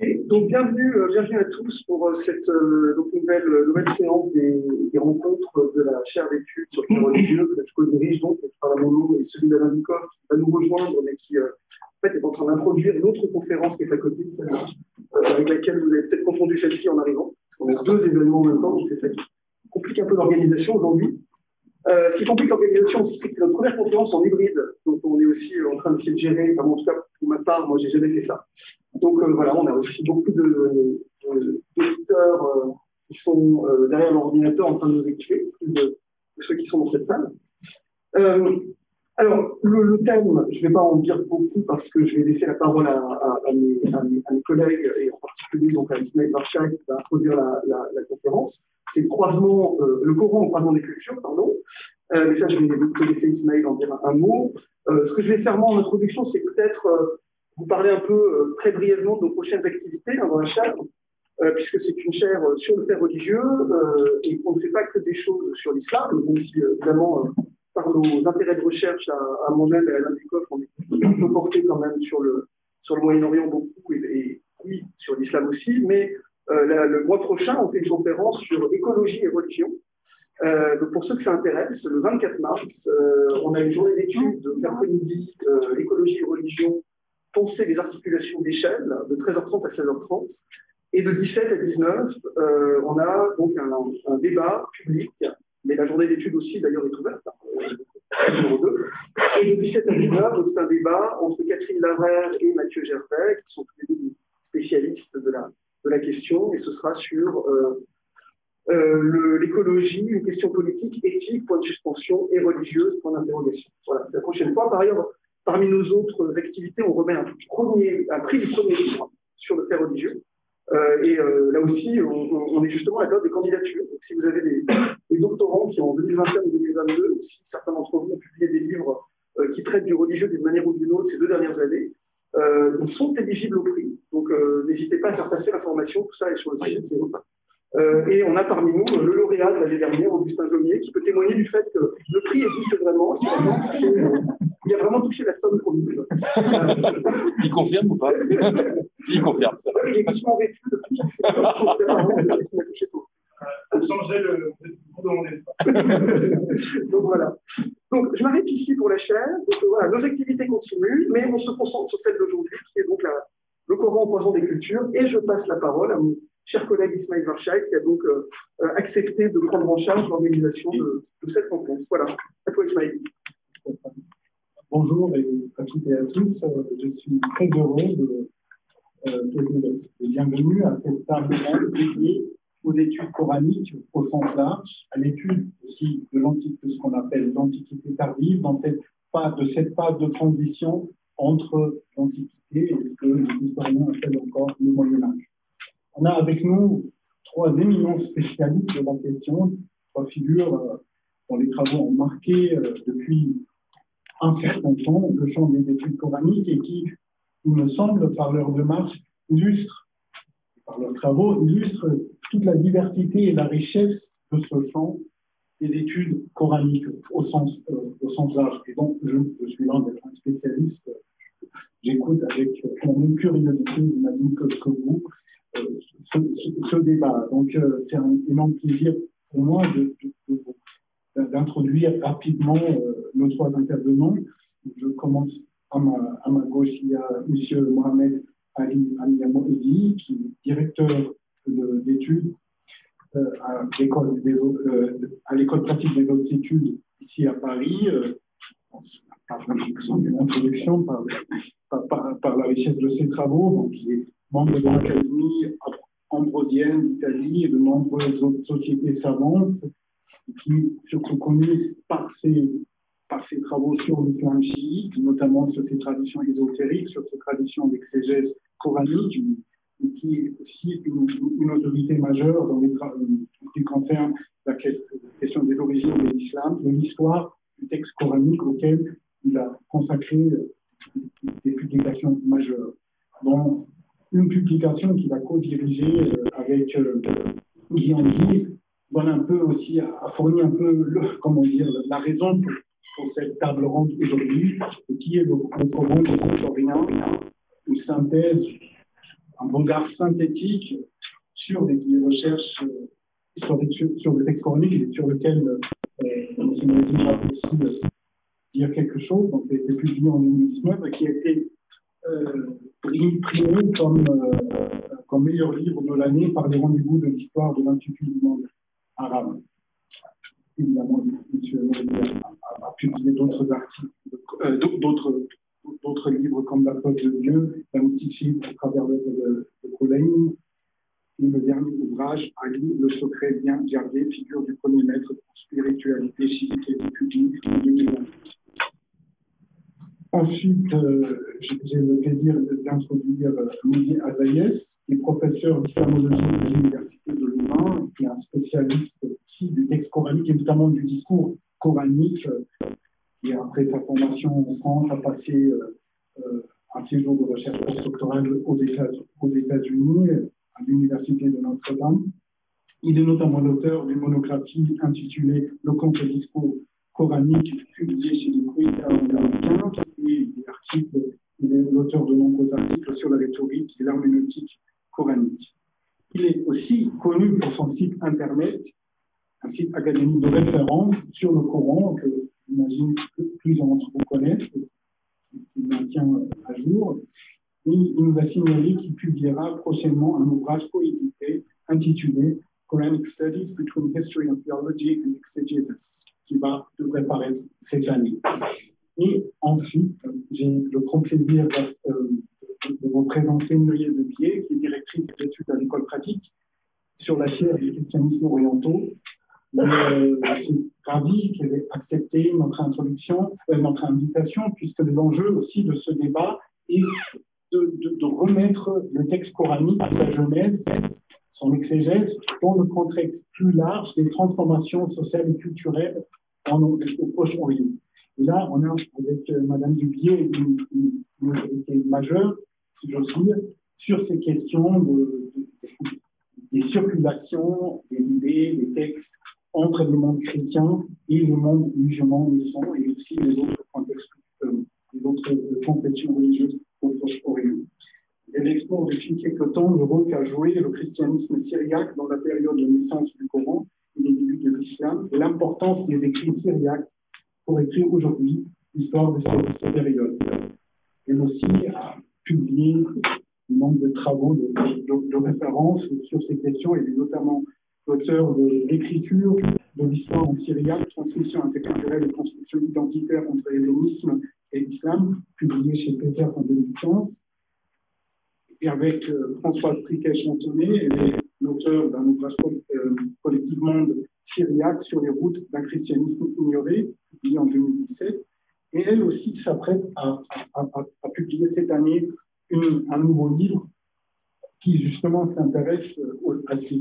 Donc, bienvenue, euh, bienvenue à tous pour euh, cette euh, nouvelle, nouvelle séance des, des, rencontres de la chaire d'études sur le religieux que je co-dirige, donc, je parle à mon nom, et celui d'Alain Nicole qui va nous rejoindre, mais qui, en fait, est en train d'introduire une autre conférence qui est à côté de celle-là, avec laquelle vous avez peut-être confondu celle-ci en arrivant. On a deux événements en même temps, donc c'est ça qui complique un peu l'organisation aujourd'hui. Euh, ce qui complique l'organisation aussi, c'est que c'est notre première conférence en hybride. Donc, on est aussi en train de s'y gérer. En tout cas, pour ma part, moi, j'ai jamais fait ça. Donc, euh, voilà, on a aussi beaucoup d'auditeurs euh, qui sont derrière l'ordinateur en train de nous écouter, plus de, ceux qui sont dans cette salle. alors, le, thème, je ne vais pas en dire beaucoup parce que je vais laisser la parole à, mes, collègues et en particulier donc, à Ismaël Marchak qui va introduire la conférence c'est le croisement, euh, le Coran au croisement des cultures, pardon. Euh, mais ça, je vais vous laisser Ismaël en dire un, mot. Euh, ce que je vais faire moi en introduction, c'est peut-être vous parler un peu très brièvement de nos prochaines activités dans la chaire, puisque c'est une chaire sur le fait religieux et qu'on ne fait pas que des choses sur l'islam, même si évidemment, par nos intérêts de recherche à, moi-même et à l'Indicoff, on est un peu porté quand même sur le, sur le Moyen-Orient beaucoup et, et oui, sur l'islam aussi, mais euh, le mois prochain, on fait une conférence sur écologie et religion. Euh, pour ceux que ça intéresse, le 24 mars, euh, on a une journée d'études mercredi, écologie et religion, penser les articulations d'échelle, de 13h30 à 16h30. Et de 17 à 19, on a donc un, débat public, mais la journée d'études aussi d'ailleurs est ouverte. Et de 17 à 19, c'est un débat entre Catherine Larère et Mathieu Gervais, qui sont tous les deux spécialistes de la, de la question, et ce sera sur euh, euh, l'écologie, une question politique, éthique, point de suspension, et religieuse, point d'interrogation. Voilà, c'est la prochaine fois. Par ailleurs, parmi nos autres activités, on remet un, premier, un prix du premier livre sur le fait religieux. Euh, et là aussi, on, est justement à la période des candidatures. Donc, si vous avez des, doctorants qui, en 2021 ou 2022, si certains d'entre vous ont publié des livres qui traitent du religieux d'une manière ou d'une autre ces deux dernières années, ils sont éligibles au prix. Donc, euh, n'hésitez pas à faire passer l'information, tout ça est sur le site de euh, et on a parmi nous le lauréat de l'année dernière, Augustin Jomier, qui peut témoigner du fait que le prix existe vraiment, qu'il a vraiment touché, il a vraiment touché la somme promise. il confirme ou pas? Il confirme. Ça. Il est vachement vêtu. Il a touché son. Ça changeait le de Donc voilà. Donc je m'arrête ici pour la chaîne. Donc voilà, nos activités continuent, mais on se concentre sur celle d'aujourd'hui, qui est donc le Coran au poison des cultures. Et je passe la parole à mon cher collègue Ismaël Varchaï, qui a donc euh, euh, accepté de prendre en charge l'organisation de, cette rencontre. Voilà, à toi Ismaël. Bonjour à toutes et à tous. Euh, je suis très heureux de, de, bienvenue à cette table dédiée aux études coraniques au sens large, à l'étude aussi de, de ce qu'on appelle l'Antiquité tardive, dans cette phase, de cette phase de transition entre l'Antiquité et ce que les historiens appellent encore le Moyen Âge. On a avec nous trois éminents spécialistes de la question, trois figures euh, dont les travaux ont marqué euh, depuis un certain temps le champ des études coraniques et qui, il me semble, par leur démarche, illustrent, par leurs travaux, illustrent toute la diversité et la richesse de ce champ des études coraniques au sens, euh, au sens large. Et donc, je, suis là d'être un spécialiste j'écoute avec mon curiosité, j'imagine que, que vous, euh, ce, débat. Donc, euh, c'est un énorme plaisir pour moi d'introduire rapidement nos trois intervenants. Je commence à ma, gauche, il y a M. Mohamed Ali Amiamouzi, qui est directeur d'études à l'école pratique des hautes études ici à Paris par une introduction par, par, par, la richesse de ses travaux. Donc, il est membre de l'Académie ambrosienne d'Italie et de nombreuses autres sociétés savantes, qui sont connues par ses, par ses travaux sur l'islam chiite, notamment sur ses traditions ésotériques, sur ses traditions d'exégèse coranique, qui est aussi une, autorité majeure dans ce qui concerne la question des origines de l'islam et l'histoire du texte coranique auquel il a consacré euh, des publications majeures, une publication qu'il a co-dirigée euh, avec euh, Guy Anguille donne un peu aussi, a fourni un peu, comment dire, la raison pour, cette table ronde aujourd'hui, qui est le, le des historiens, une synthèse un regard synthétique sur des, recherches historiques, sur le texte coranique et sur lequel M. va aussi dire quelque chose, donc qui a été publié en 2019 et qui a été primé comme, comme meilleur livre de l'année par les rendez-vous de l'histoire de l'Institut du monde arabe évidemment, M. a, publié d'autres articles, euh, d'autres, d'autres livres comme La faute de Dieu, La mystique à travers l'œuvre de, de et le dernier ouvrage, Ali, Le secret bien gardé, figure du premier maître de spiritualité civique et publique en 2020. Ensuite, euh, j'ai le plaisir d'introduire euh, Louis Azayès, qui est professeur d'islamologie de l'Université de Louvain, qui est un spécialiste aussi du texte coranique et notamment du discours coranique. Et après sa formation en France, a passé euh, un séjour de recherche postdoctorale aux États-Unis, à l'Université de Notre-Dame. Il est notamment l'auteur d'une monographie intitulée Le contre discours coranique, publiée chez les Quakers en 2015, et des il est l'auteur de nombreux articles sur la rhétorique et l'herméneutique coranique. Il est aussi connu pour son site internet, un site académique de référence sur le Coran, j'imagine que plusieurs d'entre vous connaissent, qu'il maintient à jour. Et il nous a signalé qu'il publiera prochainement un ouvrage coédité intitulé Quranic Studies Between History and Theology and Exegesis, qui va, devrait paraître cette année. Et ensuite, j'ai le grand plaisir euh, de vous présenter Muriel de Biais, qui est directrice d'études à l'école pratique sur la chaire des christianismes orientaux. Je suis ravi qu'elle ait accepté notre introduction, euh, notre invitation, puisque l'enjeu aussi de ce débat est de, remettre le texte coranique à sa genèse, son exégèse, dans le contexte plus large des transformations sociales et culturelles en, au Proche-Orient. Et là, on a avec euh, Madame Dubier une, une, une majeure si j'ose dire, sur ces questions de, des circulations des idées, des textes entre le monde chrétien et le monde musulman naissant et aussi les autres contextes, euh, les autres confessions religieuses au Proche-Orient. Elle explore depuis quelque temps le rôle qu'a joué le christianisme syriaque dans la période de naissance du Coran et des débuts de l'islam et l'importance des écrits syriaques pour écrire aujourd'hui l'histoire de cette période. Elle aussi a publié un nombre de travaux de, référence sur ces questions. Est notamment l'auteur de l'écriture de l'histoire en syriaque, transmission interculturelle et construction identitaire entre hellénisme et islam, publié chez Peter en 2015. Et avec euh, Françoise Triquet-Chantonnet, elle est l'auteur d'un ouvrage euh, collectivement syriaque sur les routes d'un christianisme ignoré, publié en 2017. Et elle aussi s'apprête à, publier cette année un nouveau livre qui justement s'intéresse à ces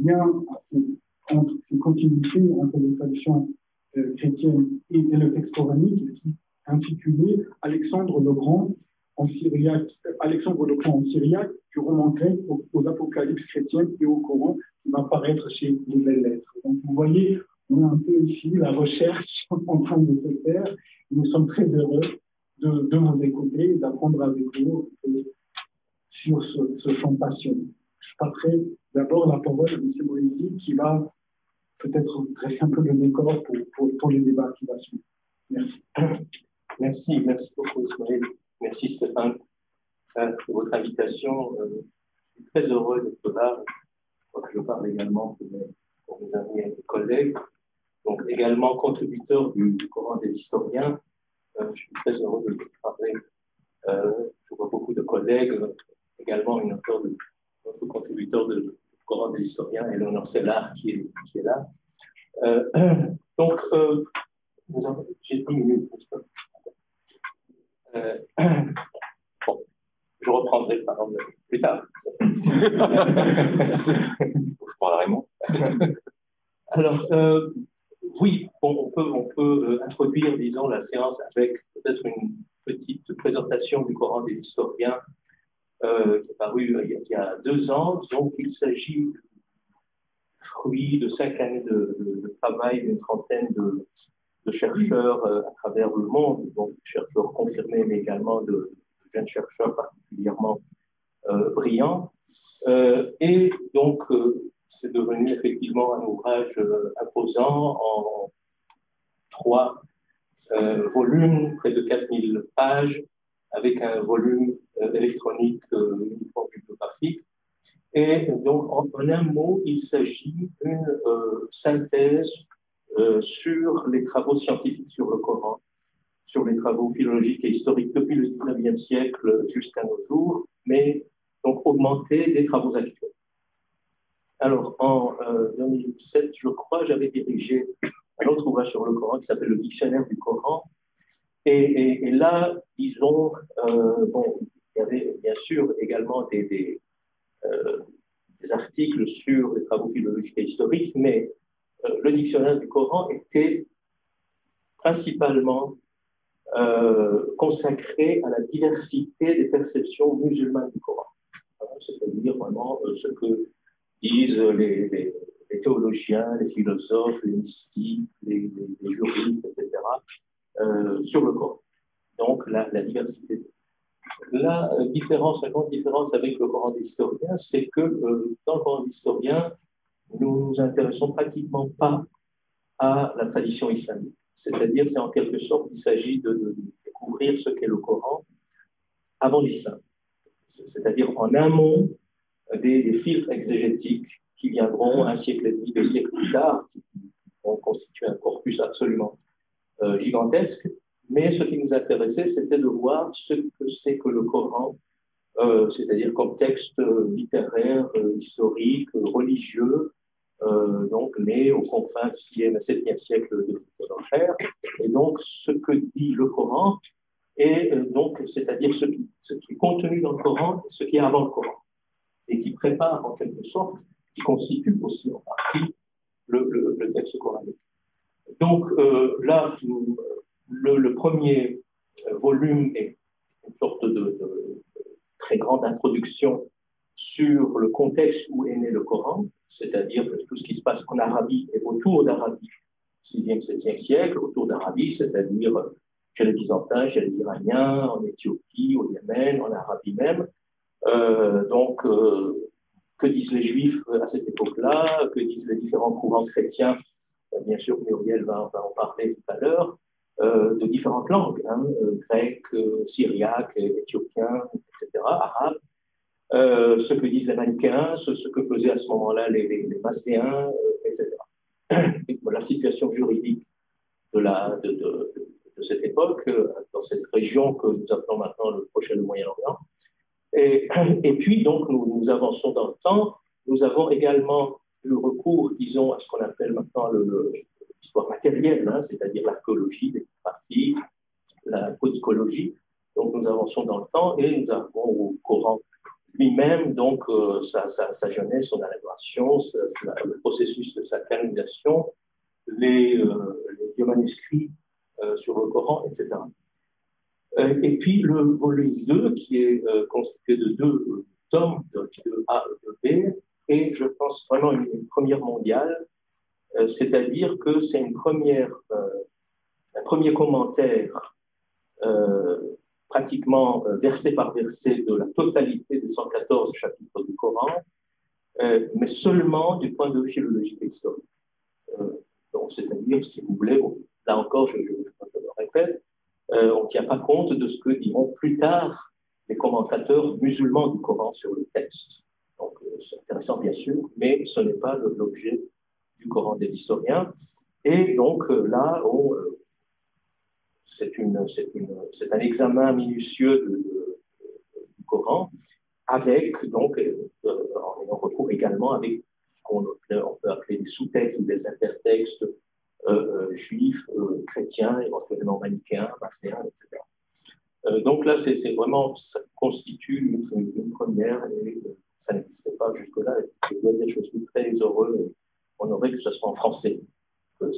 liens, à ces, continuités entre les traditions euh, chrétiennes et, le texte coranique, qui intitulé Alexandre le Grand en syriaque, Alexandre le Grand en syriaque, du roman grec aux, apocalypses chrétiennes et au Coran, qui va apparaître chez Nouvelles Lettres. Donc vous voyez, on a un peu ici la recherche en train de se faire nous sommes très heureux de, vous écouter d'apprendre avec vous sur ce, champ de passion. Je passerai d'abord la parole à M. Moïse qui va peut-être dresser un peu le décor pour, pour, les débats qui vont suivre. Merci. Merci, merci beaucoup Ismaël. Merci Stéphane euh, pour votre invitation. Euh, je suis très heureux d'être là. Je parle également pour mes, pour amis et mes collègues donc également contributeur du, Coran des historiens. Euh, je suis très heureux de parler. Euh, je vois beaucoup de collègues, également une auteur de, notre contributeur du Coran des historiens, Eleonore Sellar, qui est, qui est là. Euh, donc, j'ai 10 minutes, bon, je reprendrai la parole plus tard. je parlerai Raymond. Alors, oui, on peut, on peut euh, introduire, disons, la séance avec peut-être une petite présentation du Coran des historiens euh, qui est paru euh, il y a deux ans. Donc, il s'agit fruit de cinq années de, travail d'une trentaine de, chercheurs à travers le monde, donc chercheurs confirmés, mais également de, jeunes chercheurs particulièrement brillant. et donc, c'est devenu effectivement un ouvrage imposant en trois volumes, près de 4000 pages, avec un volume électronique uniquement bibliographique. Et donc, en, un mot, il s'agit d'une synthèse sur les travaux scientifiques sur le Coran sur les travaux philologiques et historiques depuis le 19e siècle jusqu'à nos jours, mais donc augmenté des travaux actuels. Alors, en 2007, euh, je crois, j'avais dirigé un autre ouvrage sur le Coran qui s'appelle le Dictionnaire du Coran. Et, là, disons, euh, bon, il y avait bien sûr également euh, des, articles sur les travaux philologiques et historiques, mais le Dictionnaire du Coran était principalement euh, consacré à la diversité des perceptions musulmanes du Coran. C'est-à-dire vraiment euh, ce que disent les, théologiens, les philosophes, les mystiques, les, juristes, etc., euh, sur le Coran. Donc la, diversité. La différence, la grande différence avec le Coran d'historien, c'est que dans le Coran d'historien, nous nous intéressons pratiquement pas à la tradition islamique. C'est-à-dire, c'est en quelque sorte, il s'agit de, découvrir ce qu'est le Coran avant l'islam. C'est-à-dire en amont des, filtres exégétiques qui viendront un siècle et demi, deux siècles plus tard, qui vont constituer un corpus absolument euh, gigantesque. Mais ce qui nous intéressait, c'était de voir ce que c'est que le Coran, euh, c'est-à-dire comme texte littéraire, euh, historique, religieux, euh, donc né aux confins du 6e et 7e siècle de, l'enfer. Et donc, ce que dit le Coran, euh, donc, c'est-à-dire ce qui, ce qui est contenu dans le Coran et ce qui est avant le Coran, et qui prépare en quelque sorte, qui constitue aussi en partie le, le, texte coranique. Donc euh, là, le, premier volume est une sorte de, très grande introduction sur le contexte où est né le Coran, c'est-à-dire tout ce qui se passe en Arabie et autour d'Arabie, 6e, 7e siècle, autour d'Arabie, c'est-à-dire chez les Byzantins, chez les Iraniens, en Éthiopie, au Yémen, en Arabie même. Euh, donc, euh, que disent les Juifs à cette époque-là Que disent les différents courants chrétiens Bien sûr, Muriel va, en parler tout à l'heure. Euh, de différentes langues, hein, grec, syriaque, éthiopien, etc., arabe. Euh, ce que disent les Manichéens, ce, que faisaient à ce moment-là les, les, Mastéens, euh, etc. la situation juridique de, cette époque, euh, dans cette région que nous appelons maintenant le Proche-Moyen-Orient. Et, et, puis, donc, nous, avançons dans le temps. Nous avons également eu recours, disons, à ce qu'on appelle maintenant l'histoire matérielle, hein, c'est-à-dire l'archéologie, l'éthigraphie, la codicologie. Donc, nous avançons dans le temps et nous avons au courant lui-même, donc, euh, sa, jeunesse, son élaboration, le processus de sa canonisation, les, euh, les vieux manuscrits euh, sur le Coran, etc. et puis le volume 2, qui est constitué de deux tomes, de, A et de B, je pense vraiment une, première mondiale, c'est-à-dire que c'est une première, un premier commentaire pratiquement euh, verset par verset de la totalité des 114 chapitres du Coran, euh, mais seulement du point de vue philologique et historique. Euh, donc, c'est-à-dire, si vous voulez, là encore, je, je, le répète, on ne tient pas compte de ce que diront plus tard les commentateurs musulmans du Coran sur le texte. C'est intéressant, bien sûr, mais ce n'est pas l'objet du Coran des historiens. Et donc, là, on c'est un examen minutieux du Coran, avec, donc, euh, on retrouve également avec ce qu'on peut appeler des sous-textes ou des intertextes euh, euh, juifs, chrétiens, éventuellement manichéens, masséens, etc. donc là, c'est vraiment, ça constitue une, première, ça n'existait pas jusque-là. Je suis très heureux, on aurait que ce soit en français, euh,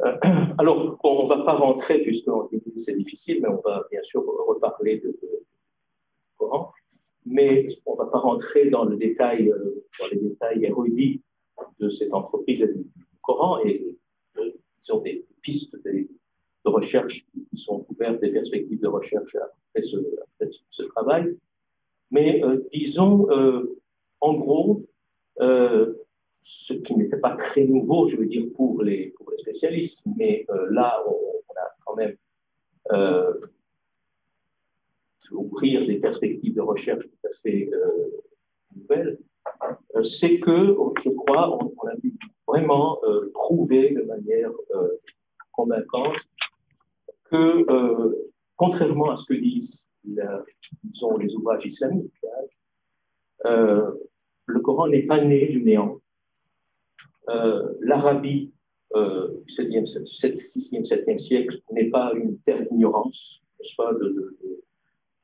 alors, on ne va pas rentrer, puisque c'est difficile, mais on va bien sûr reparler de, Coran, mais on ne va pas rentrer dans, le détail, euh, dans les détails érudits de cette entreprise du Coran et ils ont des pistes de, recherche qui sont ouvertes, des perspectives de recherche après ce travail. Mais disons, en gros, ce qui n'était pas très nouveau, je veux dire, pour les, spécialistes, mais là, on, a quand même ouvrir des perspectives de recherche tout à fait nouvelles, c'est que, je crois, on, a pu vraiment prouver de manière convaincante que, euh, contrairement à ce que disent les ouvrages islamiques, hein, euh, le Coran n'est pas né du néant. Euh, L'Arabie du 16e, 6e, 7e siècle n'est pas une terre d'ignorance, n'est-ce pas,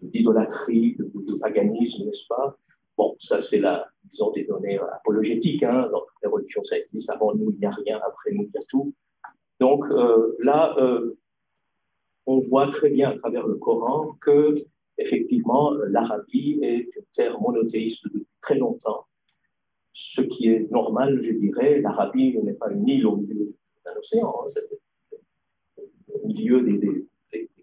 d'idolâtrie, de, de, paganisme, n'est-ce pas Bon, ça c'est la, disons, des données apologétiques. Hein, dans toutes les religions, ça existe. Avant nous, il n'y a rien. Après nous, il y a tout. Donc là, on voit très bien à travers le Coran que, effectivement, l'Arabie est une terre monothéiste depuis très longtemps. Ce qui est normal, je dirais, l'Arabie n'est pas une île au milieu d'un océan, hein, c'est au milieu des,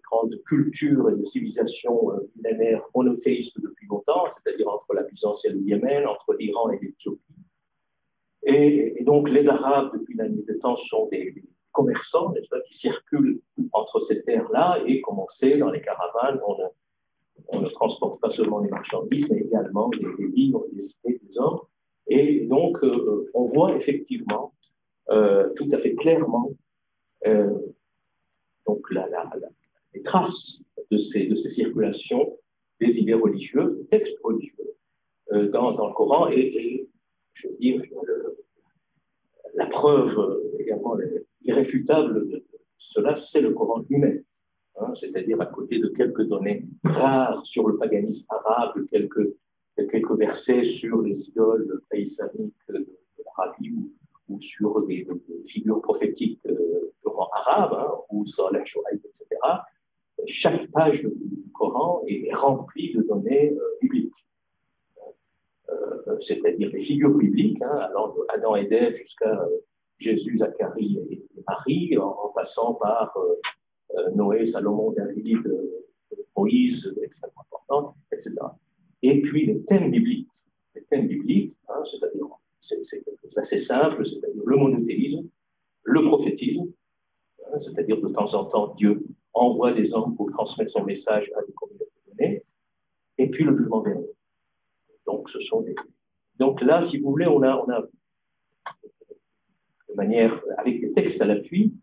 grandes cultures et de civilisations euh, monothéistes depuis longtemps, c'est-à-dire entre la Byzance et le Yémen, entre l'Iran et l'Éthiopie. Et, et, donc les Arabes, depuis la nuit des temps, sont des, commerçants qui circulent entre ces terres-là et comme on sait, dans les caravanes, on ne, transporte pas seulement des marchandises, mais également des, livres, des idées, des hommes. Et donc, euh, on voit effectivement euh, tout à fait clairement euh, donc la, les traces de ces, de ces circulations des idées religieuses, des textes religieux dans, dans, le Coran. Et, je veux dire, la preuve également irréfutable de cela, c'est le Coran lui-même. Hein, c'est-à-dire à côté de quelques données rares sur le paganisme arabe, quelques, quelques versets sur les idoles préislamiques de, l'Arabie ou, sur des, figures prophétiques euh, purement arabes, hein, ou Saleh, Shoaib, etc. Chaque page du Coran est remplie de données euh, bibliques. Euh, c'est-à-dire des figures bibliques, hein, allant d'Adam et d'Ève jusqu'à Jésus, Zacharie et Marie, en, passant par euh, euh, Noé, Salomon, David, euh, Moïse, extrêmement importante, etc. Et puis les thèmes bibliques. Les thèmes bibliques, hein, c'est-à-dire, c'est assez simple, c'est-à-dire le monothéisme, le prophétisme, hein, c'est-à-dire de temps en temps, Dieu envoie des hommes pour transmettre son message à des communautés données, et puis le jugement dernier. Donc, ce sont. Donc là, si vous voulez, on on a manière, avec des textes à l'appui.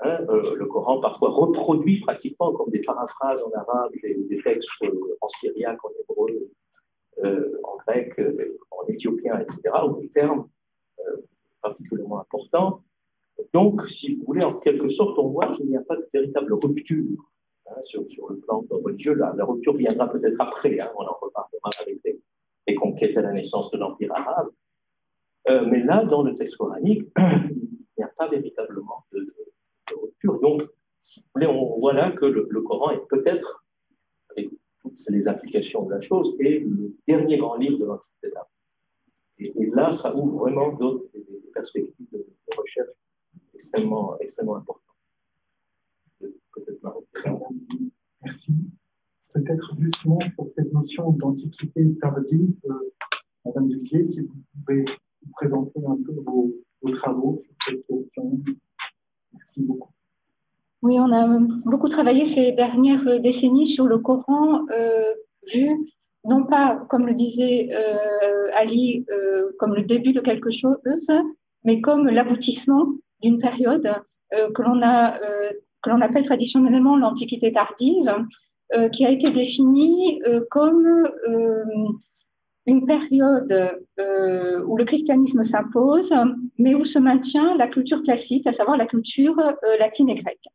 Hein, euh, le Coran parfois reproduit pratiquement comme des paraphrases en arabe des, textes euh, en syriaque, en hébreu, euh, en grec, en éthiopien, etc., ou des termes particulièrement importants. Donc, si vous voulez, en quelque sorte, on voit qu'il n'y a pas de véritable rupture hein, sur, le plan religieux. La, la rupture viendra peut-être après, hein, on en reparlera avec les, les, conquêtes à la naissance de l'Empire arabe. Euh, mais là, dans le texte coranique, il n'y a pas véritablement de, rupture. Donc, si vous voulez, on voit là que le, Coran est peut-être, avec toutes les applications de la chose, est le dernier grand livre de l'Antiquité et, et, là, ça ouvre vraiment d'autres perspectives de, recherche extrêmement, extrêmement importantes. Merci. Peut-être justement pour cette notion d'antiquité tardive, euh, Madame Duquier, si vous pouvez présenter un peu vos, travaux sur cette question. Merci beaucoup. Oui, on a beaucoup travaillé ces dernières décennies sur le Coran, euh, vu non pas, comme le disait euh, Ali, euh, comme le début de quelque chose, mais comme l'aboutissement d'une période que l'on a que l'on appelle traditionnellement l'Antiquité tardive, qui a été définie comme une période euh, où le christianisme s'impose, mais où se maintient la culture classique, à savoir la culture euh, latine et grecque.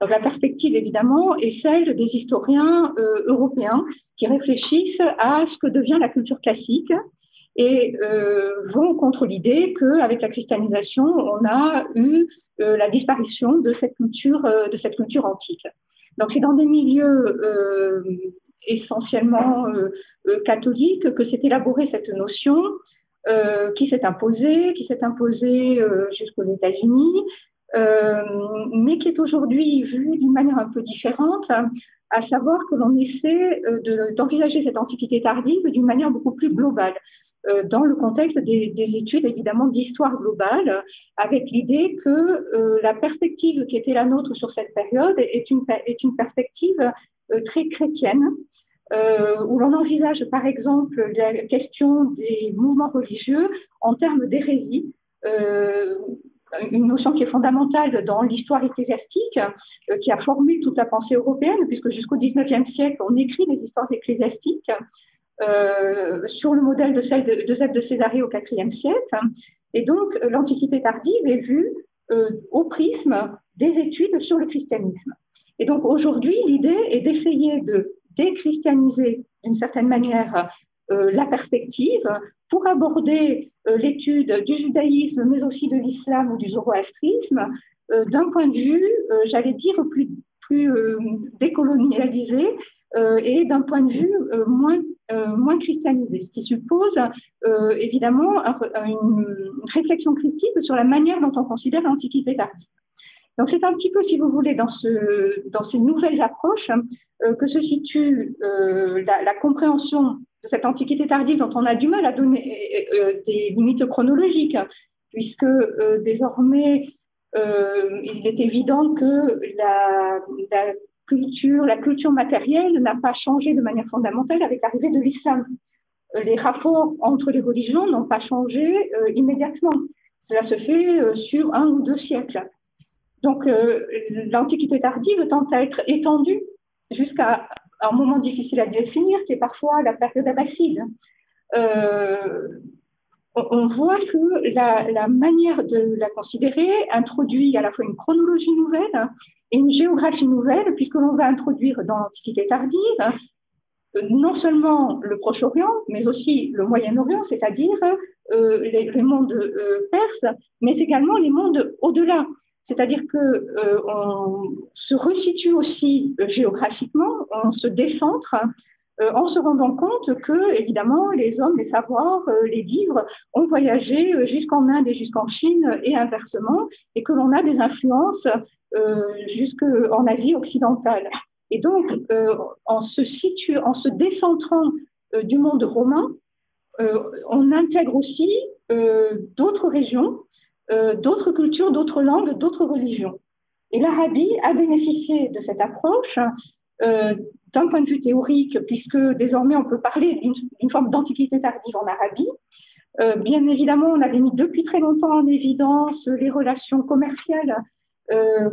Donc la perspective, évidemment, est celle des historiens euh, européens qui réfléchissent à ce que devient la culture classique et vont contre l'idée qu'avec la christianisation, on a eu la disparition de cette culture, de cette culture antique. Donc c'est dans des milieux essentiellement euh, euh, catholique que s'est élaborée cette notion euh, qui s'est imposée, qui s'est imposée jusqu'aux États-Unis, mais qui est aujourd'hui vue d'une manière un peu différente, à savoir que l'on essaie d'envisager cette antiquité tardive d'une manière beaucoup plus globale. Dans le contexte des, études évidemment d'histoire globale, avec l'idée que la perspective qui était la nôtre sur cette période est une, est une perspective très chrétienne, où l'on envisage par exemple la question des mouvements religieux en termes d'hérésie, une notion qui est fondamentale dans l'histoire ecclésiastique, qui a formé toute la pensée européenne, puisque jusqu'au XIXe siècle, on écrit des histoires ecclésiastiques. Euh, sur le modèle de celle de, de, de Césarée au IVe siècle. Et donc, l'Antiquité tardive est vue euh, au prisme des études sur le christianisme. Et donc, aujourd'hui, l'idée est d'essayer de déchristianiser d'une certaine manière euh, la perspective pour aborder l'étude du judaïsme, mais aussi de l'islam ou du zoroastrisme d'un point de vue, j'allais dire, plus, plus décolonialisé et d'un point de vue moins euh, moins christianisé, ce qui suppose euh, évidemment une réflexion critique sur la manière dont on considère l'Antiquité tardive. Donc c'est un petit peu, si vous voulez, dans, ce, dans ces nouvelles approches euh, que se situe la, compréhension de cette Antiquité tardive dont on a du mal à donner des limites chronologiques, puisque désormais il est évident que la, la culture, la culture matérielle n'a pas changé de manière fondamentale avec l'arrivée de l'islam. Euh, les rapports entre les religions n'ont pas changé euh, immédiatement. Cela se fait euh, sur un ou deux siècles. Donc l'Antiquité tardive tente à être étendue jusqu'à un moment difficile à définir, qui est parfois la période abbasside. on voit que la, manière de la considérer introduit à la fois une chronologie nouvelle une géographie nouvelle, puisque l'on va introduire dans l'Antiquité tardive euh, non seulement le Proche-Orient, mais aussi le Moyen-Orient, c'est-à-dire euh, les, mondes euh, perses, mais également les mondes au-delà. C'est-à-dire qu'on se resitue aussi géographiquement, on se décentre en se rendant compte que, évidemment, les hommes, les savoirs, les livres ont voyagé jusqu'en Inde et jusqu'en Chine et inversement, et que l'on a des influences euh, jusqu'en Asie occidentale. Et donc, euh, en se situant, en se décentrant euh, du monde romain, on intègre aussi d'autres régions, d'autres cultures, d'autres langues, d'autres religions. Et l'Arabie a bénéficié de cette approche d'un point de vue théorique, puisque désormais on peut parler d'une forme d'antiquité tardive en Arabie. bien évidemment, on avait mis depuis très longtemps en évidence les relations commerciales euh,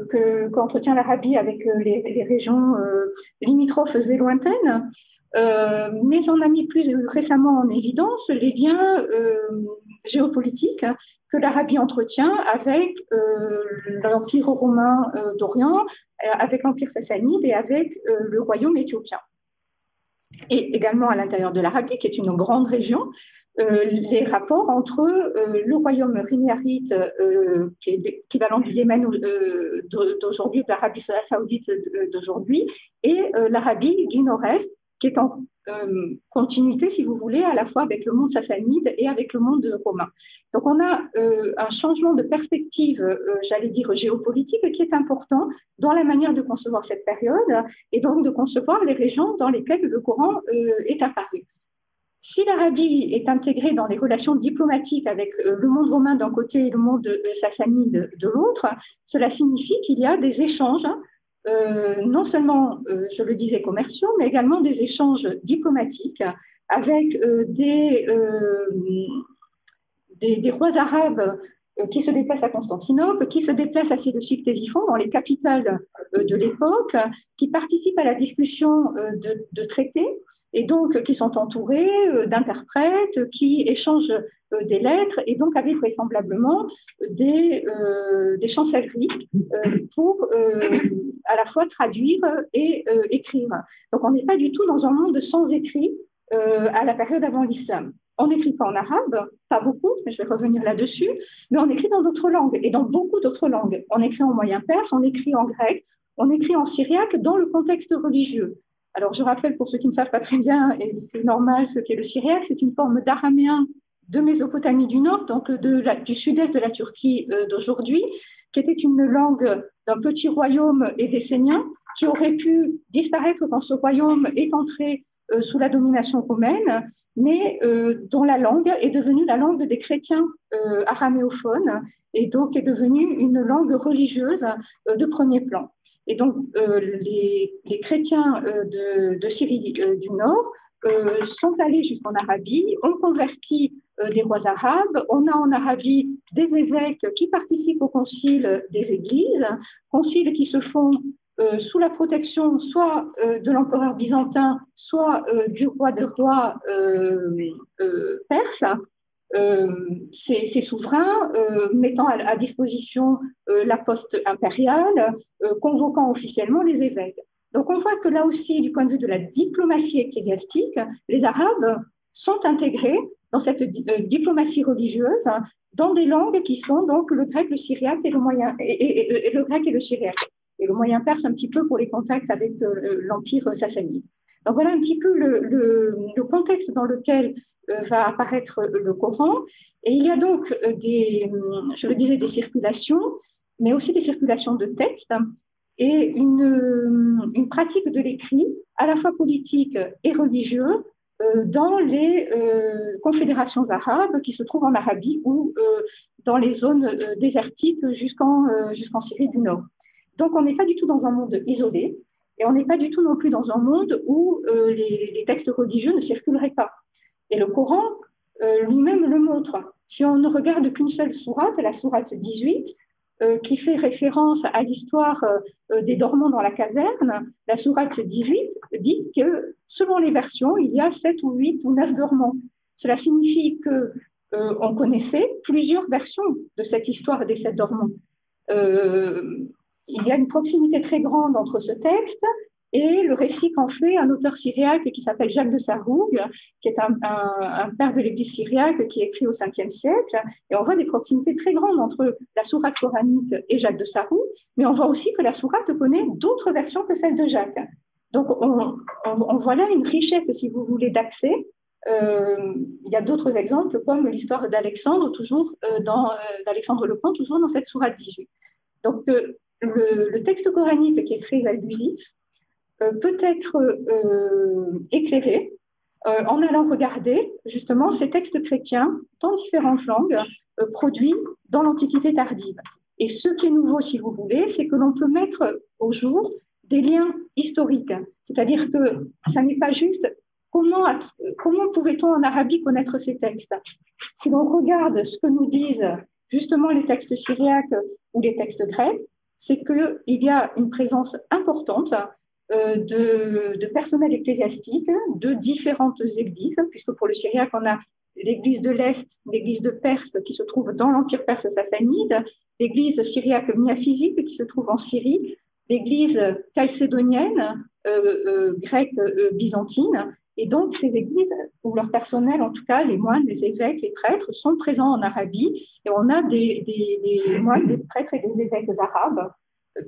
qu'entretient l'Arabie avec euh, les, régions euh, limitrophes et lointaines. mais on a mis plus récemment en évidence les liens géopolitiques que l'Arabie entretient avec l'Empire romain d'Orient, avec l'Empire sassanide et avec le royaume éthiopien. Et également à l'intérieur de l'Arabie, qui est une grande région, euh, les rapports entre euh, le royaume riméarite, euh, qui est l'équivalent du Yémen d'aujourd'hui, de l'Arabie saoudite d'aujourd'hui, et l'Arabie du Nord-Est, qui est en continuité, si vous voulez, à la fois avec le monde sassanide et avec le monde romain. Donc on a un changement de perspective, j'allais dire géopolitique, qui est important dans la manière de concevoir cette période et donc de concevoir les régions dans lesquelles le Coran est apparu. Si l'Arabie est intégrée dans les relations diplomatiques avec euh, le monde romain d'un côté et le monde euh, sassanide de l'autre, cela signifie qu'il y a des échanges, euh, non seulement, je le disais, commerciaux, mais également des échanges diplomatiques avec des, des, rois arabes qui se déplacent à Constantinople, qui se déplacent à Séleucide Ctésiphon, dans les capitales de l'époque, qui participent à la discussion de, traités et donc qui sont entourés euh, d'interprètes qui échangent euh, des lettres et donc avec vraisemblablement des, euh, des chancelleries pour à la fois traduire et écrire. Donc on n'est pas du tout dans un monde sans écrit à la période avant l'islam. On n'écrit pas en arabe, pas beaucoup, mais je vais revenir là-dessus, mais on écrit dans d'autres langues et dans beaucoup d'autres langues. On écrit en moyen perse, on écrit en grec, on écrit en syriaque dans le contexte religieux. Alors, je rappelle pour ceux qui ne savent pas très bien, et c'est normal, ce qu'est le syriaque, c'est une forme d'araméen de Mésopotamie du Nord, donc de du sud-est de la Turquie euh, d'aujourd'hui, qui était une langue d'un petit royaume édessénien qui aurait pu disparaître quand ce royaume est entré sous la domination romaine, mais dont la langue est devenue la langue des chrétiens araméophones et donc est devenue une langue religieuse de premier plan. Et donc, les, chrétiens de Syrie du Nord sont allés jusqu'en Arabie, ont converti des rois arabes. On a en Arabie des évêques qui participent au concile des églises, conciles qui se font euh, sous la protection soit euh, de l'empereur byzantin, soit euh, du roi des rois perse. ces, souverains mettant à, disposition la poste impériale, convoquant officiellement les évêques. Donc on voit que là aussi, du point de vue de la diplomatie ecclésiastique, les Arabes sont intégrés dans cette diplomatie religieuse dans des langues qui sont donc le grec, le syriaque et le moyen et le grec et le syriaque et le moyen perse un petit peu pour les contacts avec euh, l'Empire sassanide. Donc voilà un petit peu le, contexte dans lequel euh, va apparaître le Coran. Et il y a donc euh, des, je le disais, des circulations, mais aussi des circulations de textes et une, pratique de l'écrit à la fois politique et religieux dans les confédérations arabes qui se trouvent en Arabie ou dans les zones désertiques jusqu'en Syrie du Nord. Donc, on n'est pas du tout dans un monde isolé et on n'est pas du tout non plus dans un monde où euh, les, textes religieux ne circuleraient pas. Et le Coran euh, lui-même le montre. Si on ne regarde qu'une seule sourate, la sourate 18, euh, qui fait référence à l'histoire des dormants dans la caverne, la sourate 18 dit que selon les versions, il y a 7 ou 8 ou 9 dormants. Cela signifie que on connaissait plusieurs versions de cette histoire des sept dormants il y a une proximité très grande entre ce texte et le récit qu'en fait un auteur syriaque qui s'appelle Jacques de Saroug, qui est un, père de l'Église syriaque qui écrit au 5e siècle. Et on voit des proximités très grandes entre la sourate coranique et Jacques de Saroug, mais on voit aussi que la sourate connaît d'autres versions que celle de Jacques. Donc on, voit là une richesse, si vous voulez, d'accès. Euh, il y a d'autres exemples comme l'histoire d'Alexandre, toujours euh, dans euh, d'Alexandre le Grand, toujours dans cette sourate 18. Donc le, texte coranique, qui est très euh, peut être euh, éclairé euh, en allant regarder justement ces textes chrétiens dans différentes langues produits dans l'Antiquité tardive. Et ce qui est nouveau, si vous voulez, c'est que l'on peut mettre au jour des liens historiques. C'est-à-dire que ça n'est pas juste comment, comment pouvait-on en Arabie connaître ces textes Si l'on regarde ce que nous disent justement les textes syriaques ou les textes grecs, c'est qu'il y a une présence importante euh, de, personnel ecclésiastique de différentes églises, puisque pour le syriaque, on a l'église de l'Est, l'église de Perse qui se trouve dans l'Empire perse sassanide, l'église syriaque miaphysite qui se trouve en Syrie, l'église chalcédonienne, euh, euh, grecque byzantine, et donc, ces églises, ou leur personnel, en tout cas, les moines, les évêques, les prêtres, sont présents en Arabie. Et on a des, des, moines, des prêtres et des évêques arabes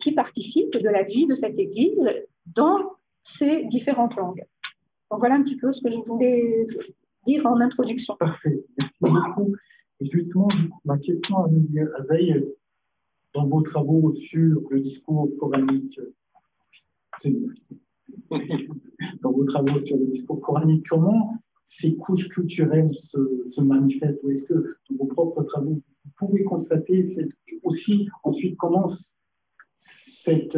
qui participent de la vie de cette église dans ces différentes langues. Donc, voilà un petit peu ce que je voulais dire en introduction. Parfait. Merci beaucoup. Et justement, ma question à Zaïs, dans vos travaux sur le discours coranique, dans vos travaux sur le discours coranique, comment ces couches culturelles se, manifestent? Ou est-ce que dans vos propres travaux, vous pouvez constater aussi ensuite comment cette,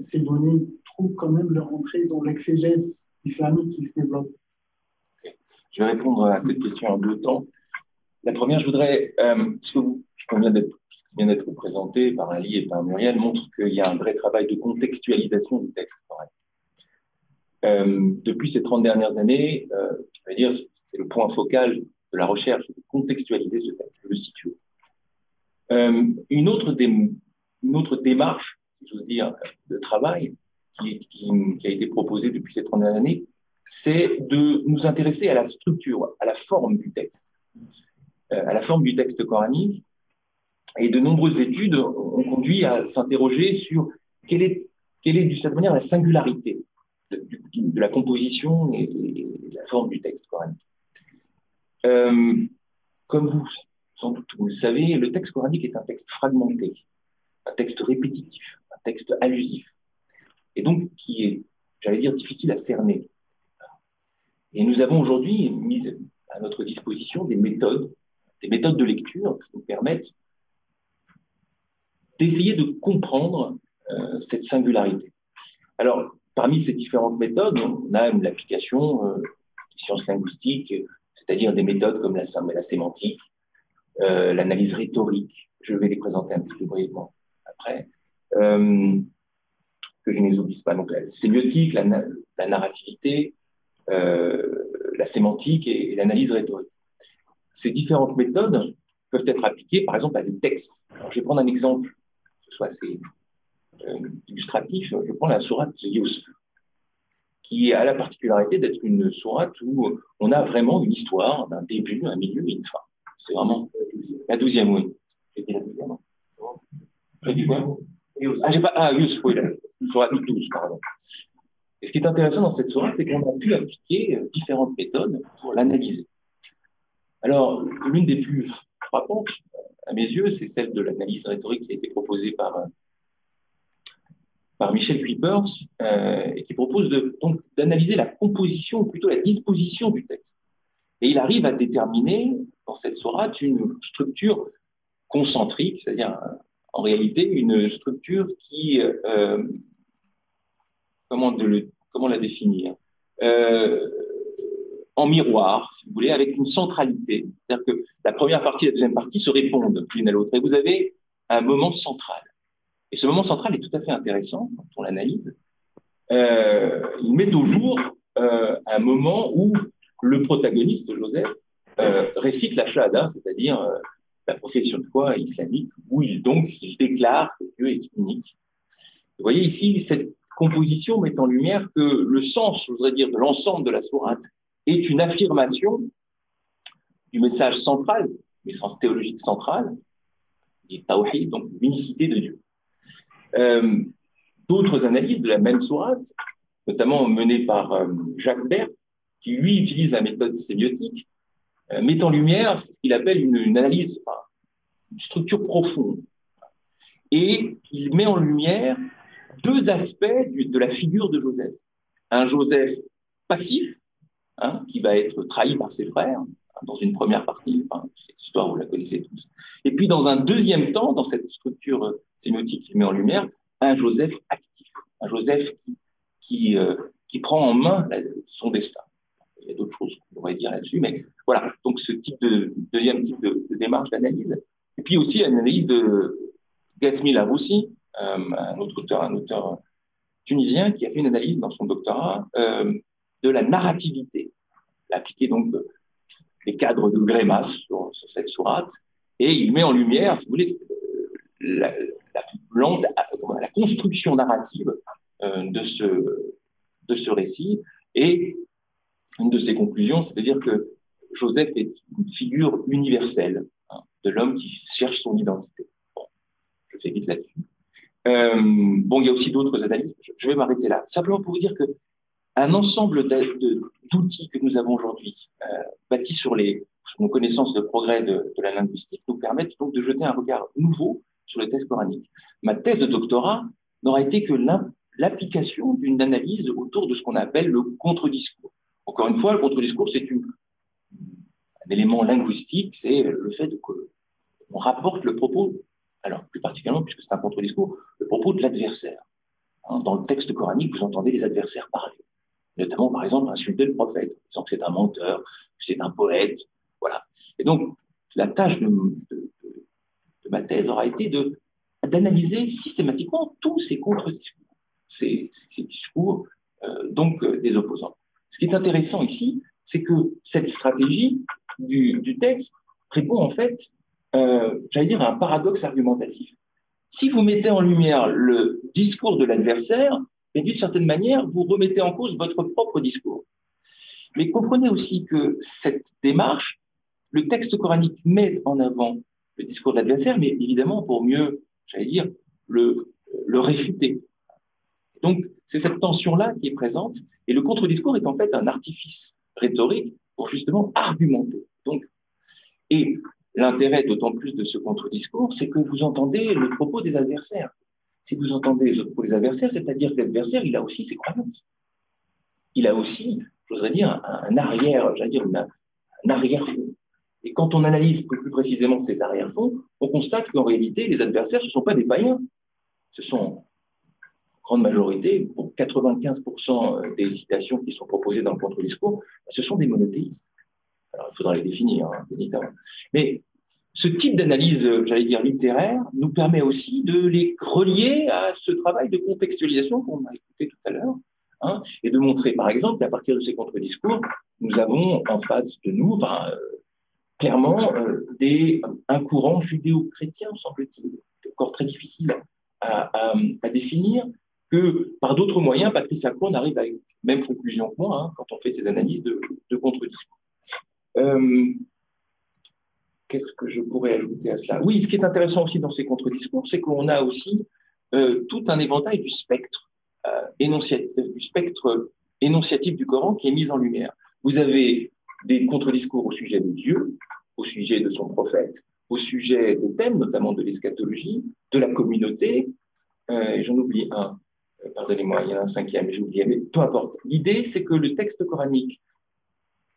ces données quand même leur entrée dans l'exégèse islamique qui se développe Je vais répondre à cette question en deux temps. La première, je voudrais, euh, ce, qui vient d'être présenté par Ali et par Muriel montre qu'il y a un vrai travail de contextualisation du texte euh, depuis ces 30 dernières années, euh, dire, c'est le point focal de la recherche, de contextualiser ce texte, de le situer. Euh, une, autre une autre démarche, si j'ose dire, de travail qui, a été proposée depuis ces 30 dernières années, c'est de nous intéresser à la structure, à la forme du texte, euh, à la forme du texte coranique. Et de nombreuses études ont conduit à s'interroger sur quelle est, quelle est, de cette manière, la singularité de, la composition et, de la forme du texte coranique. Euh, comme vous, sans doute, vous le savez, le texte coranique est un texte fragmenté, un texte répétitif, un texte allusif. Et donc qui est, j'allais dire, difficile à cerner. Et nous avons aujourd'hui mis à notre disposition des méthodes, des méthodes de lecture qui nous permettent d'essayer de comprendre euh, cette singularité. Alors, parmi ces différentes méthodes, on a l'application euh, des sciences linguistiques, c'est-à-dire des méthodes comme la, sémantique, euh, l'analyse rhétorique. Je vais les présenter un petit peu brièvement après. Que je ne les oublie pas. Donc, la sémiotique, la, la narrativité, euh, la sémantique et, l'analyse rhétorique. Ces différentes méthodes peuvent être appliquées, par exemple, à des textes. je vais prendre un exemple, que ce soit assez euh, illustratif. Je prends la sourate Yusuf, qui a la particularité d'être une sourate où on a vraiment une histoire d'un début, un milieu et une fin. C'est vraiment la douzième, oui. J'ai dit la douzième. J'ai dit quoi? Ah, j'ai pas. Ah, Yusuf, oui, la sourate 12, pardon. Et ce qui est intéressant dans cette sourate, c'est qu'on a pu appliquer euh, différentes méthodes pour l'analyser. Alors, l'une des plus frappantes, à mes yeux, c'est celle de l'analyse rhétorique qui a été proposée par, euh, par Michel Kuipers, euh, et qui propose d'analyser la composition, ou plutôt la disposition du texte. Et il arrive à déterminer dans cette sourate une structure concentrique, c'est-à-dire en réalité une structure qui, le, comment la définir? Euh, En miroir, si vous voulez, avec une centralité. C'est-à-dire que la première partie et la deuxième partie se répondent l'une à l'autre. Et vous avez un moment central. Et ce moment central est tout à fait intéressant quand on l'analyse. Euh, il met au jour euh, un moment où le protagoniste, Joseph, récite la shahada, c'est-à-dire la profession de foi islamique, où il donc il déclare que Dieu est unique. Vous voyez ici cette composition met en lumière que le sens, je voudrais dire, de l'ensemble de la sourate est une affirmation du message central, message théologique central, du tawhid, donc l'unicité de Dieu. Euh, d'autres analyses de la même sourate, notamment menées par euh, Jacques Bert, qui lui utilise la méthode sémiotique, met en lumière ce qu'il appelle une, analyse, une structure profonde. Et il met en lumière deux aspects de la figure de Joseph. Un Joseph passif, hein, qui va être trahi par ses frères, hein, dans une première partie, cette histoire, vous la connaissez tous. Et puis, dans un deuxième temps, dans cette structure euh, sémiotique qu'il met en lumière, un Joseph actif, un Joseph qui, euh, qui, prend en main son destin. Il y a d'autres choses qu'on pourrait dire là-dessus, mais voilà. Donc, ce type de deuxième type de, démarche d'analyse. Et puis aussi, l'analyse de Gasmi Laroussi, euh, un autre auteur, un auteur tunisien qui a fait une analyse dans son doctorat euh, de la narrativité. Il a appliqué donc les cadres de Grémas sur, cette sourate et il met en lumière, si vous voulez, la, la, construction narrative euh, de, ce, de ce récit. Et une de ses conclusions, c'est-à-dire que Joseph est une figure universelle hein, de l'homme qui cherche son identité. Je fais vite là-dessus. Euh, bon, il y a aussi d'autres analyses. Je vais m'arrêter là. Simplement pour vous dire que un ensemble d'outils que nous avons aujourd'hui, euh, bâtis sur, les, nos connaissances de progrès de, la linguistique, nous permettent donc de jeter un regard nouveau sur le texte coranique. Ma thèse de doctorat n'aura été que l'application d'une analyse autour de ce qu'on appelle le contre-discours. Encore une fois, le contre-discours, c'est un élément linguistique, c'est le fait qu'on rapporte le propos alors plus particulièrement puisque c'est un contre-discours, le propos de l'adversaire. Hein, dans le texte coranique, vous entendez les adversaires parler, notamment par exemple insulter le prophète, disant que c'est un menteur, que c'est un poète, voilà. Et donc la tâche de, ma thèse aura été d'analyser systématiquement tous ces contre-discours, ces, discours euh, donc euh, des opposants. Ce qui est intéressant ici, c'est que cette stratégie du, texte répond en fait euh, j'allais dire, un paradoxe argumentatif. Si vous mettez en lumière le discours de l'adversaire, d'une certaine manière, vous remettez en cause votre propre discours. Mais comprenez aussi que cette démarche, le texte coranique met en avant le discours de l'adversaire, mais évidemment pour mieux, j'allais dire, le, le réfuter. Donc, c'est cette tension-là qui est présente, et le contre-discours est en fait un artifice rhétorique pour justement argumenter. Donc, et L'intérêt d'autant plus de ce contre-discours, c'est que vous entendez le propos des adversaires. si vous entendez les adversaires, c'est-à-dire que l'adversaire, il a aussi ses croyances. Il a aussi, j'oserais dire, un, arrière, j'allais dire, un arrière-fond. Et quand on analyse plus précisément ces arrière-fonds, on constate qu'en réalité, les adversaires, ce ne sont pas des païens. Ce sont, grande majorité, pour 95% des citations qui sont proposées dans le contre-discours, ce sont des monothéistes. Alors, il faudra les définir, hein. Mais ce type d'analyse, j'allais dire littéraire, nous permet aussi de les relier à ce travail de contextualisation qu'on a écouté tout à l'heure, hein, et de montrer, par exemple, qu'à partir de ces contre-discours, nous avons en face de nous, enfin, euh, clairement, euh, des, un courant judéo-chrétien, semble-t-il, encore très difficile à, définir, que par d'autres moyens, Patrice Lacroix arrive à une même conclusion que moi hein, quand on fait ces analyses de, contre-discours. Euh, qu'est-ce que je pourrais ajouter à cela? Oui, ce qui est intéressant aussi dans ces contre-discours, c'est qu'on a aussi euh, tout un éventail du spectre, énonciatif, du spectre énonciatif du Coran qui est mis en lumière. Vous avez des contre-discours au sujet de Dieu, au sujet de son prophète, au sujet des thèmes, notamment de l'eschatologie, de la communauté. Euh, J'en oublie un, euh, pardonnez-moi, il y en a un cinquième, j'ai oublié, mais peu importe. L'idée, c'est que le texte coranique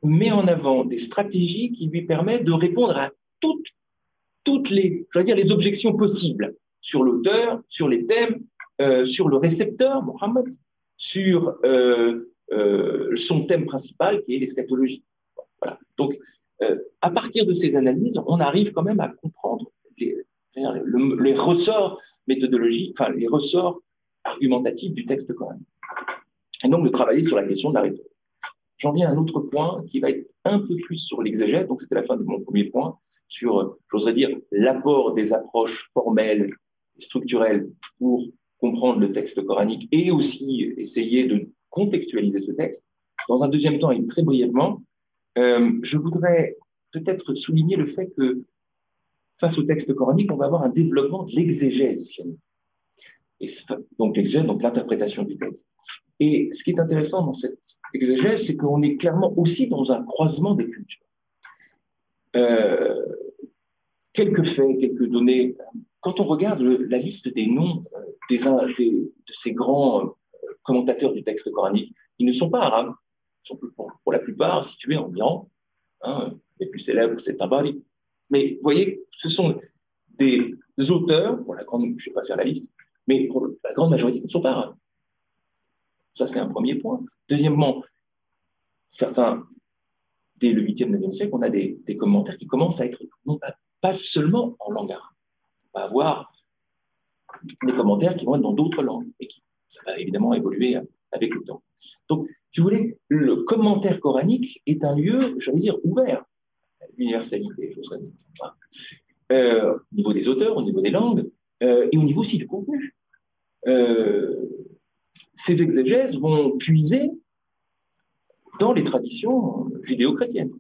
met en avant des stratégies qui lui permettent de répondre à toutes, toutes les, je dire, les objections possibles sur l'auteur, sur les thèmes, euh, sur le récepteur, Mohammed, sur euh, euh, son thème principal qui est l'eschatologie. Voilà. Donc, à partir de ces analyses, on arrive quand même à comprendre les ressorts méthodologiques, enfin les ressorts argumentatifs du texte coranique. Et donc de travailler sur la question de la rhétorique. J'en viens à un autre point qui va être un peu plus sur l'exégèse. Donc c'était la fin de mon premier point sur, j'oserais dire, l'apport des approches formelles structurelles pour comprendre le texte coranique et aussi essayer de contextualiser ce texte. Dans un deuxième temps, et très brièvement, euh, je voudrais peut-être souligner le fait que face au texte coranique, on va avoir un développement de l'exégèse islamique. Et donc l'exégèse, donc l'interprétation du texte. Et ce qui est intéressant dans cette exégèse, c'est qu'on est clairement aussi dans un croisement des cultures. Euh, quelques faits, quelques données. Quand on regarde la liste des noms euh, des, de ces grands commentateurs du texte coranique, ils ne sont pas arabes, sont pour, la plupart situés en Iran. Hein, les plus célèbres, c'est Tabari. Mais vous voyez, ce sont des, auteurs, pour la grande, je ne vais pas faire la liste, mais pour la grande majorité, qui ne sont pas. Ça, c'est un premier point. Deuxièmement, certains, dès le 8e, 9e siècle, on a des, commentaires qui commencent à être non pas, seulement en langue arabe. On va avoir des commentaires qui vont être dans d'autres langues et qui, ça va évidemment évoluer avec le temps. Donc, si vous voulez, le commentaire coranique est un lieu, j'allais dire, ouvert à l'universalité. Euh, au niveau des auteurs, au niveau des langues, euh, et au niveau aussi du contenu. Euh, ces exégèses vont puiser dans les traditions judéo-chrétiennes.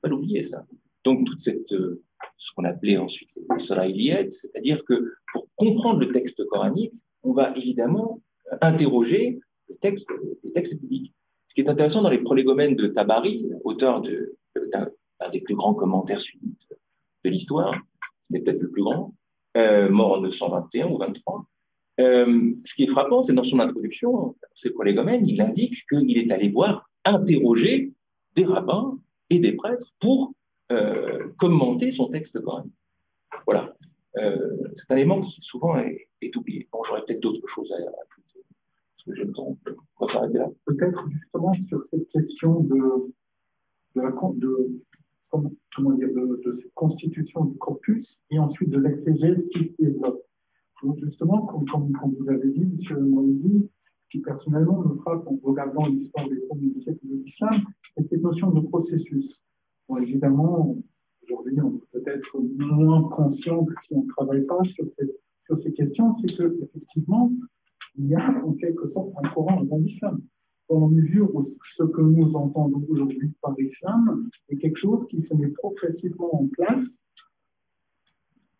Pas l'oublier, ça. Donc, toute cette, ce qu'on appelait ensuite les israéliettes, c'est-à-dire que pour comprendre le texte coranique, on va évidemment interroger le texte, les textes publics. Ce qui est intéressant dans les prolégomènes de Tabari, auteur d'un des plus grands commentaires sunnites de l'histoire, n'est peut-être le plus grand, euh, mort en 921 ou 23. Euh, ce qui est frappant, c'est dans son introduction, ces prolégomènes, il indique qu'il est allé voir, interroger des rabbins et des prêtres pour euh, commenter son texte coranique. Voilà. c'est un élément qui souvent est, oublié. Bon, j'aurais peut-être d'autres choses à, ajouter Peut-être justement sur cette question de, de la de, comment, dire, de, cette constitution du corpus et ensuite de l'exégèse qui se développe. Donc justement, comme, vous avez dit, M. Moïsi, qui personnellement me frappe en regardant l'histoire des premiers siècles de l'islam, c'est cette notion de processus. Évidemment, aujourd'hui, on est peut-être moins conscient que si on ne travaille pas sur, ces questions, c'est que effectivement, il y a en quelque sorte un courant dans l'islam. Dans la mesure où ce que nous entendons aujourd'hui par l'islam est quelque chose qui se met progressivement en place,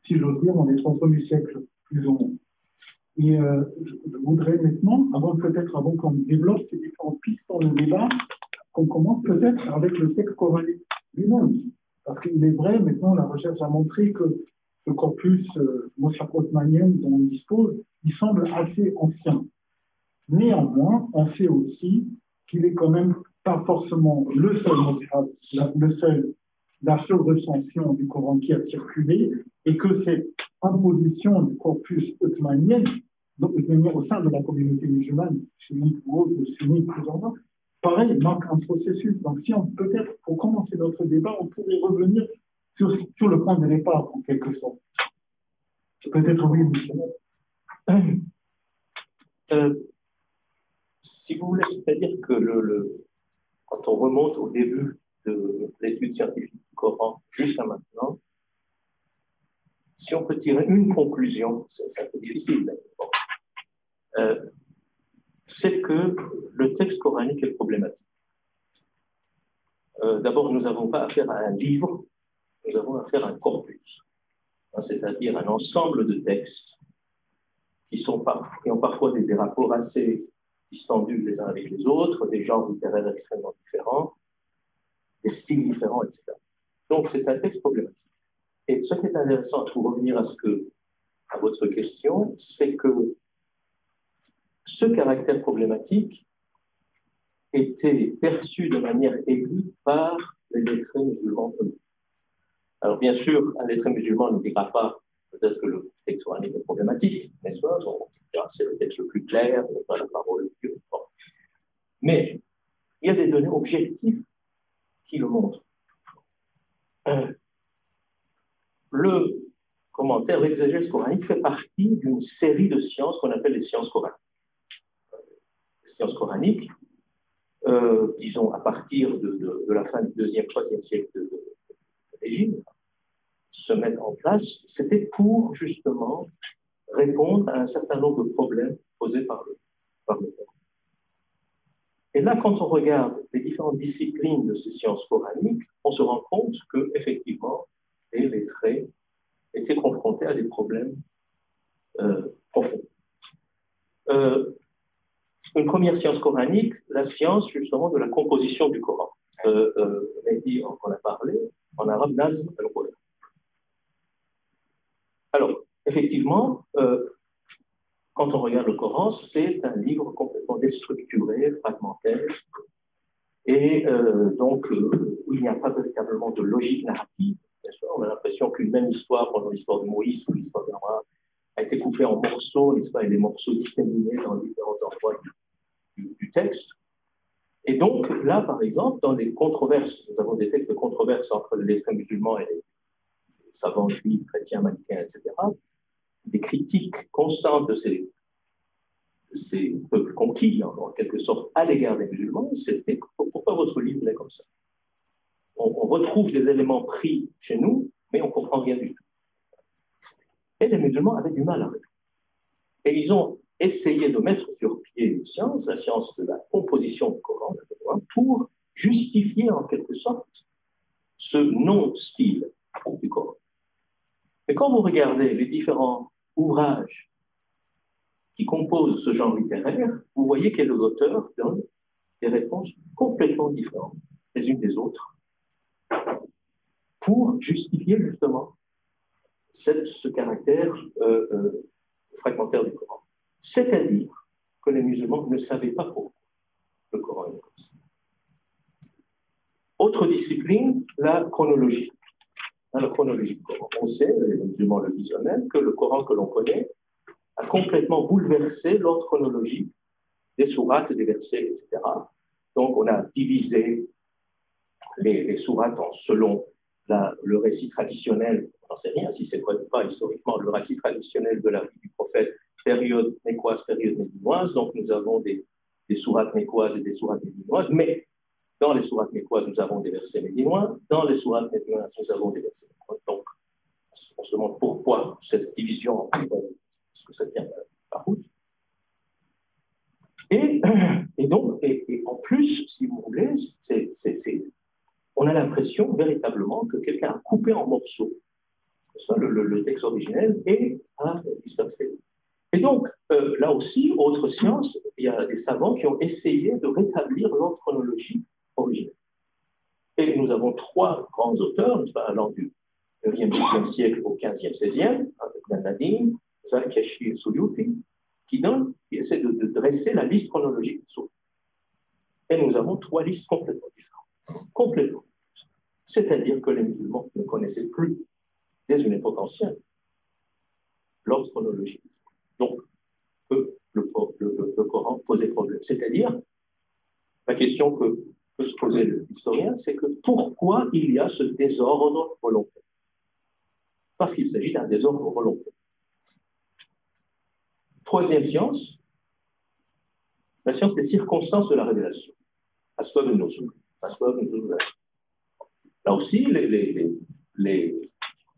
si j'ose dire, dans les trois premiers siècles, plus ou moins. Et euh, je, voudrais maintenant, avant peut-être avant qu'on développe ces différentes pistes dans le débat, qu'on commence peut-être avec le texte coranique lui-même. Parce qu'il est vrai, maintenant, la recherche a montré que ce corpus euh, dont on dispose, il semble assez ancien. Néanmoins, on sait aussi qu'il est quand même pas forcément le seul le seul, la seule recension du Coran qui a circulé et que cette imposition du corpus ottomanien au sein de la communauté musulmane, sunnite ou autre, sunnite plus en pareil, marque un processus. Donc, si on peut-être, pour commencer notre débat, on pourrait revenir sur, le point de départ, en quelque sorte. Peut-être oui, monsieur. Euh, si vous voulez, c'est-à-dire que le, quand on remonte au début de l'étude scientifique Coran jusqu'à maintenant, si on peut tirer une conclusion, c'est un peu difficile, euh, c'est que le texte coranique est problématique. Euh, d'abord, nous n'avons pas affaire à un livre, nous avons affaire à un corpus, hein, c'est-à-dire un ensemble de textes qui, sont qui ont parfois des, des rapports assez distendus les uns avec les autres, des genres littéraires extrêmement différents, des styles différents, etc. Donc, c'est un texte problématique. Et ce qui est intéressant, pour revenir à, votre question, c'est que ce caractère problématique était perçu de manière aiguë par les lettrés musulmans Alors, bien sûr, un lettré musulman ne dira pas peut-être que le texte coranique est problématique, pas? C'est le texte le plus clair, pas la parole de Dieu. Mais il y a des données objectives qui le montrent. Euh, le commentaire, l'exégèse coranique fait partie d'une série de sciences qu'on appelle les sciences coraniques. Les sciences coraniques, euh, disons à partir de, la fin du deuxième, troisième siècle de, de, se mettent en place, c'était pour justement répondre à un certain nombre de problèmes posés par le, par le Et là, quand on regarde les différentes disciplines de ces sciences coraniques, on se rend compte que effectivement, les lettrés étaient confrontés à des problèmes euh, profonds. Euh, une première science coranique, la science justement de la composition du Coran. Euh, euh on en a parlé, en arabe, Nazm al-Quran. Alors, effectivement, euh, quand on regarde le Coran, c'est un livre complètement déstructuré, fragmentaire, et donc où il n'y a pas véritablement de logique narrative on a l'impression qu'une même histoire, pendant l'histoire de Moïse ou l'histoire d'Abraham, a été coupée en morceaux, n'est-ce et des morceaux disséminés dans différents endroits du, texte. Et donc, là, par exemple, dans les controverses, nous avons des textes de controverses entre les lettrés musulmans et les savants juifs, chrétiens, manichéens, etc., des critiques constantes de ces, peuples conquis, en, quelque sorte, à l'égard des musulmans, c'était pourquoi votre livre est comme ça? On, retrouve des éléments pris chez nous, mais on ne comprend rien du tout. Et les musulmans avaient du mal à répondre. Et ils ont essayé de mettre sur pied une science, la science de la composition du Coran, pour justifier en quelque sorte ce non-style du Coran. Mais quand vous regardez les différents ouvrages qui composent ce genre littéraire, vous voyez que les auteurs donnent des réponses complètement différentes les unes des autres pour justifier justement ce caractère euh, euh, fragmentaire du Coran. C'est-à-dire que les musulmans ne savaient pas pourquoi le Coran est comme ça. Autre discipline, la chronologie. Du Coran. On sait, les musulmans le disent eux-mêmes, que le Coran que l'on connaît a complètement bouleversé l'ordre chronologique des sourates, des versets, etc. Donc, on a divisé les, les sourates selon le récit traditionnel, on n'en sait rien si c'est vrai ou pas historiquement, le récit traditionnel de la vie du prophète, période mécoise, période médinoise. Donc nous avons des, des sourates mécoises et des sourates médinoises, mais dans les sourates mécoises, nous avons des versets médinois, dans les sourates médinoises, nous avons des versets médinois. Donc on se demande pourquoi cette division, est-ce que ça tient par route et, et, donc, et, en plus, si vous voulez, c'est on a l'impression véritablement que quelqu'un a coupé en morceaux soit le, texte originel et a dispersé. Et donc, euh, là aussi, autre science, il y a des savants qui ont essayé de rétablir l'ordre chronologique originel. Et nous avons trois grands auteurs, allant du 9e, 10e siècle au 15e, 16e, avec Nadim, Zarkashi et Suyuti, qui, qui essaie de, dresser la liste chronologique Et nous avons trois listes complètement différentes. Complètement. C'est-à-dire que les musulmans ne connaissaient plus, dès une époque ancienne, l'ordre chronologique. Donc, le, le, le, Coran posait problème. C'est-à-dire, la question que peut se poser l'historien, c'est que pourquoi il y a ce désordre volontaire? Parce qu'il s'agit d'un désordre volontaire. Troisième science, la science des circonstances de la révélation. Là aussi, les, les, les,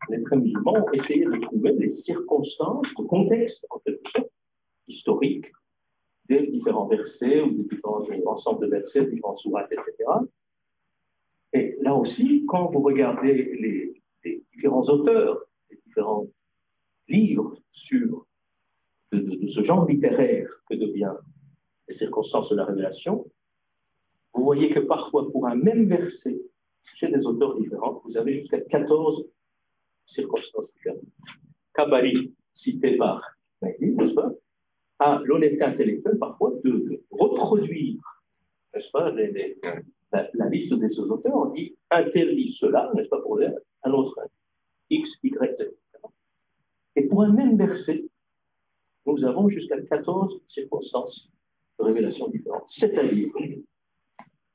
les très musulmans ont essayé de trouver les circonstances, le contexte, en historique, des différents versets ou des différents ensembles de versets, différents sourates, etc. Et là aussi, quand vous regardez les, différents auteurs, les différents livres sur de, de, ce genre littéraire que devient les circonstances de la révélation, vous voyez que parfois, pour un même verset, chez des auteurs différents, vous avez jusqu'à 14 circonstances différentes. Kabari, cité par Mahdi, n'est-ce pas, a l'honnêteté intellectuelle parfois de, reproduire, n'est-ce pas, la, liste des auteurs. On dit un tel dit cela, n'est-ce pas, pour un autre X, Y, Z. Et pour un même verset, nous avons jusqu'à 14 circonstances de révélation différentes. C'est-à-dire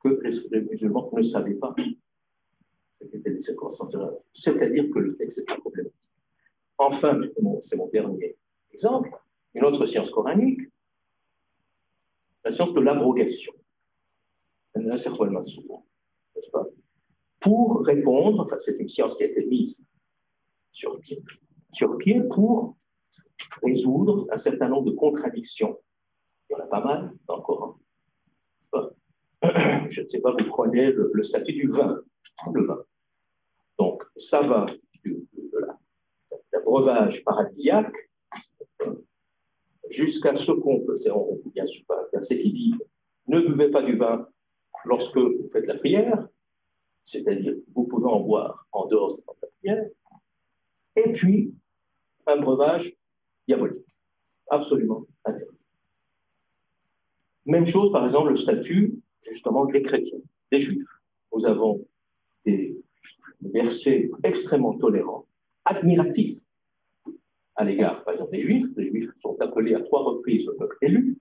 que les, musulmans ne savaient pas ce qu'étaient les circonstances de. C'est-à-dire que le texte est problématique. Enfin, c'est mon dernier exemple, une autre science coranique, la science de l'abrogation. n'est-ce pas? Pour répondre, enfin, c'est une science qui a été mise sur pied, sur pied pour résoudre un certain nombre de contradictions. Il y en a pas mal dans le Coran. Je ne sais pas, vous prenez le, statut du vin, le vin. Donc, ça va d'un breuvage paradisiaque jusqu'à ce qu'on peut, bien sûr, un verset qui dit ne buvez pas du vin lorsque vous faites la prière, c'est-à-dire vous pouvez en boire en dehors de la prière, et puis un breuvage diabolique, absolument interdit. Même chose, par exemple, le statut justement des chrétiens, des juifs. Nous avons des versets extrêmement tolérants, admiratifs à l'égard, par exemple, des juifs. Les juifs sont appelés à trois reprises le peuple élu,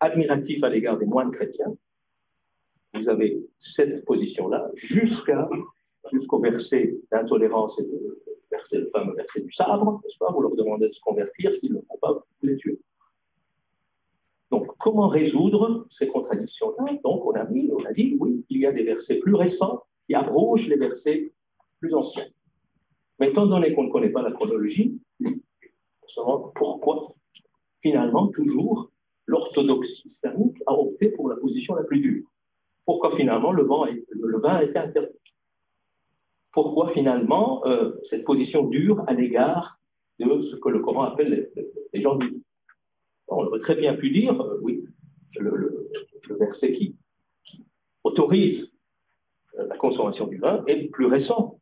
admiratifs à l'égard des moines chrétiens. Vous avez cette position-là jusqu'à jusqu'au verset d'intolérance et de verset, le fameux verset du sabre, n'est-ce pas? Vous leur demandez de se convertir, s'ils ne font pas, vous les tuez. Donc, comment résoudre ces contradictions-là? Donc, on a, mis, on a dit, oui, il y a des versets plus récents qui abrogent les versets plus anciens. Mais étant donné qu'on ne connaît pas la chronologie, on se demande pourquoi, finalement, toujours, l'orthodoxie islamique a opté pour la position la plus dure. Pourquoi, finalement, le, vin, a été interdit? Pourquoi finalement euh, cette position dure à l'égard de ce que le Coran appelle les, gens libres. On aurait très bien pu dire, euh, oui, le, verset qui, autorise euh, la consommation du vin est plus récent.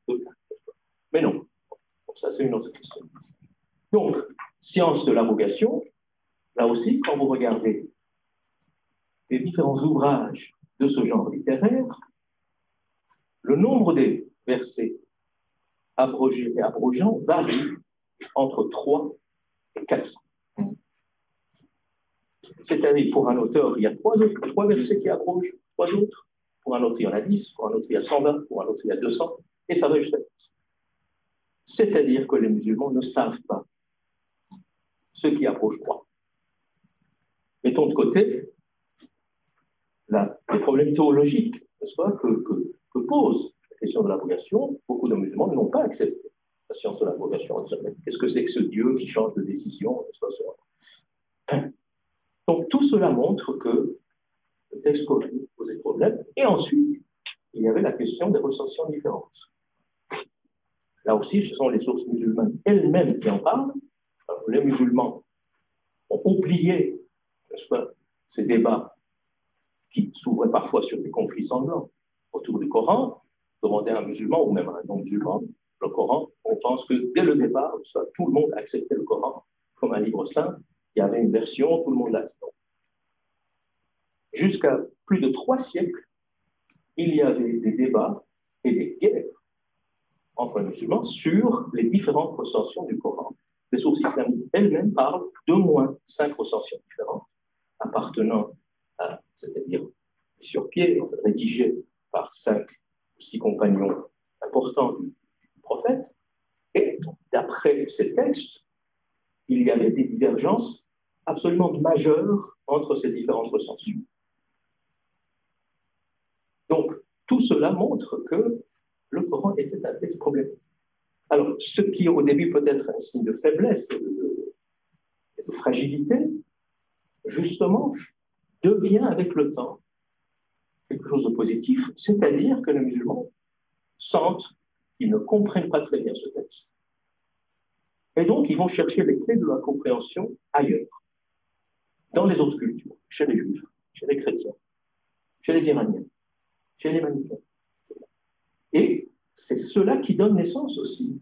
Ça c'est une autre question. Donc, science de l'abrogation, là aussi, quand vous regardez les différents ouvrages de ce genre littéraire, le nombre des versets abrogés et abrogeants varie entre 3 et 400. C'est-à-dire, pour un auteur, il y a trois, autres, trois versets qui abrogent, trois autres. Pour un autre, il y en a 10. Pour un autre, il y a 120. Pour un autre, il y a 200. Et ça va jusqu'à 10. C'est-à-dire que les musulmans ne savent pas ce qui approche quoi. Mettons de côté les problèmes théologiques, que, pose question de l'abrogation, beaucoup de musulmans n'ont pas accepté la science de l'abrogation. Qu'est-ce que c'est que ce Dieu qui change de décision Donc tout cela montre que le texte coranique posait problème. Et ensuite, il y avait la question des recensions différentes. Là aussi, ce sont les sources musulmanes elles-mêmes qui en parlent. Les musulmans ont oublié, pas, ces débats qui s'ouvraient parfois sur des conflits sanglants autour du Coran, demander à un musulman ou même à un non-musulman le Coran, on pense que dès le départ, tout le monde acceptait le Coran comme un livre saint. Il y avait une version, tout le monde l'acceptait. Jusqu'à plus de trois siècles, il y avait des débats et des guerres entre les musulmans sur les différentes recensions du Coran. Les sources islamiques elles-mêmes parlent d'au moins cinq recensions différentes appartenant à, c'est-à-dire sur pied, rédigées par cinq ou six compagnons importants du prophète. Et d'après ces textes, il y avait des divergences absolument majeures entre ces différentes recensions. Donc, tout cela montre que le Coran était un texte problématique. Alors, ce qui au début peut être un signe de faiblesse et de, fragilité, justement, devient avec le temps quelque chose de positif, c'est-à-dire que les musulmans sentent qu'ils ne comprennent pas très bien ce texte. Et donc, ils vont chercher les clés de la compréhension ailleurs, dans les autres cultures, chez les juifs, chez les chrétiens, chez les iraniens, chez les manichéens. Et c'est cela qui donne naissance aussi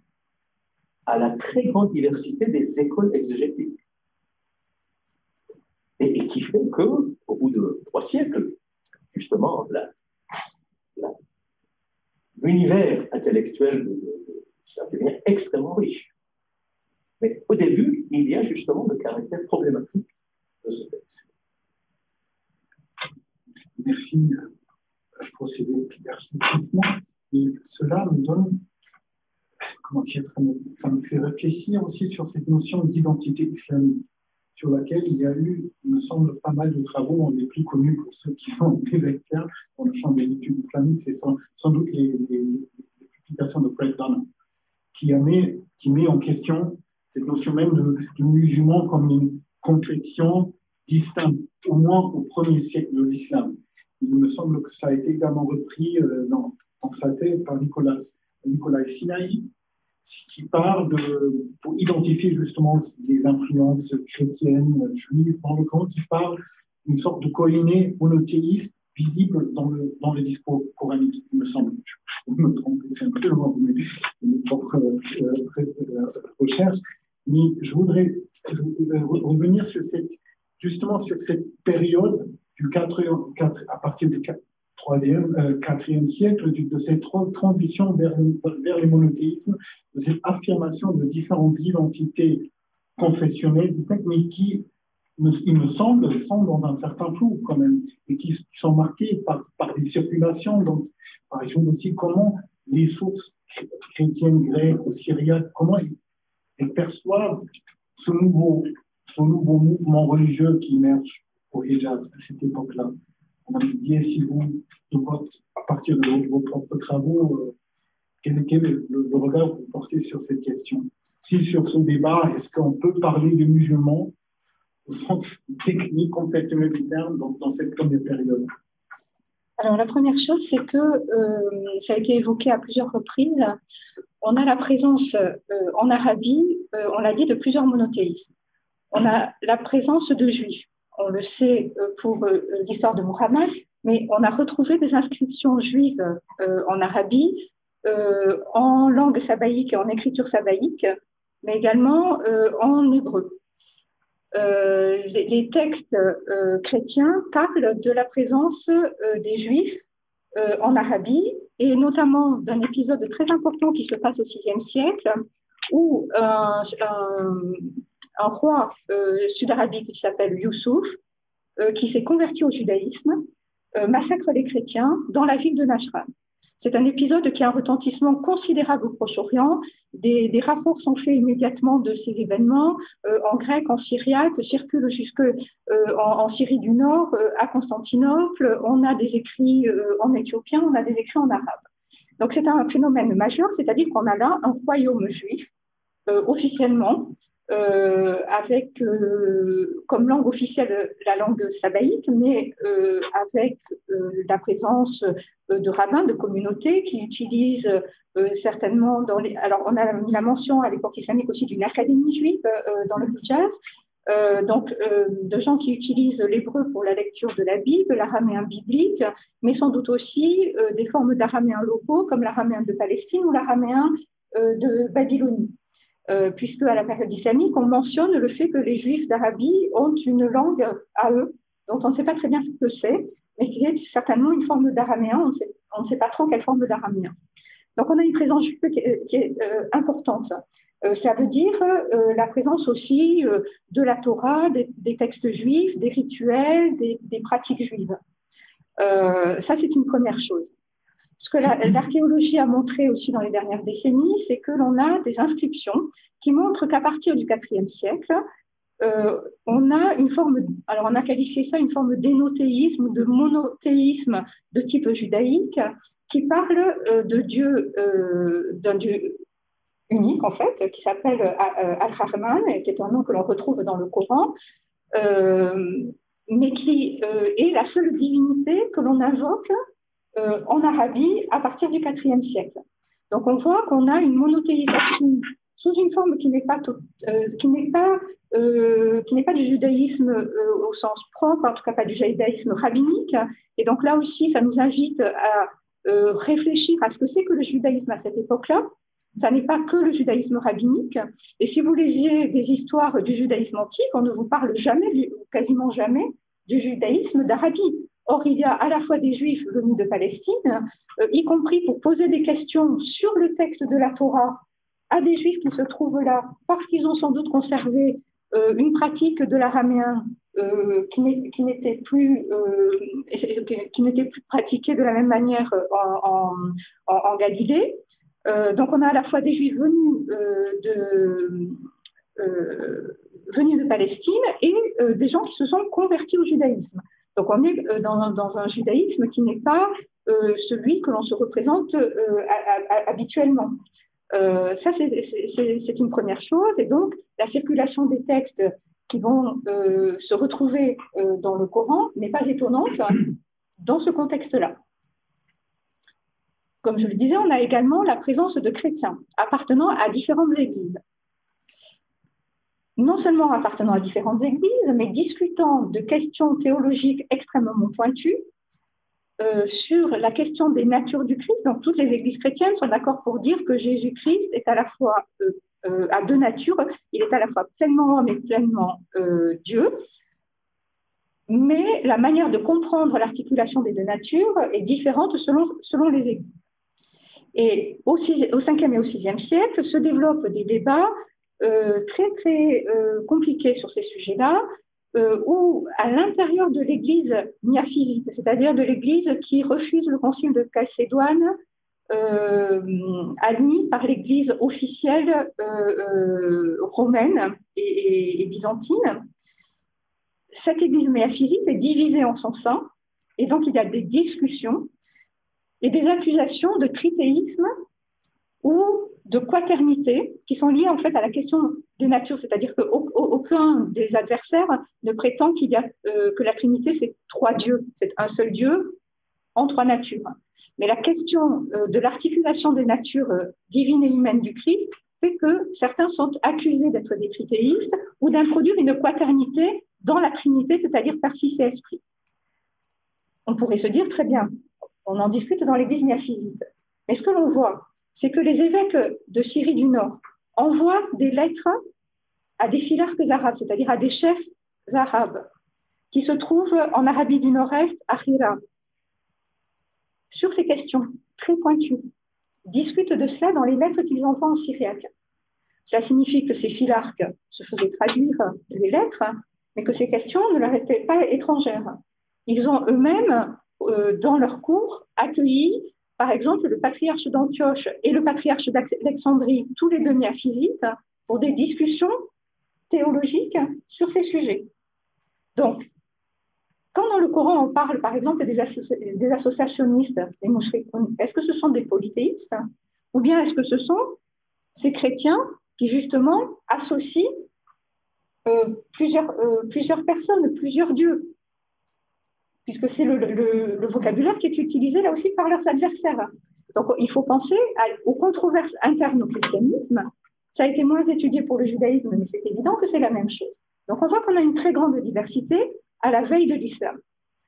à la très grande diversité des écoles exégétiques. Et, qui fait que, au bout de trois siècles, justement, l'univers intellectuel devient extrêmement riche. Mais au début, il y a justement le caractère problématique de ce texte. Merci pour procéder architectement. Et cela me donne, comment dire, ça me, fait réfléchir aussi sur cette notion d'identité islamique, sur laquelle il y a eu, il me semble, pas mal de travaux, les plus connus pour ceux qui sont des experts dans le champ des études islamiques, c'est sans, doute les, publications de Fred Dunham, qui, met, qui met en question cette notion même de, musulman comme une confession distincte, au moins au premier siècle de l'islam. Il me semble que ça a été également repris euh, dans, dans, sa thèse par Nicolas, Nicolas Sinaï, qui parle pour identifier justement les influences chrétiennes, juives dans le Coran, qui parle d'une sorte de coïné monothéiste visible dans le, dans le discours coranique, il me semble. Je me trompe, c'est un peu loin de mes propres euh, euh, recherches. Mais je voudrais revenir sur cette, justement sur cette période du 4, 4 à partir du 3e, 4e euh, siècle, de cette transition vers, vers les monothéismes, de cette affirmation de différentes identités confessionnelles mais qui, il me semble, sont dans un certain flou quand même, et qui, sont marquées par, par des circulations. Donc, par exemple aussi, comment les sources chrétiennes, grecques ou syriaques, comment elles perçoivent ce nouveau, ce nouveau mouvement religieux qui émerge au Hijaz à cette époque-là. On a dit, si vous, à partir de vos, propres travaux, euh, quel, est le, regard que vous portez sur cette question? Si sur ce débat, est-ce qu'on peut parler de musulmans au sens technique, confessionnel du terme, dans, dans cette première période? Alors, la première chose, c'est que euh, ça a été évoqué à plusieurs reprises. On a la présence euh, en Arabie, on l'a dit, de plusieurs monothéismes. On a la présence de juifs. On le sait pour l'histoire de Muhammad, mais on a retrouvé des inscriptions juives en Arabie, en langue sabaïque et en écriture sabaïque, mais également en hébreu. Euh, les, textes euh, chrétiens parlent de la présence euh, des Juifs en Arabie, et notamment d'un épisode très important qui se passe au VIe siècle, où un, roi sud-arabique qui s'appelle Youssouf, qui s'est converti au judaïsme, massacre les chrétiens dans la ville de Najran. C'est un épisode qui a un retentissement considérable au Proche-Orient. Des, rapports sont faits immédiatement de ces événements euh, en grec, en syriaque, circulent jusque euh, en, Syrie du Nord, euh, à Constantinople. On a des écrits en éthiopien, on a des écrits en arabe. Donc c'est un phénomène majeur, c'est-à-dire qu'on a là un royaume juif officiellement euh, avec euh, comme langue officielle la langue sabaïque, mais euh, avec la présence de rabbins, de communautés qui utilisent certainement dans les. Alors, on a mis la mention à l'époque islamique aussi d'une académie juive dans le Hijaz. donc, de gens qui utilisent l'hébreu pour la lecture de la Bible, l'araméen biblique, mais sans doute aussi des formes d'araméen locaux comme l'araméen de Palestine ou l'araméen de Babylonie. Puisque à la période islamique, on mentionne le fait que les Juifs d'Arabie ont une langue à eux, dont on ne sait pas très bien ce que c'est, mais qui est certainement une forme d'araméen. On, ne sait pas trop quelle forme d'araméen. Donc, on a une présence juive qui est, importante. Euh, cela veut dire euh, la présence aussi euh, de la Torah, des, textes juifs, des rituels, des, pratiques juives. ça, c'est une première chose. Ce que l'archéologie a montré aussi dans les dernières décennies, c'est que l'on a des inscriptions qui montrent qu'à partir du IVe siècle, on a une forme, alors on a qualifié ça une forme d'énothéisme, de monothéisme de type judaïque, qui parle de Dieu, d'un Dieu unique, en fait, qui s'appelle euh, euh, Al-Rahman, qui est un nom que l'on retrouve dans le Coran, euh, mais qui est la seule divinité que l'on invoque en Arabie à partir du IVe siècle. Donc on voit qu'on a une monothéisation sous une forme qui n'est pas, n'est pas du judaïsme au sens propre, en tout cas pas du judaïsme rabbinique. Et donc là aussi, ça nous invite à réfléchir à ce que c'est que le judaïsme à cette époque-là, ça n'est pas que le judaïsme rabbinique. Et si vous lisiez des histoires du judaïsme antique, on ne vous parle jamais, quasiment jamais, du judaïsme d'Arabie. Or, il y a à la fois des juifs venus de Palestine, euh, y compris pour poser des questions sur le texte de la Torah à des juifs qui se trouvent là parce qu'ils ont sans doute conservé euh, une pratique de l'araméen euh, qui n'était plus, qui plus pratiquée de la même manière en, Galilée. Donc on a à la fois des juifs venus, de, venus de Palestine et des gens qui se sont convertis au judaïsme. Donc on est dans, un judaïsme qui n'est pas celui que l'on se représente habituellement. ça, c'est une première chose. Et donc, la circulation des textes qui vont se retrouver dans le Coran n'est pas étonnante dans ce contexte-là. Comme je le disais, on a également la présence de chrétiens appartenant à différentes églises. Non seulement appartenant à différentes églises, mais discutant de questions théologiques extrêmement pointues euh, sur la question des natures du Christ. Donc, toutes les églises chrétiennes sont d'accord pour dire que Jésus-Christ est à la fois euh, euh, à deux natures. Il est à la fois pleinement homme et pleinement Dieu. Mais la manière de comprendre l'articulation des deux natures est différente selon, selon les églises. Et au, 5e et au 6e siècle se développent des débats euh, très, très euh, compliqués sur ces sujets-là, euh, où à l'intérieur de l'Église miaphysite, c'est-à-dire de l'Église qui refuse le concile de Chalcédoine, admis par l'Église officielle romaine et, byzantine, cette Église miaphysite est divisée en son sein, et donc il y a des discussions et des accusations de trithéisme ou de quaternité qui sont liées en fait à la question des natures, c'est-à-dire qu'aucun des adversaires ne prétend qu'il y a, euh, que la Trinité c'est trois dieux, c'est un seul Dieu en trois natures. Mais la question euh, de l'articulation des natures euh, divines et humaines du Christ fait que certains sont accusés d'être des ou d'introduire une quaternité dans la Trinité, c'est-à-dire Père, Fils et Esprit. On pourrait se dire très bien, on en discute dans l'Église miaphysite. Mais ce que l'on voit, c'est que les évêques de Syrie du Nord envoient des lettres à des philarques arabes, c'est-à-dire à des chefs arabes, qui se trouvent en Arabie du Nord-Est, à Hira, sur ces questions très pointues, discutent de cela dans les lettres qu'ils envoient en syriaque. Cela signifie que ces philarques se faisaient traduire les lettres, mais que ces questions ne leur restaient pas étrangères. Ils ont eux-mêmes euh, dans leur cours, accueilli, par exemple, le patriarche d'Antioche et le patriarche d'Alexandrie, tous les deux miaphysites, pour des discussions théologiques sur ces sujets. Donc, quand dans le Coran on parle, par exemple, des, associationnistes, est-ce que ce sont des polythéistes ou bien est-ce que ce sont ces chrétiens qui, justement, associent euh, euh, plusieurs personnes, plusieurs dieux? Puisque c'est le, vocabulaire qui est utilisé là aussi par leurs adversaires. Donc il faut penser aux controverses internes au christianisme. Ça a été moins étudié pour le judaïsme, mais c'est évident que c'est la même chose. Donc on voit qu'on a une très grande diversité à la veille de l'islam,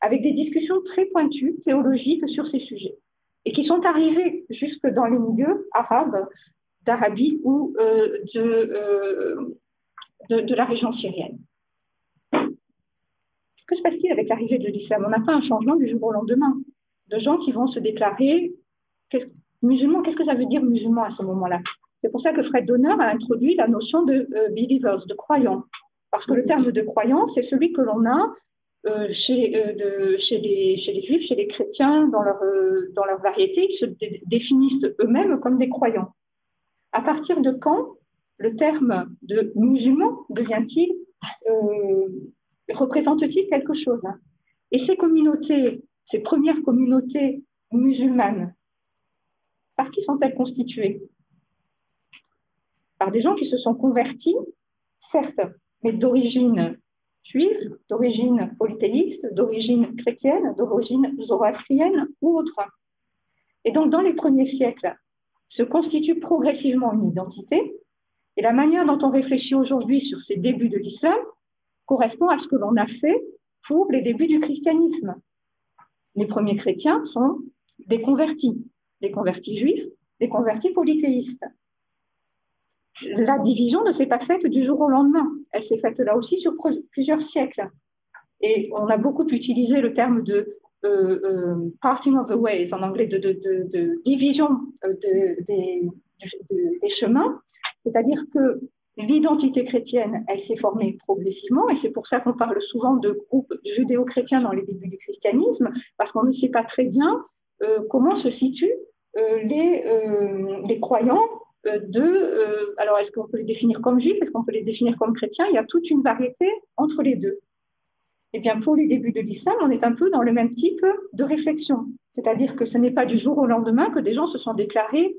avec des discussions très pointues, théologiques sur ces sujets, et qui sont arrivées jusque dans les milieux arabes d'Arabie ou de, de, la région syrienne. Que se passe-t-il avec l'arrivée de l'islam? On n'a pas un changement du jour au lendemain de gens qui vont se déclarer musulmans. Qu'est-ce que ça veut dire musulman à ce moment-là? C'est pour ça que Fred Donner a introduit la notion de believers, de croyants. Parce que le terme de croyant, c'est celui que l'on a euh, chez, euh, chez, les, juifs, chez les chrétiens, euh, dans leur variété, ils se définissent eux-mêmes comme des croyants. À partir de quand le terme de musulman devient-il, représente-t-il quelque chose Et ces communautés, ces premières communautés musulmanes, par qui sont-elles constituées? Par des gens qui se sont convertis, certes, mais d'origine juive, d'origine polythéiste, d'origine chrétienne, d'origine zoroastrienne ou autre. Et donc, dans les premiers siècles, se constitue progressivement une identité. Et la manière dont on réfléchit aujourd'hui sur ces débuts de l'islam correspond à ce que l'on a fait pour les débuts du christianisme. Les premiers chrétiens sont des convertis, des convertis juifs, des convertis polythéistes la division ne s'est pas faite du jour au lendemain. Elle s'est faite là aussi sur plusieurs siècles. Et on a beaucoup utilisé le terme de euh, euh, parting of the ways, en anglais, de, division euh, des, chemins. C'est-à-dire que l'identité chrétienne, elle s'est formée progressivement, et c'est pour ça qu'on parle souvent de groupes judéo-chrétiens dans les débuts du christianisme, parce qu'on ne sait pas très bien comment se situent les, les croyants euh, de, euh, alors est-ce qu'on peut les définir comme juifs, est-ce qu'on peut les définir comme chrétiens? Il y a toute une variété entre les deux. Eh bien, pour les débuts de l'islam, on est un peu dans le même type de réflexion. C'est-à-dire que ce n'est pas du jour au lendemain que des gens se sont déclarés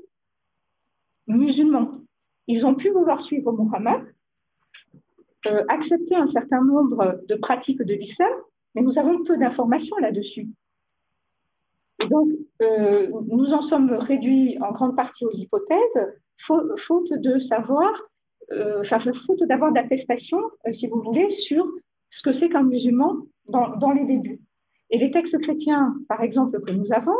musulmans. Ils ont pu vouloir suivre Muhammad, euh, accepter un certain nombre de pratiques de l'islam, mais nous avons peu d'informations là-dessus. Donc, nous en sommes réduits en grande partie aux hypothèses faute de savoir, euh, enfin, faute d'avoir d'attestation, euh, si vous voulez, sur ce que c'est qu'un musulman dans, les débuts. Et les textes chrétiens, par exemple, que nous avons,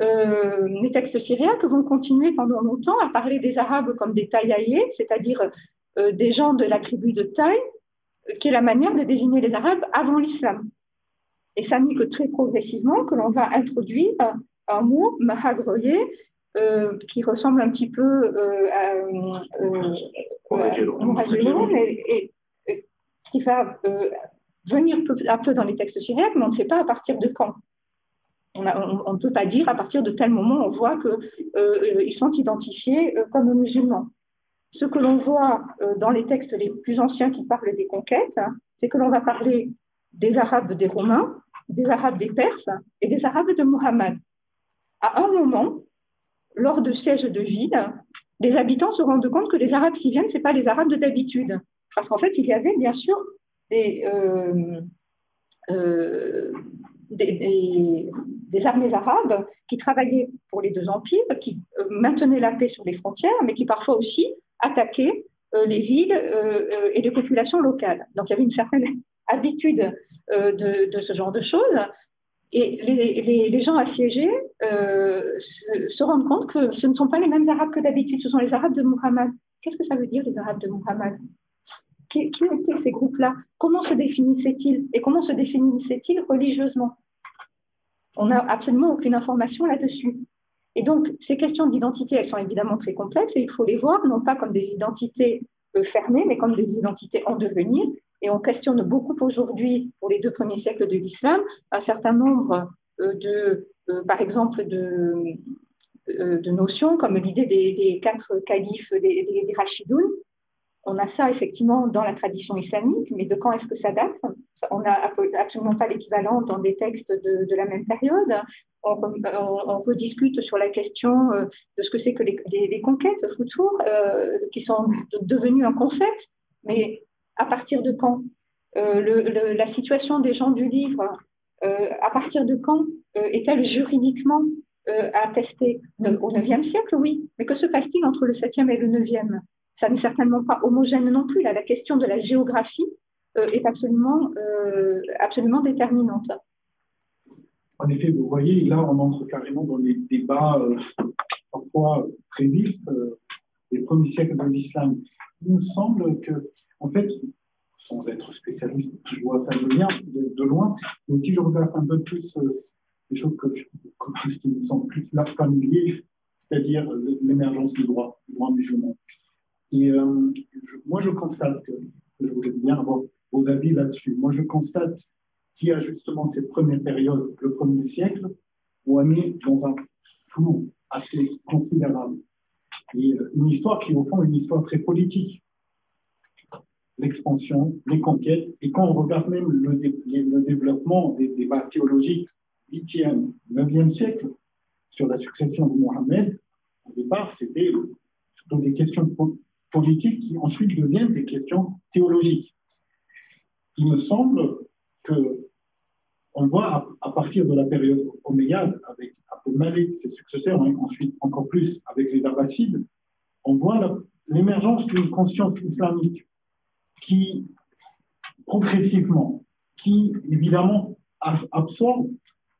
euh, les textes syriens, que vont continuer pendant longtemps à parler des Arabes comme des Taïaïés, c'est-à-dire des gens de la tribu de Taï, qui est la manière de désigner les Arabes avant l'islam. Et ça n'est que très progressivement que l'on va introduire un mot, mahagroyer, euh, qui ressemble un petit peu euh, à euh, et, et, qui va venir un peu dans les textes syriaques, mais on ne sait pas à partir de quand. On ne peut pas dire à partir de tel moment on voit qu'ils sont identifiés comme musulmans. Ce que l'on voit dans les textes les plus anciens qui parlent des conquêtes, c'est que l'on va parler des Arabes des Romains, des Arabes des Perses et des Arabes de Muhammad. À un moment, lors de sièges de ville, les habitants se rendent compte que les Arabes qui viennent, ce pas les Arabes d'habitude. Parce qu'en fait, il y avait bien sûr euh, euh, des, armées arabes qui travaillaient pour les deux empires, qui euh, maintenaient la paix sur les frontières, mais qui parfois aussi attaquaient les villes et les populations locales. Donc il y avait une certaine habitude de, ce genre de choses. Et les, gens assiégés euh, se, rendent compte que ce ne sont pas les mêmes Arabes que d'habitude, ce sont les Arabes de Muhammad. Qu'est-ce que ça veut dire, les Arabes de Muhammad? Qui, étaient ces groupes-là? Comment se définissaient-ils? Et comment se définissaient-ils religieusement? On n'a absolument aucune information là-dessus. Et donc, ces questions d'identité, elles sont évidemment très complexes et il faut les voir non pas comme des identités euh, fermées, mais comme des identités en devenir et on questionne beaucoup aujourd'hui, pour les deux premiers siècles de l'islam, un certain nombre euh, de, euh, par exemple, de, notions comme l'idée des, quatre califes, des, des, des Rashidounes. On a ça effectivement dans la tradition islamique, mais de quand est-ce que ça date? On n'a absolument pas l'équivalent dans des textes de, la même période. On, rediscute sur la question de ce que c'est que les, conquêtes, futur, qui sont devenues un concept, mais à partir de quand? Euh, La situation des gens du livre, euh, à partir de quand euh, est-elle juridiquement attestée? Au IXe siècle, oui. Mais que se passe-t-il entre le 7e et le 9e Ça n'est certainement pas homogène non plus. La question de la géographie est absolument, absolument déterminante. En effet, vous voyez, là, on entre carrément dans les débats parfois très vifs, des premier siècle de l'islam. Il me semble que, en fait, sans être spécialiste, je vois ça de, de, loin, mais si je regarde un peu plus euh, les choses que, qui me semblent plus là familiers, c'est-à-dire l'émergence du droit, du droit musulman. Et euh, moi, je constate que, je voudrais bien avoir vos avis là-dessus. Moi, je constate qu'il y a justement cette première période, le premier siècle, où on est dans un flou assez considérable. Et euh, une histoire qui est au fond une histoire très politique. L'expansion, les conquêtes, et quand on regarde même le, le développement des débats théologiques 8e, 9e siècle, sur la succession de Mohammed, au départ, c'était surtout des questions politiques qui ensuite deviennent des questions théologiques. Il me semble que on voit à, partir de la période omeyyade, avec Abdel Malik, ses successeurs, et ensuite encore plus avec les Abbassides, on voit l'émergence d'une conscience islamique qui, progressivement, qui évidemment absorbe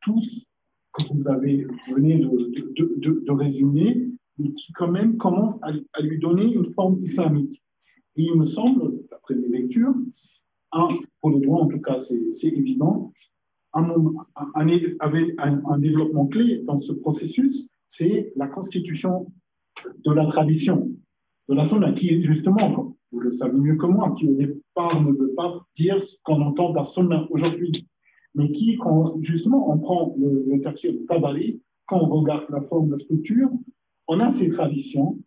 tout ce que vous avez venez de, résumer, mais qui quand même commence à, lui donner une forme islamique. Et il me semble, d'après mes lectures, pour le droit en tout cas c'est évident, un, développement clé dans ce processus, c'est la constitution de la tradition, de la sunna, qui justement, vous le savez mieux que moi, qui au départ ne veut pas dire ce qu'on entend par sunna aujourd'hui mais qui, quand justement on prend le, le de Tabari, quand on regarde la forme, la structure, on a ces traditions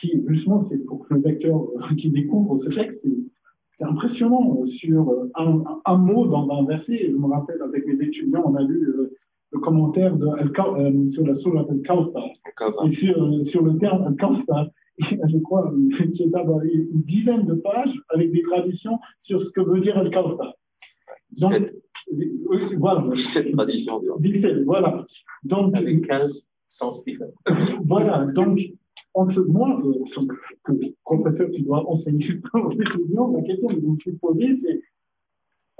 qui, justement, c'est pour le lecteur qui découvre ce texte, c'est impressionnant sur un, un, mot dans un verset. Je me rappelle, avec mes étudiants, on a lu euh, le commentaire de euh, sur la sourate Al-Kawthar. Et sur, sur, le terme Al-Kawthar, je crois, une dizaine de pages avec des traditions sur ce que veut dire Al-Kawthar. Donc, voilà. 17 traditions. 17, voilà. Donc, Avec 15 sens différents. Voilà, donc, en ce, moi, euh, professeur qui doit enseigner aux étudiants, la question que je me suis posée, c'est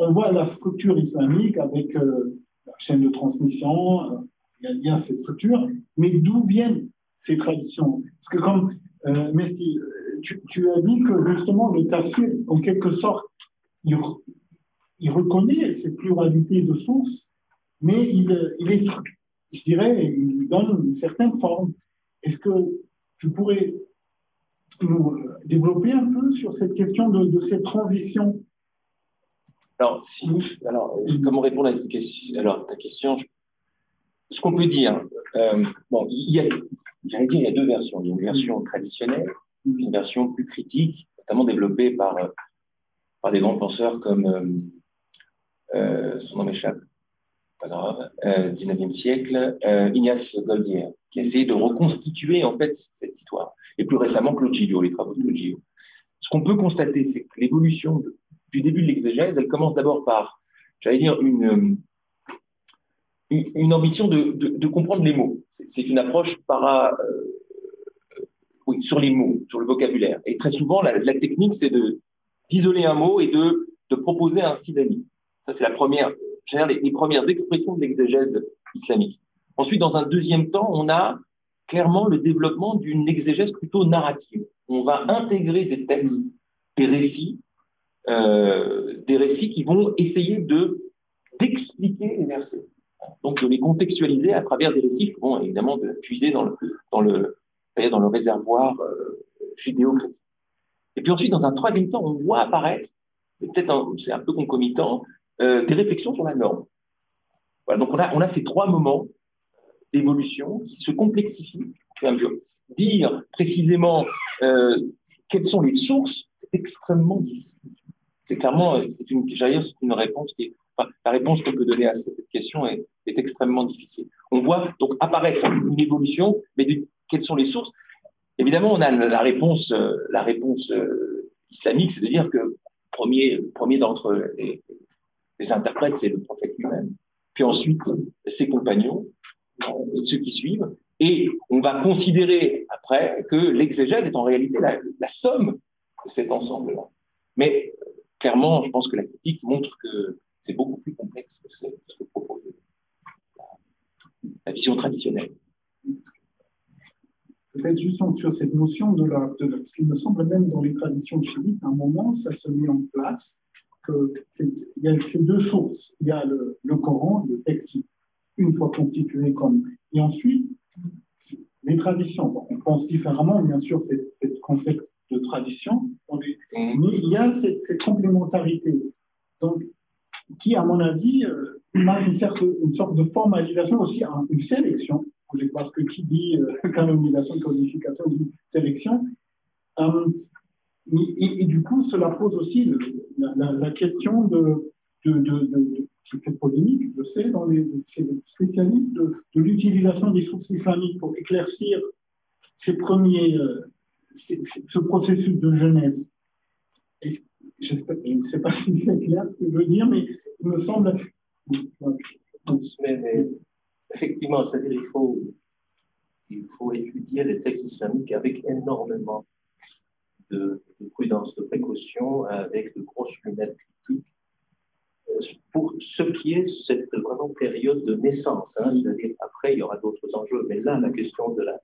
on voit la structure islamique avec euh, la chaîne de transmission, euh, il y, a ces structures, mais d'où viennent ces traditions? Parce que comme euh, tu, as dit que justement le tafsir, en quelque sorte, il, reconnaît cette pluralité de sources, mais il, il est, je dirais, il donne une certaine forme. Est-ce que tu pourrais nous développer un peu sur cette question de, de cette transition? Alors, si, alors, comment répondre à cette question? Alors, ta question, ce qu'on peut dire, euh, bon, il y a, j'allais dire, il y a deux versions. Il y a une version traditionnelle, une version plus critique, notamment développée par, par des grands penseurs comme euh, euh, son nom m'échappe, pas grave, euh, 19e siècle, euh, Ignace Goldier, qui a essayé de reconstituer en fait cette histoire. Et plus récemment, Claude les travaux de Claude. Ce qu'on peut constater, c'est que l'évolution du début de l'exégèse, elle commence d'abord par, j'allais dire, une, une, ambition de, de, comprendre les mots. C'est une approche para, euh, sur les mots, sur le vocabulaire. Et très souvent, la, la technique, c'est d'isoler un mot et de, de proposer un synonyme. Ça, c'est la première, les, les premières expressions de l'exégèse islamique. Ensuite, dans un deuxième temps, on a clairement le développement d'une exégèse plutôt narrative. On va intégrer des textes, des récits, euh, des récits qui vont essayer de d'expliquer les versets. Donc de les contextualiser à travers des récits, bon, évidemment de puiser dans le dans le dans le réservoir euh, judéo-chrétien. Et puis ensuite, dans un troisième temps, on voit apparaître, peut-être c'est un peu concomitant, euh, des réflexions sur la norme. Voilà, donc on a, on a ces trois moments d'évolution qui se complexifient au fur. Dire précisément euh, quelles sont les sources, c'est extrêmement difficile. C'est clairement, euh, c'est une, c'est une réponse qui est, enfin, la réponse qu'on peut donner à cette question est, est, extrêmement difficile. On voit donc apparaître une évolution, mais quelles sont les sources? Évidemment, on a la réponse, la réponse islamique, c'est de dire que premier, premier d'entre les, les interprètes, c'est le prophète lui-même. Puis ensuite, ses compagnons, ceux qui suivent. Et on va considérer après que l'exégèse est en réalité la, la somme de cet ensemble-là. Mais clairement, je pense que la critique montre que c'est beaucoup plus complexe que ce que propose la, la vision traditionnelle. peut-être juste sur cette notion de la, de ce qui me semble même dans les traditions chiites, à un moment, ça se met en place que il y a ces deux sources. Il y a le, le Coran, le texte une fois constitué comme, et ensuite les traditions. on pense différemment, bien sûr, c'est ce concept de tradition, mais il y a cette, complémentarité. Donc, qui, à mon avis, euh, marque une, une, sorte de formalisation, aussi une sélection. Pense que qui dit euh, canonisation, codification, dit sélection. Euh, et, du coup, cela pose aussi la, question de, qui fait polémique, je sais, dans les, spécialistes, de, l'utilisation des sources islamiques pour éclaircir ces premiers, ce processus de genèse. je ne sais pas si c'est clair ce que je veux dire, mais il me semble. Effectivement, c'est-à-dire il faut, il faut étudier les textes islamiques avec énormément de, prudence, de précaution, avec de grosses lunettes critiques, euh, pour ce qui est cette vraiment période de naissance. Hein, c'est-à-dire après, il y aura d'autres enjeux, mais là, la question de la,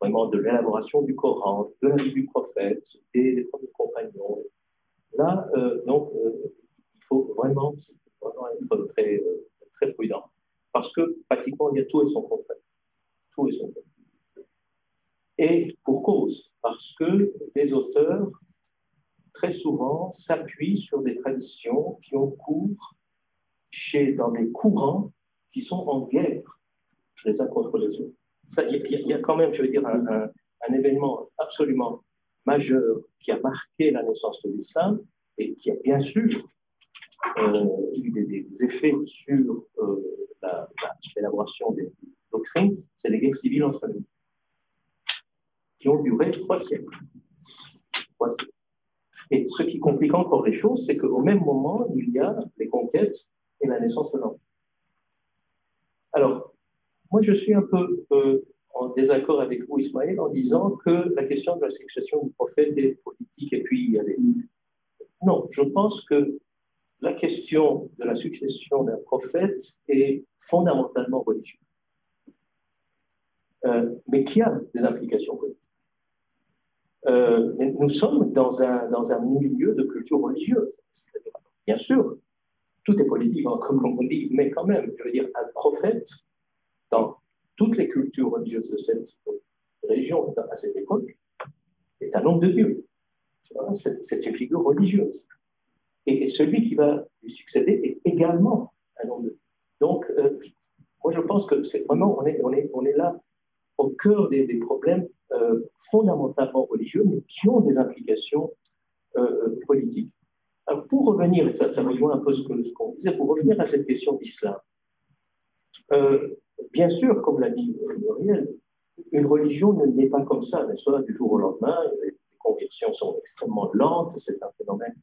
vraiment de l'élaboration du Coran, de la vie du prophète, des, des premiers compagnons, là, euh, donc, euh, il faut vraiment vraiment être très, très prudent. Parce que pratiquement, il y a tout et son contraire. Tout et son contraire. Et pour cause, parce que des auteurs, très souvent, s'appuient sur des traditions qui ont cours chez, dans des courants qui sont en guerre les uns contre les autres. Il y, a quand même, je veux dire, un, événement absolument majeur qui a marqué la naissance de l'islam et qui a bien sûr euh, eu des, effets sur euh, l'élaboration des doctrines, c'est les guerres civiles entre nous, qui ont duré trois siècles. Et ce qui complique encore les choses, c'est qu'au même moment, il y a les conquêtes et la naissance de l'homme. Alors, moi, je suis un peu euh, en désaccord avec vous, Ismaël, en disant que la question de la succession du prophète est politique et puis il y a des... Non, je pense que la question de la succession d'un prophète est fondamentalement religieuse, euh, mais qui a des implications politiques? Euh, nous sommes dans un, dans un milieu de culture religieuse. Bien sûr, tout est politique, hein, comme on dit, mais quand même, je veux dire, un prophète, dans toutes les cultures religieuses de cette région à cette époque, est un homme de Dieu. C'est une figure religieuse. Et celui qui va lui succéder est également un homme de Donc, euh, moi, je pense que c'est vraiment, on est, on, est, on est là au cœur des, problèmes euh, fondamentalement religieux, mais qui ont des implications euh, politiques. Pour revenir, ça, ça rejoint un peu ce qu'on disait, pour revenir à cette question d'islam, bien sûr, comme l'a dit Muriel, une religion ne n'est pas comme ça, n'est-ce pas, du jour au lendemain, les conversions sont extrêmement lentes, c'est un phénomène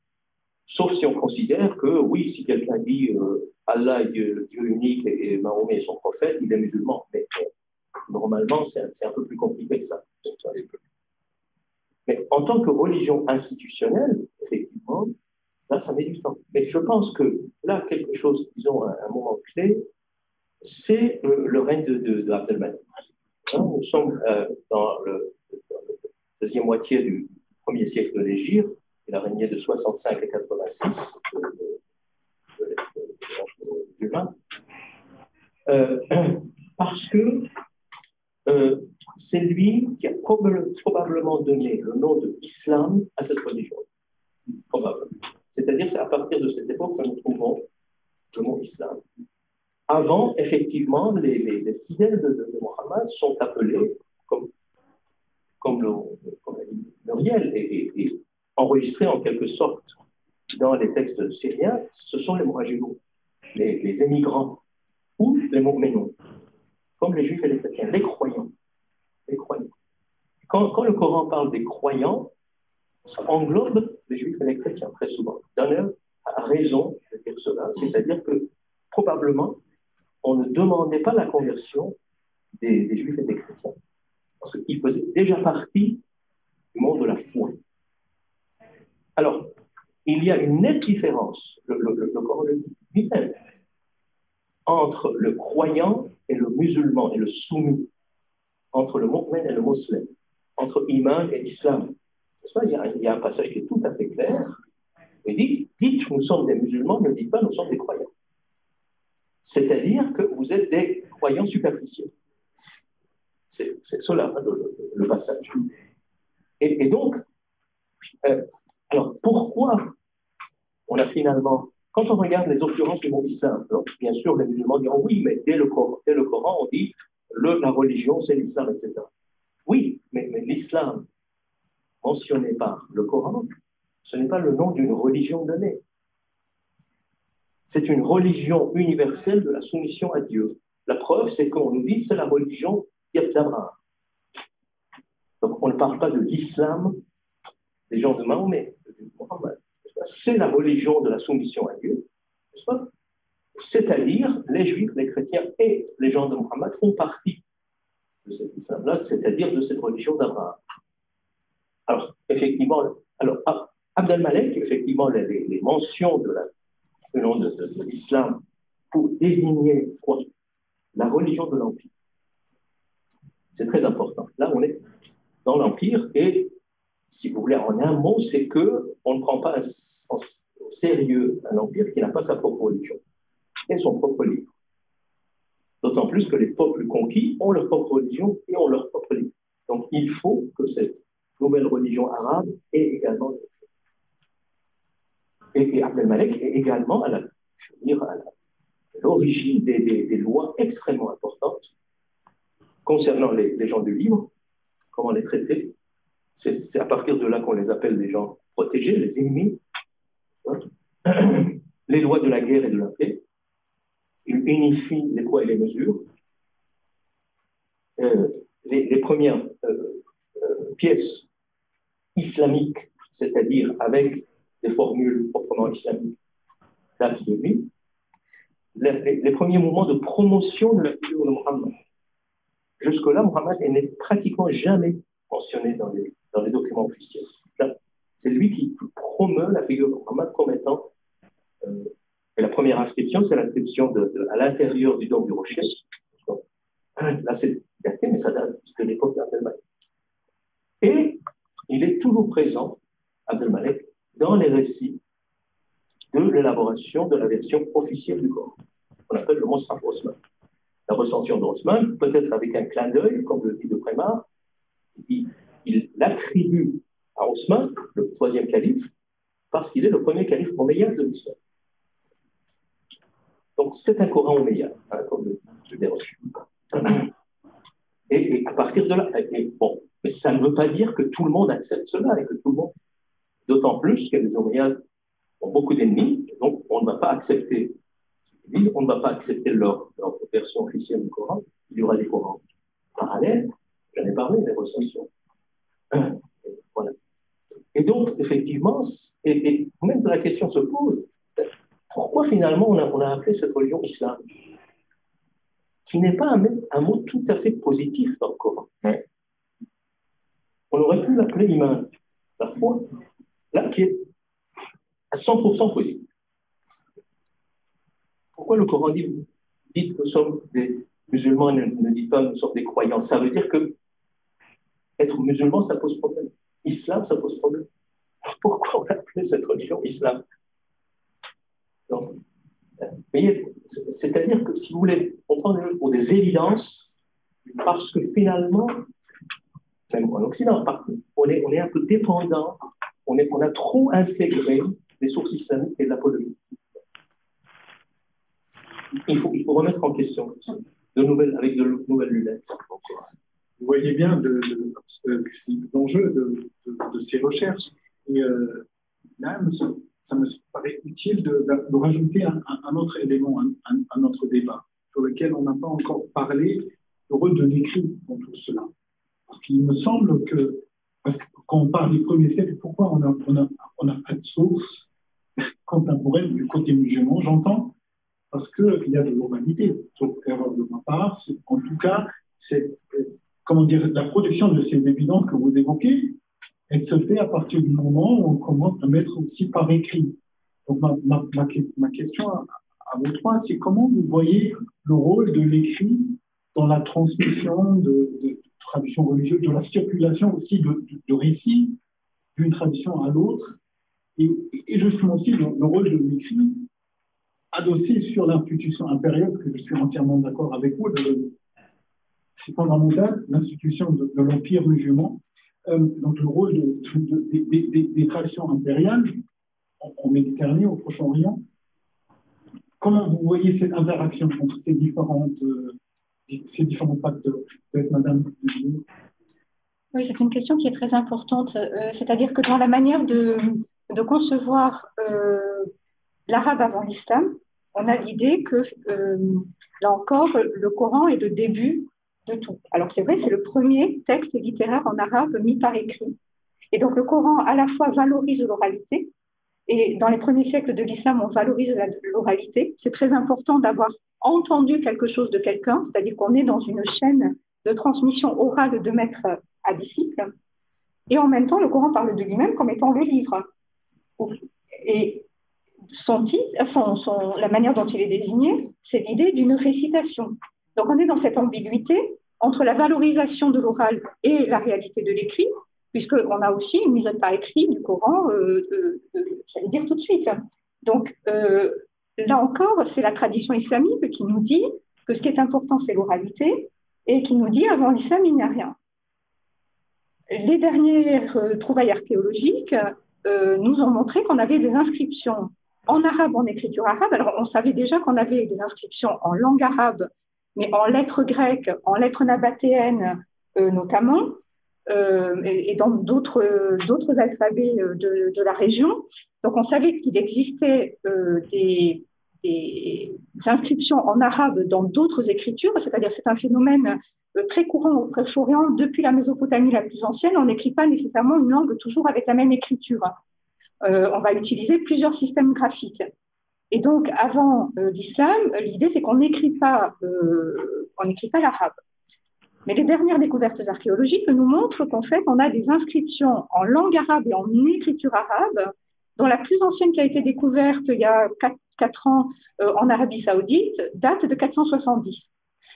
Sauf si on considère que, oui, si quelqu'un dit euh, Allah est Dieu, Dieu unique et, Mahomet est son prophète, il est musulman. Mais normalement, c'est un, peu plus compliqué que ça. Mais en tant que religion institutionnelle, effectivement, là, ça met du temps. Mais je pense que là, quelque chose, disons, un, moment clé, c'est le, règne de, de, hein, nous sommes euh, dans, la deuxième moitié du premier siècle de l'Égypte il a régné de 65 à 86 humains, euh, parce que euh, c'est lui qui a probablement donné le nom de islam à cette religion. Probablement. C'est-à-dire c'est à partir de cette époque que nous trouvons le mot islam. Avant, effectivement, les, fidèles de, Mohammed sont appelés, comme, comme, le, comme Muriel et, et enregistrés en quelque sorte dans les textes syriens, ce sont les Mouraginou, les, les, émigrants, ou les Mourménons, comme les Juifs et les chrétiens, les croyants. Les croyants. Quand, le Coran parle des croyants, ça englobe les Juifs et les chrétiens très souvent. Donner a raison de dire cela, c'est-à-dire que probablement on ne demandait pas la conversion des, Juifs et des chrétiens, parce qu'ils faisaient déjà partie du monde de la foi. Alors, il y a une nette différence, le, Coran le dit entre le croyant et le musulman et le soumis, entre le mu'min et le musulman. entre Iman et Islam. Il y, a, un passage qui est tout à fait clair. Il dit Dites, nous sommes des musulmans, ne dites pas, nous sommes des croyants. C'est-à-dire que vous êtes des croyants superficiels. C'est cela, hein, le, passage. Et, donc, euh, alors pourquoi on a finalement, quand on regarde les occurrences du monde islam, bien sûr, les musulmans diront oui, mais dès le Coran, dès le Coran on dit la religion, c'est l'islam, etc. Oui, mais, l'islam mentionné par le Coran, ce n'est pas le nom d'une religion donnée. C'est une religion universelle de la soumission à Dieu. La preuve, c'est qu'on nous dit c'est la religion d'Abraham. Donc on ne parle pas de l'islam des gens de Mahomet, C'est la religion de la soumission à Dieu, n'est-ce pas? C'est-à-dire les juifs, les chrétiens et les gens de Mohammed font partie de cet islam-là, c'est-à-dire de cette religion d'Abraham. Alors, effectivement, alors, Abdelmalek, effectivement, les, mentions de la, nom de, l'islam pour désigner La religion de l'Empire. C'est très important. Là, on est dans l'Empire et, si vous voulez, en un mot, c'est que on ne prend pas au sérieux un empire qui n'a pas sa propre religion et son propre livre. D'autant plus que les peuples conquis ont leur propre religion et ont leur propre livre. Donc, il faut que cette nouvelle religion arabe et également. Et, et Abdelmalek est également à l'origine des, des, lois extrêmement importantes concernant les, les, gens du livre, comment les traiter. C'est à partir de là qu'on les appelle les gens protégés, les ennemis. Les lois de la guerre et de la paix. Il unifie les poids et les mesures. Euh, les, premières euh, euh, pièces islamique, c'est-à-dire avec des formules proprement islamiques, datent de lui, les, premiers mouvements de promotion de la figure de Mohammed. Jusque-là, Mohammed n'est pratiquement jamais mentionné dans les, dans les documents officiels. C'est lui qui promeut la figure de comme étant. Euh, et la première inscription, c'est l'inscription de, à l'intérieur du dôme du rocher. là, c'est daté, mais ça date de l'époque d'Abdelmalek. Et il est toujours présent, Abdelmalek, dans les récits de l'élaboration de la version officielle du Coran. On appelle le Mosraf Osman. La recension d'Osman, peut-être avec un clin d'œil, comme le dit de Prémar, il, il l'attribue à Osman, le troisième calife, parce qu'il est le premier calife omeyyade de l'histoire. Donc c'est un Coran omeyyade, hein, comme le dit et, et, à partir de là, bon, mais ça ne veut pas dire que tout le monde accepte cela et que tout le monde. D'autant plus que les Omeyyades ont beaucoup d'ennemis, donc on ne va pas accepter. on ne va pas accepter leur, version officielle du Coran. Il y aura des Corans parallèles. J'en ai parlé, des recensions. Voilà. Et donc, effectivement, et, même la question se pose pourquoi finalement on a, on a appelé cette religion islam? Qui n'est pas un, un, mot tout à fait positif dans le Coran. On aurait pu l'appeler iman, la foi, là qui est à 100% positif. Pourquoi le Coran dit, dites que nous sommes des musulmans, ne, ne dit pas nous sommes des croyants? Ça veut dire que être musulman, ça pose problème. Islam, ça pose problème. Pourquoi on a cette religion islam? Donc, c'est-à-dire que si vous voulez, on prend pour des évidences, parce que finalement, même en Occident, on est, un peu dépendant, on, a trop intégré les sources islamiques et l'apologie. Il faut, il faut remettre en question de nouvelles, avec de nouvelles lunettes. Vous voyez bien l'enjeu de, ces recherches. Et euh, là, ça me paraît utile de, rajouter un, autre élément, un, un, autre débat, sur lequel on n'a pas encore parlé, rôle de l'écrit dans tout cela. Parce qu'il me semble que, quand on parle du premier siècle, pourquoi on n'a pas de source contemporaine du côté musulman J'entends? Parce qu'il y a de l'humanité, sauf erreur de ma part. En tout cas, c'est comment dire, la production de ces évidences que vous évoquez, elle se fait à partir du moment où on commence à mettre aussi par écrit. Donc, ma, ma, ma, question à, vous trois, c'est comment vous voyez le rôle de l'écrit dans la transmission de, tradition religieuse, de la circulation aussi de, de, récits d'une tradition à l'autre, et, justement aussi le, rôle de l'écrit adossé sur l'institution impériale, que je suis entièrement d'accord avec vous, c'est fondamental, l'institution de, l'Empire musulman, euh, donc le rôle des traditions impériales en, Méditerranée, au Proche-Orient. Comment vous voyez cette interaction entre ces différentes, euh, ces différents facteurs Madame Oui, c'est une question qui est très importante. Euh, c'est-à-dire que dans la manière de concevoir l'arabe avant l'islam, on a l'idée que, là encore, le Coran est le début tout. Alors c'est vrai, c'est le premier texte littéraire en arabe mis par écrit. Et donc le Coran à la fois valorise l'oralité, et dans les premiers siècles de l'islam, on valorise l'oralité. C'est très important d'avoir entendu quelque chose de quelqu'un, c'est-à-dire qu'on est dans une chaîne de transmission orale de maître à disciple. Et en même temps, le Coran parle de lui-même comme étant le livre. Et son titre, son, la manière dont il est désigné, c'est l'idée d'une récitation. Donc on est dans cette ambiguïté entre la valorisation de l'oral et la réalité de l'écrit, puisqu'on a aussi une mise par écrit du Coran, euh, euh, euh, j'allais dire tout de suite. Donc là encore, c'est la tradition islamique qui nous dit que ce qui est important, c'est l'oralité, et qui nous dit avant l'islam, il n'y a rien. Les dernières trouvailles archéologiques nous ont montré qu'on avait des inscriptions en arabe, en écriture arabe. Alors, on savait déjà qu'on avait des inscriptions en langue arabe mais en lettres grecques, en lettres nabatéennes euh, notamment, euh, et, dans d'autres alphabets euh, de, la région. Donc on savait qu'il existait des, inscriptions en arabe dans d'autres écritures, c'est-à-dire c'est un phénomène très courant au Proche-Orient depuis la Mésopotamie la plus ancienne. On n'écrit pas nécessairement une langue toujours avec la même écriture. on va utiliser plusieurs systèmes graphiques. Et donc, avant euh, l'islam, l'idée, c'est qu'on n'écrit pas, euh, pas l'arabe. Mais les dernières découvertes archéologiques nous montrent qu'en fait, on a des inscriptions en langue arabe et en écriture arabe, dont la plus ancienne qui a été découverte il y a 4, ans euh, en Arabie saoudite date de 470.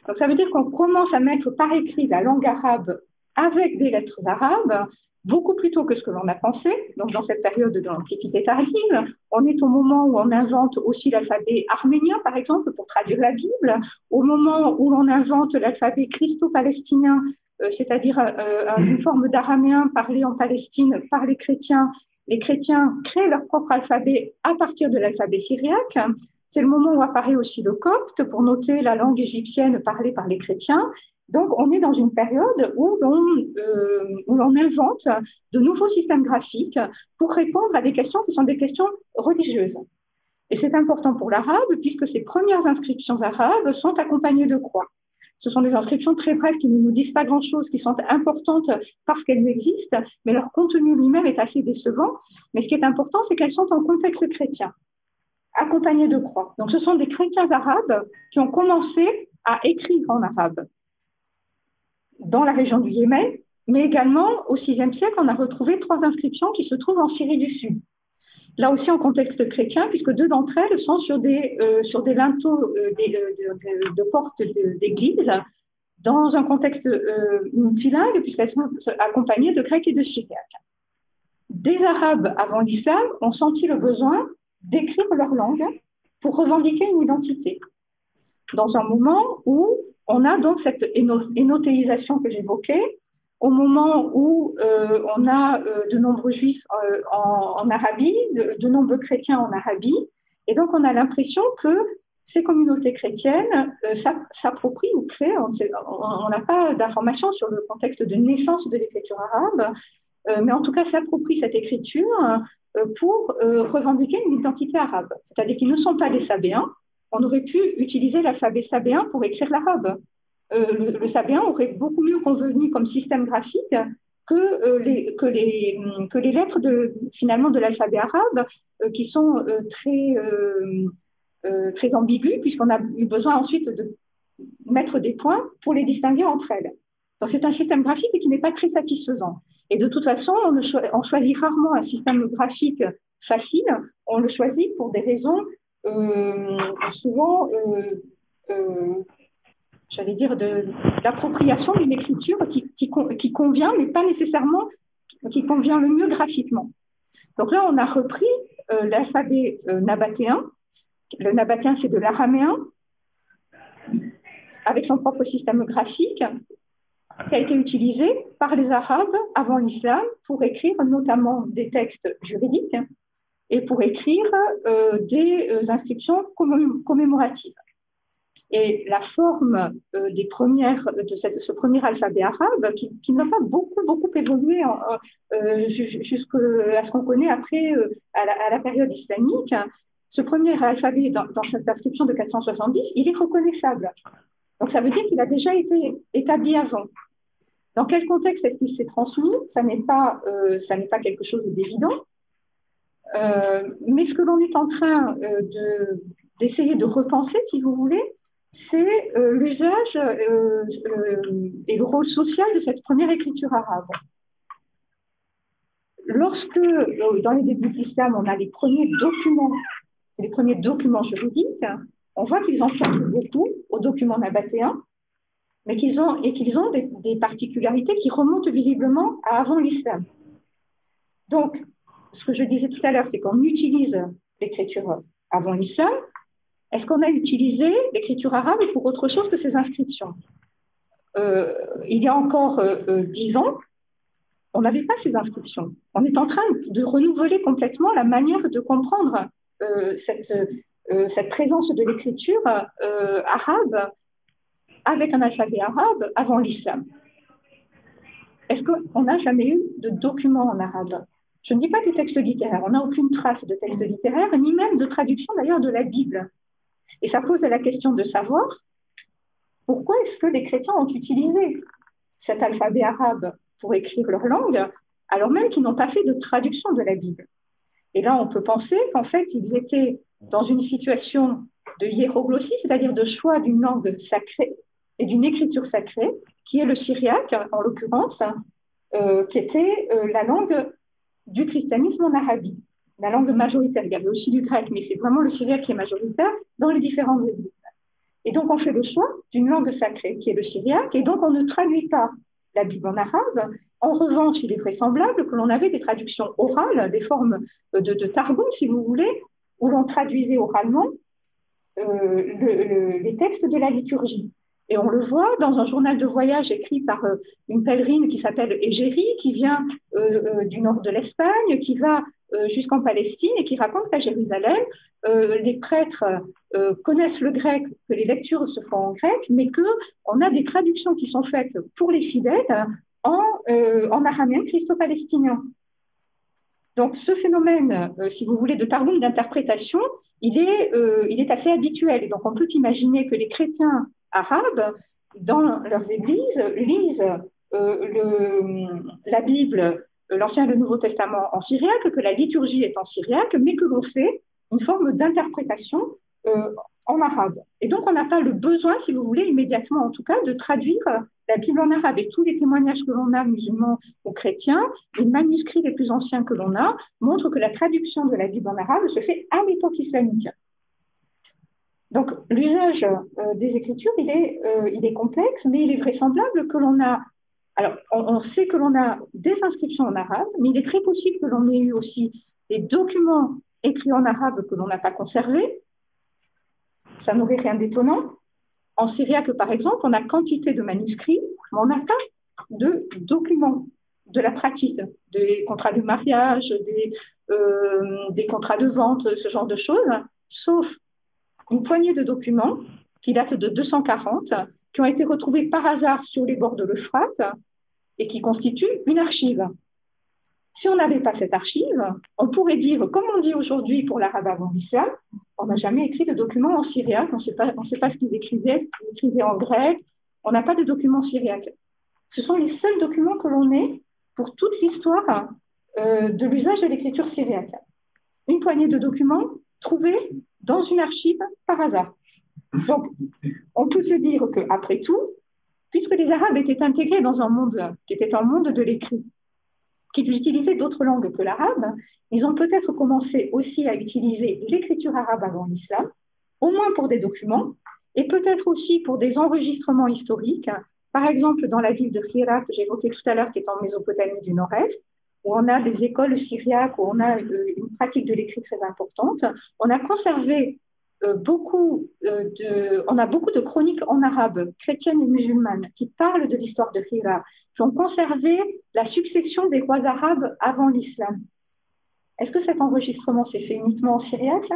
Donc, ça veut dire qu'on commence à mettre par écrit la langue arabe avec des lettres arabes beaucoup plus tôt que ce que l'on a pensé. Donc, dans cette période de l'Antiquité tardive, on est au moment où on invente aussi l'alphabet arménien, par exemple, pour traduire la Bible, au moment où l'on invente l'alphabet christo-palestinien, euh, c'est-à-dire euh, une forme d'araméen parlé en Palestine par les chrétiens. Les chrétiens créent leur propre alphabet à partir de l'alphabet syriaque. C'est le moment où apparaît aussi le copte pour noter la langue égyptienne parlée par les chrétiens. Donc, on est dans une période où euh, l'on invente de nouveaux systèmes graphiques pour répondre à des questions qui sont des questions religieuses. Et c'est important pour l'arabe puisque ces premières inscriptions arabes sont accompagnées de croix. Ce sont des inscriptions très brèves qui ne nous disent pas grand-chose, qui sont importantes parce qu'elles existent, mais leur contenu lui-même est assez décevant. Mais ce qui est important, c'est qu'elles sont en contexte chrétien, accompagnées de croix. Donc ce sont des chrétiens arabes qui ont commencé à écrire en arabe dans la région du Yémen, mais également au VIe siècle, on a retrouvé trois inscriptions qui se trouvent en Syrie du Sud. Là aussi en contexte chrétien, puisque deux d'entre elles sont sur des, euh, sur des linteaux euh, de, de, portes d'église, dans un contexte euh, multilingue, puisqu'elles sont accompagnées de grecs et de syriaques. Des Arabes avant l'islam ont senti le besoin d'écrire leur langue pour revendiquer une identité. Dans un moment où on a donc cette énotéisation que j'évoquais, au moment où euh, on a euh, de nombreux juifs euh, en, Arabie, de, nombreux chrétiens en Arabie, et donc on a l'impression que ces communautés chrétiennes s'approprient ou créent, on n'a pas d'informations sur le contexte de naissance de l'écriture arabe, mais en tout cas s'approprient cette écriture pour revendiquer une identité arabe. C'est-à-dire qu'ils ne sont pas des Sabéens, on aurait pu utiliser l'alphabet sabéen pour écrire l'arabe. Euh, le, sabéen aurait beaucoup mieux convenu comme système graphique que, euh, les, que, les, que les lettres de, finalement de l'alphabet arabe, euh, qui sont très, très ambiguës, puisqu'on a eu besoin ensuite de mettre des points pour les distinguer entre elles. Donc c'est un système graphique qui n'est pas très satisfaisant. Et de toute façon, on, choisit rarement un système graphique facile, on le choisit pour des raisons souvent, euh, euh, j'allais dire, d'appropriation d'une écriture qui, qui, convient, mais pas nécessairement qui convient le mieux graphiquement. Donc là, on a repris euh, l'alphabet euh, nabatéen. Le nabatéen, c'est de l'araméen, avec son propre système graphique, qui a été utilisé par les Arabes avant l'islam pour écrire notamment des textes juridiques et pour écrire euh, des inscriptions commémoratives. Et la forme euh, des premières, de, ce premier alphabet arabe, qui, n'a pas beaucoup, beaucoup évolué euh, jusqu'à ce qu'on connaît après, euh, à, la, période islamique, ce premier alphabet dans, cette inscription de 470, il est reconnaissable. Donc ça veut dire qu'il a déjà été établi avant. Dans quel contexte est-ce qu'il s'est transmis? Ça n'est pas, ça n'est pas quelque chose d'évident. Mais ce que l'on est en train d'essayer de repenser, si vous voulez, c'est euh, l'usage euh, euh, et le rôle social de cette première écriture arabe. Lorsque, dans les débuts de l'islam, on a les premiers documents, les premiers documents juridiques, on voit qu'ils empruntent beaucoup aux documents nabatéens, mais qu'ils ont, et qu'ils ont des, des, particularités qui remontent visiblement à avant l'islam. Donc, ce que je disais tout à l'heure, c'est qu'on utilise l'écriture avant l'islam, est-ce qu'on a utilisé l'écriture arabe pour autre chose que ces inscriptions? Euh, Il y a encore euh, euh, dix ans, on n'avait pas ces inscriptions. On est en train de renouveler complètement la manière de comprendre cette, cette, présence de l'écriture arabe avec un alphabet arabe avant l'islam. Est-ce qu'on n'a jamais eu de documents en arabe? Je ne dis pas de textes littéraires, on n'a aucune trace de textes littéraires, ni même de traduction d'ailleurs de la Bible. Et ça pose la question de savoir pourquoi est-ce que les chrétiens ont utilisé cet alphabet arabe pour écrire leur langue, alors même qu'ils n'ont pas fait de traduction de la Bible. Et là, on peut penser qu'en fait, ils étaient dans une situation de hiéroglossie, c'est-à-dire de choix d'une langue sacrée et d'une écriture sacrée, qui est le syriaque, en l'occurrence, euh, qui était euh, la langue du christianisme en Arabie la langue majoritaire. Il y avait aussi du grec, mais c'est vraiment le syriaque qui est majoritaire dans les différentes églises. Et donc, on fait le choix d'une langue sacrée qui est le syriaque, et donc on ne traduit pas la Bible en arabe. En revanche, il est vraisemblable que l'on avait des traductions orales, des formes de, de Targum, si vous voulez, où l'on traduisait oralement euh, les textes de la liturgie. Et on le voit dans un journal de voyage écrit par euh, une pèlerine qui s'appelle Égérie, qui vient euh, du nord de l'Espagne, qui va euh, jusqu'en Palestine et qui raconte qu'à Jérusalem, euh, les prêtres euh, connaissent le grec, que les lectures se font en grec, mais qu'on a des traductions qui sont faites pour les fidèles en, en araméen christo-palestinien. Donc ce phénomène, si vous voulez, de targum d'interprétation, il est, il est assez habituel. Et donc on peut imaginer que les chrétiens arabes, dans leurs églises, lisent le, la Bible l'Ancien et le Nouveau Testament en syriaque, que la liturgie est en syriaque, mais que l'on fait une forme d'interprétation euh, en arabe. Et donc, on n'a pas le besoin, si vous voulez, immédiatement en tout cas, de traduire la Bible en arabe. Et tous les témoignages que l'on a, musulmans ou chrétiens, les manuscrits les plus anciens que l'on a, montrent que la traduction de la Bible en arabe se fait à l'époque islamique. Donc, l'usage euh, des Écritures, il est, euh, il est complexe, mais il est vraisemblable que l'on a alors, on, sait que l'on a des inscriptions en arabe, mais il est très possible que l'on ait eu aussi des documents écrits en arabe que l'on n'a pas conservés. Ça n'aurait rien d'étonnant. En syriaque, par exemple, on a quantité de manuscrits, mais on n'a pas de documents de la pratique, des contrats de mariage, des, euh, des contrats de vente, ce genre de choses, sauf une poignée de documents qui datent de 240 qui ont été retrouvés par hasard sur les bords de l'Euphrate et qui constituent une archive. Si on n'avait pas cette archive, on pourrait dire, comme on dit aujourd'hui pour l'arabe avant l'islam, on n'a jamais écrit de documents en syriaque, on ne sait pas, ce qu'ils écrivaient, ce qu'ils écrivaient en grec, on n'a pas de documents syriaques. Ce sont les seuls documents que l'on ait pour toute l'histoire euh, de l'usage de l'écriture syriaque. Une poignée de documents trouvés dans une archive par hasard. Donc, on peut se dire qu'après tout, puisque les Arabes étaient intégrés dans un monde qui était un monde de l'écrit, qu'ils utilisaient d'autres langues que l'arabe, ils ont peut-être commencé aussi à utiliser l'écriture arabe avant l'islam, au moins pour des documents, et peut-être aussi pour des enregistrements historiques. Par exemple, dans la ville de Hira, que j'évoquais tout à l'heure, qui est en Mésopotamie du Nord-Est, où on a des écoles syriaques, où on a euh, une pratique de l'écrit très importante, on a conservé euh, beaucoup euh, de, on a beaucoup de chroniques en arabe, chrétiennes et musulmanes, qui parlent de l'histoire de Hira, qui ont conservé la succession des rois arabes avant l'islam. Est-ce que cet enregistrement s'est fait uniquement en syriaque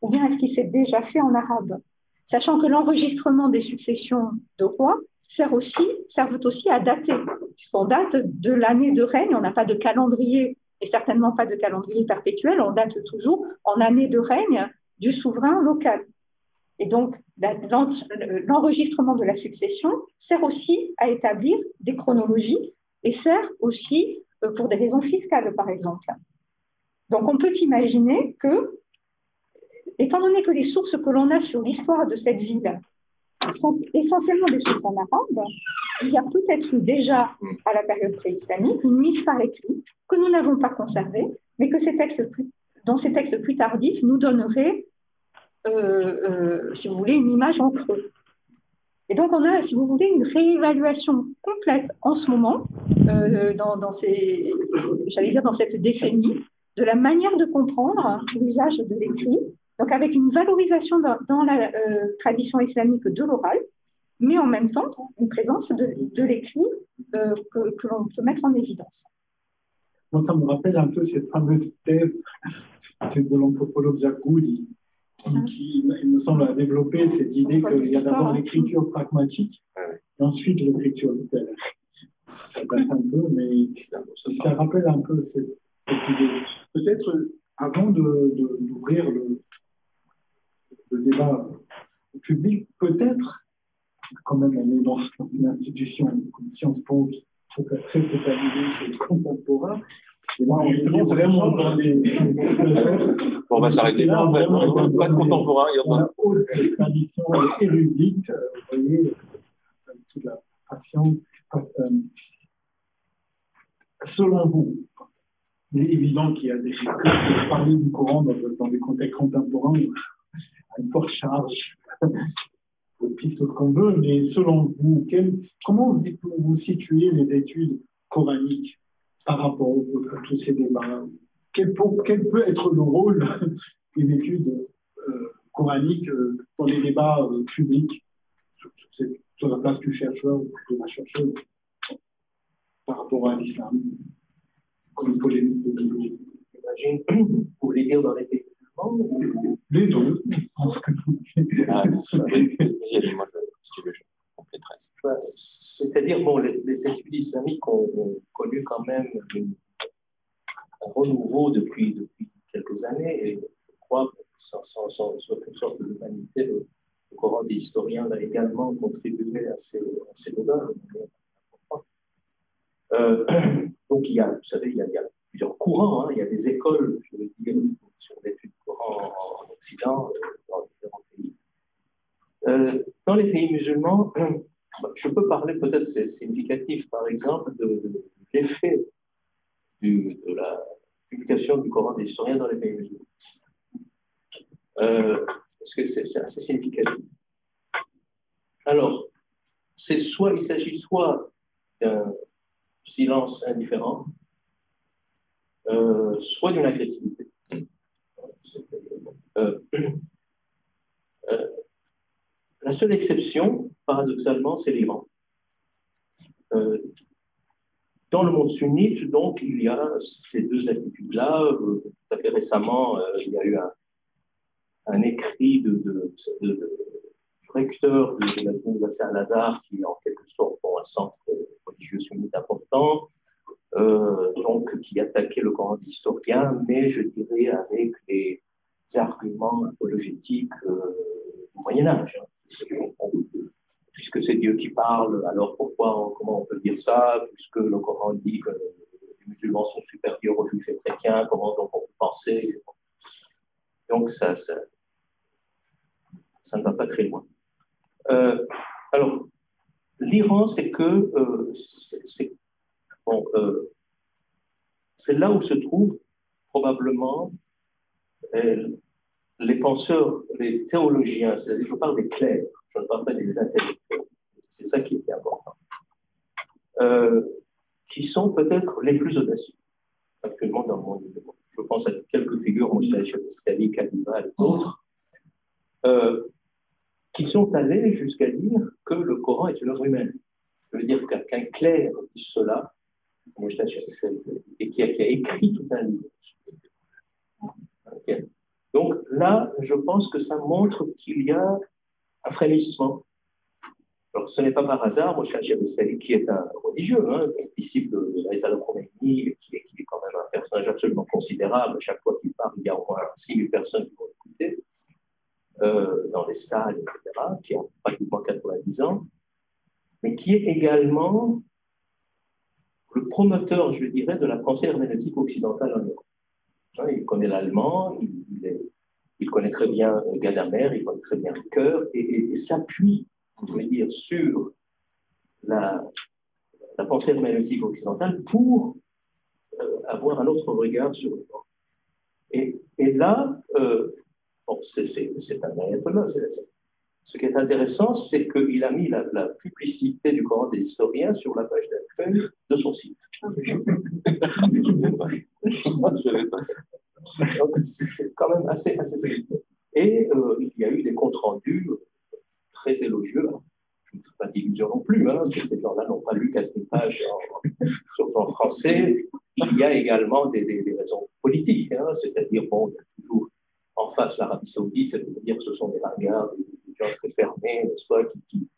ou bien est-ce qu'il s'est déjà fait en arabe? Sachant que l'enregistrement des successions de rois sert aussi, servent aussi à dater, puisqu'on date de l'année de règne, on n'a pas de calendrier et certainement pas de calendrier perpétuel, on date toujours en année de règne du souverain local. Et donc, l'enregistrement de la succession sert aussi à établir des chronologies et sert aussi euh, pour des raisons fiscales, par exemple. Donc, on peut imaginer que, étant donné que les sources que l'on a sur l'histoire de cette ville sont essentiellement des sources en arabe, il y a peut-être eu déjà, à la période pré-islamique, une mise par écrit que nous n'avons pas conservée, mais que ces textes ces textes plus tardifs nous donneraient, euh, euh, si vous voulez, une image en creux. Et donc, on a, si vous voulez, une réévaluation complète en ce moment, euh, dans, ces, j'allais dire, dans cette décennie, de la manière de comprendre l'usage de l'écrit, donc avec une valorisation dans, la tradition islamique de l'oral, mais en même temps une présence de, de l'écrit que, que l'on peut mettre en évidence. Moi, ça me rappelle un peu cette fameuse thèse de l'anthropologue Jacques qui, il me semble, a développé cette idée qu'il y a d'abord l'écriture pragmatique et ensuite l'écriture littéraire. Ça date un peu, mais ça rappelle un peu cette, idée. Peut-être, avant d'ouvrir de, le, le, débat public, peut-être, quand même, on est dans une institution comme Sciences Po qui très focalisé sur le contemporain. Et là, on est vraiment dans des. bon, on va s'arrêter là, en fait. Pas de contemporain. Il y a haute tradition érudite, euh, vous voyez, toute la patience. Euh, selon vous, il est évident qu'il y a des. Que parler du Coran dans, dans des contextes contemporains a une forte charge. Tout ce qu'on veut, mais selon vous, comment vous, vous situez les études coraniques par rapport à tous ces débats? Quel, peut être le rôle des études euh, coraniques euh, dans les débats euh, publics? Sur, la place du chercheur ou de la chercheuse par rapport à l'islam, comme polémique de vous voulez dire dans les pays les deux, je pense que. Ah, C'est-à-dire, bon, les, études islamiques ont, connu quand même un renouveau depuis, depuis quelques années, et je crois que sans, sans, sans, aucune sorte de humanité, le, Coran des historiens a également contribué à ces, à ces débats. Euh, donc, il y a, vous savez, il y a, il y a plusieurs courants, hein. il y a des écoles, je veux dire, sur l'étude en, Occident, euh, dans différents pays. Euh, dans les pays musulmans, je peux parler peut-être, c'est significatif, par exemple, de, l'effet de la publication du Coran des historiens dans les pays musulmans. Euh, parce que c'est assez significatif. Alors, c'est soit, il s'agit soit d'un silence indifférent, soit d'une agressivité. Euh, euh, la seule exception, paradoxalement, c'est l'Iran. Euh, dans le monde sunnite, donc, il y a ces deux attitudes-là. tout à fait récemment, il y a eu un, écrit de, du recteur de, l'Université Al-Azhar, qui est en quelque sorte un centre religieux sunnite important, donc qui attaquait le Coran d'historien, mais je dirais avec les, arguments apologétiques euh, du Moyen Âge. Hein. Puisque c'est Dieu qui parle, alors pourquoi, comment on peut dire ça Puisque le Coran dit que les musulmans sont supérieurs aux juifs et chrétiens, comment donc on peut penser Donc ça, ça, ne va pas très loin. Euh, alors, l'Iran, c'est que euh, euh, là où se trouve probablement les penseurs, les théologiens, je parle des clercs, je ne parle pas des intellectuels, c'est ça qui est important, euh, qui sont peut-être les plus audacieux actuellement dans le monde Je pense à quelques figures, Moshe Stali, Kadiva et d'autres, euh, qui sont allés jusqu'à dire que le Coran est une œuvre humaine. Je veux dire qu'un clerc dit cela, et qui a, qui a, écrit tout un livre. Donc là, je pense que ça montre qu'il y a un frémissement. Alors, ce n'est pas par hasard, Moshe Sali, qui est un religieux, hein, disciple de l'État de Khomeini, qui est, qui est quand même un personnage absolument considérable. Chaque fois qu'il parle, il y a au moins 6000 personnes qui vont écouter, euh, dans les stades, etc., qui ont pratiquement 90 ans, mais qui est également le promoteur, je dirais, de la pensée herméneutique occidentale en Europe. Hein, il connaît l'allemand, il, connaît très bien Gadamer, il connaît très bien le cœur, et, s'appuie, on va dire, sur la, pensée herméneutique occidentale pour euh, avoir un autre regard sur le monde. Et, là, euh, bon, c'est un ayatollah, c'est ce qui est intéressant, c'est qu'il a mis la, publicité du Coran des historiens sur la page d'accueil de son site. c'est quand même assez, assez Et euh, il y a eu des comptes rendus très élogieux. Je ne fais pas d'illusion non plus, hein, ces gens-là n'ont pas lu quelques pages, surtout en français. Il y a également des, raisons politiques, hein, c'est-à-dire, bon, y a toujours en face l'Arabie Saoudite, c'est-à-dire que ce sont des ringards, très fermés, soit, qui,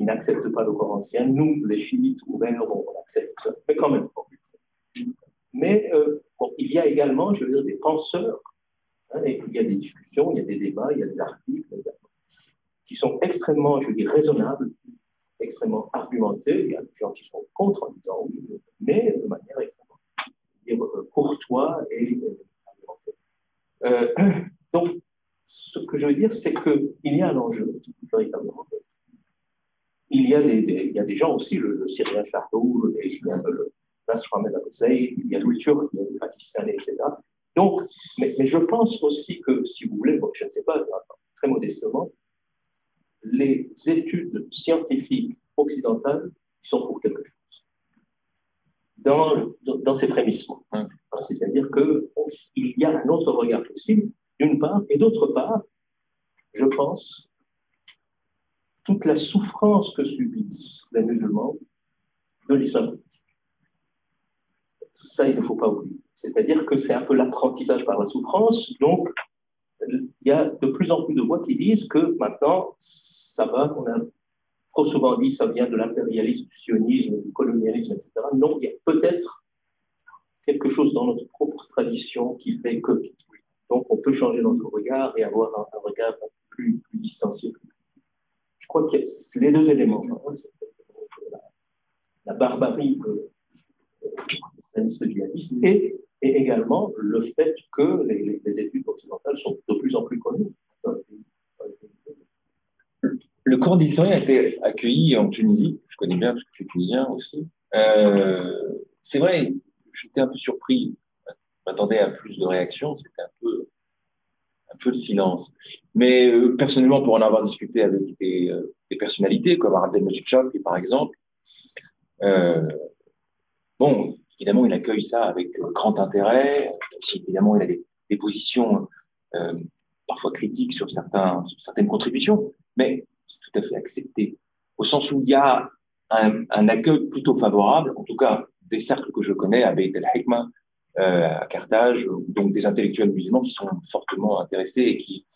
n'acceptent pas le Coran ancien. Nous, les chiites ouverts, on, accepte ça, mais quand même Mais euh, bon, il y a également, je veux dire, des penseurs, hein, il y a des discussions, il y a des débats, il y a des articles qui sont extrêmement, je veux dire, raisonnables, extrêmement argumentés. Il y a des gens qui sont contre en disant oui, mais de manière extrêmement dire, euh, courtois et argumentée. Euh, donc, ce que je veux dire, c'est qu'il y a un enjeu, véritablement. Il y a des, il y a des gens aussi, le, le Syrien Chartou, le, Nasr il y a le Turc, il y a le Pakistanais, etc. Donc, mais, je pense aussi que, si vous voulez, je ne sais pas, très modestement, les études scientifiques occidentales sont pour quelque chose. Dans, dans, ces frémissements. Hein. C'est-à-dire qu'il y a un autre regard possible d'une part, et d'autre part, je pense, toute la souffrance que subissent les musulmans de l'islam politique. Ça, il ne faut pas oublier. C'est-à-dire que c'est un peu l'apprentissage par la souffrance. Donc, il y a de plus en plus de voix qui disent que maintenant, ça va, on a trop souvent dit ça vient de l'impérialisme, du sionisme, du colonialisme, etc. Non, il y a peut-être quelque chose dans notre propre tradition qui fait que donc, on peut changer notre regard et avoir un, regard plus, plus, distancié. Je crois que les deux éléments, hein, la, barbarie du djihadiste et, et, également le fait que les, études occidentales sont de plus en plus connues. Le cours d'historien a été accueilli en Tunisie. Je connais bien parce que je suis tunisien aussi. Euh, c'est vrai, j'étais un peu surpris m'attendais à plus de réactions, c'était un peu, un peu le silence. Mais euh, personnellement, pour en avoir discuté avec des, euh, personnalités comme Abdelmajid Chafi, par exemple, bon, évidemment, il accueille ça avec grand intérêt. Aussi, évidemment, il a des, positions parfois critiques sur, sur certaines contributions, mais c'est tout à fait accepté. Au sens où il y a un, accueil plutôt favorable, en tout cas des cercles que je connais, à Beit el-Hikma, euh, à Carthage, donc des intellectuels musulmans qui sont fortement intéressés et qui,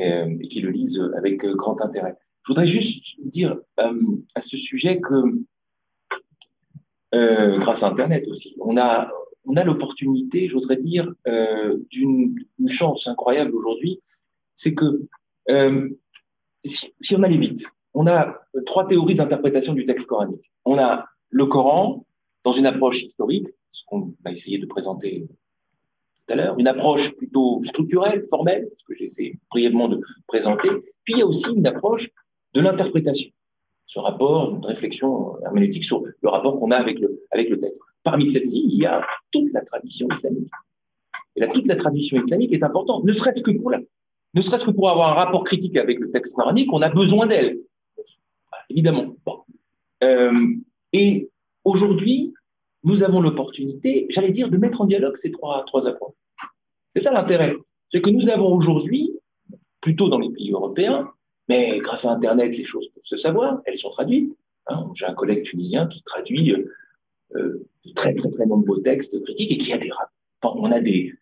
euh, et qui le lisent avec grand intérêt. Je voudrais juste dire euh, à ce sujet que, grâce à Internet aussi, on a, on a l'opportunité, je voudrais dire, d'une chance incroyable aujourd'hui, c'est que si, on allait vite, on a trois théories d'interprétation du texte coranique. On a le Coran dans une approche historique, ce qu'on a essayé de présenter tout à l'heure, une approche plutôt structurelle, formelle, ce que j'ai essayé brièvement de présenter, puis il y a aussi une approche de l'interprétation, ce rapport, une réflexion herméneutique sur le rapport qu'on a avec le, avec le texte. Parmi celles-ci, il y a toute la tradition islamique. Et là, toute la tradition islamique est importante, ne serait-ce que pour la, ne serait-ce que pour avoir un rapport critique avec le texte coranique, on a besoin d'elle. Évidemment. Euh, et aujourd'hui, nous avons l'opportunité, j'allais dire, de mettre en dialogue ces trois, trois approches. C'est ça l'intérêt. C'est que nous avons aujourd'hui, plutôt dans les pays européens, mais grâce à Internet, les choses peuvent se savoir, elles sont traduites. Hein. J'ai un collègue tunisien qui traduit euh, de très, très, très nombreux textes critiques et qui a des. Enfin, on a des,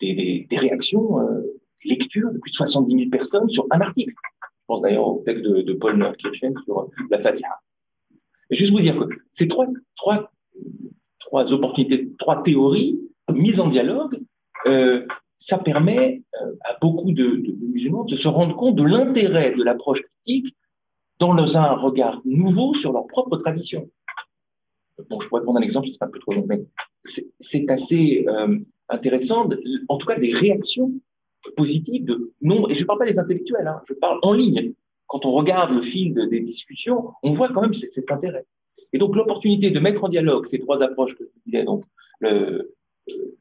des, des, réactions, euh, lectures de plus de 70 000 personnes sur un article. Je pense d'ailleurs au texte de, de Paul Kirchen sur la Fatiha. Juste vous dire que ces trois, trois, trois opportunités, trois théories mises en dialogue, euh, ça permet euh, à beaucoup de, musulmans de se rendre compte de l'intérêt de l'approche critique dans un regard nouveau sur leur propre tradition. Bon, je pourrais prendre un exemple, ce sera un peu trop long, mais c'est assez euh, intéressant, en tout cas des réactions positives de nombre, et je ne parle pas des intellectuels, hein, je parle en ligne. Quand on regarde le fil des discussions, on voit quand même cet intérêt. Et donc l'opportunité de mettre en dialogue ces trois approches que je disais, donc le,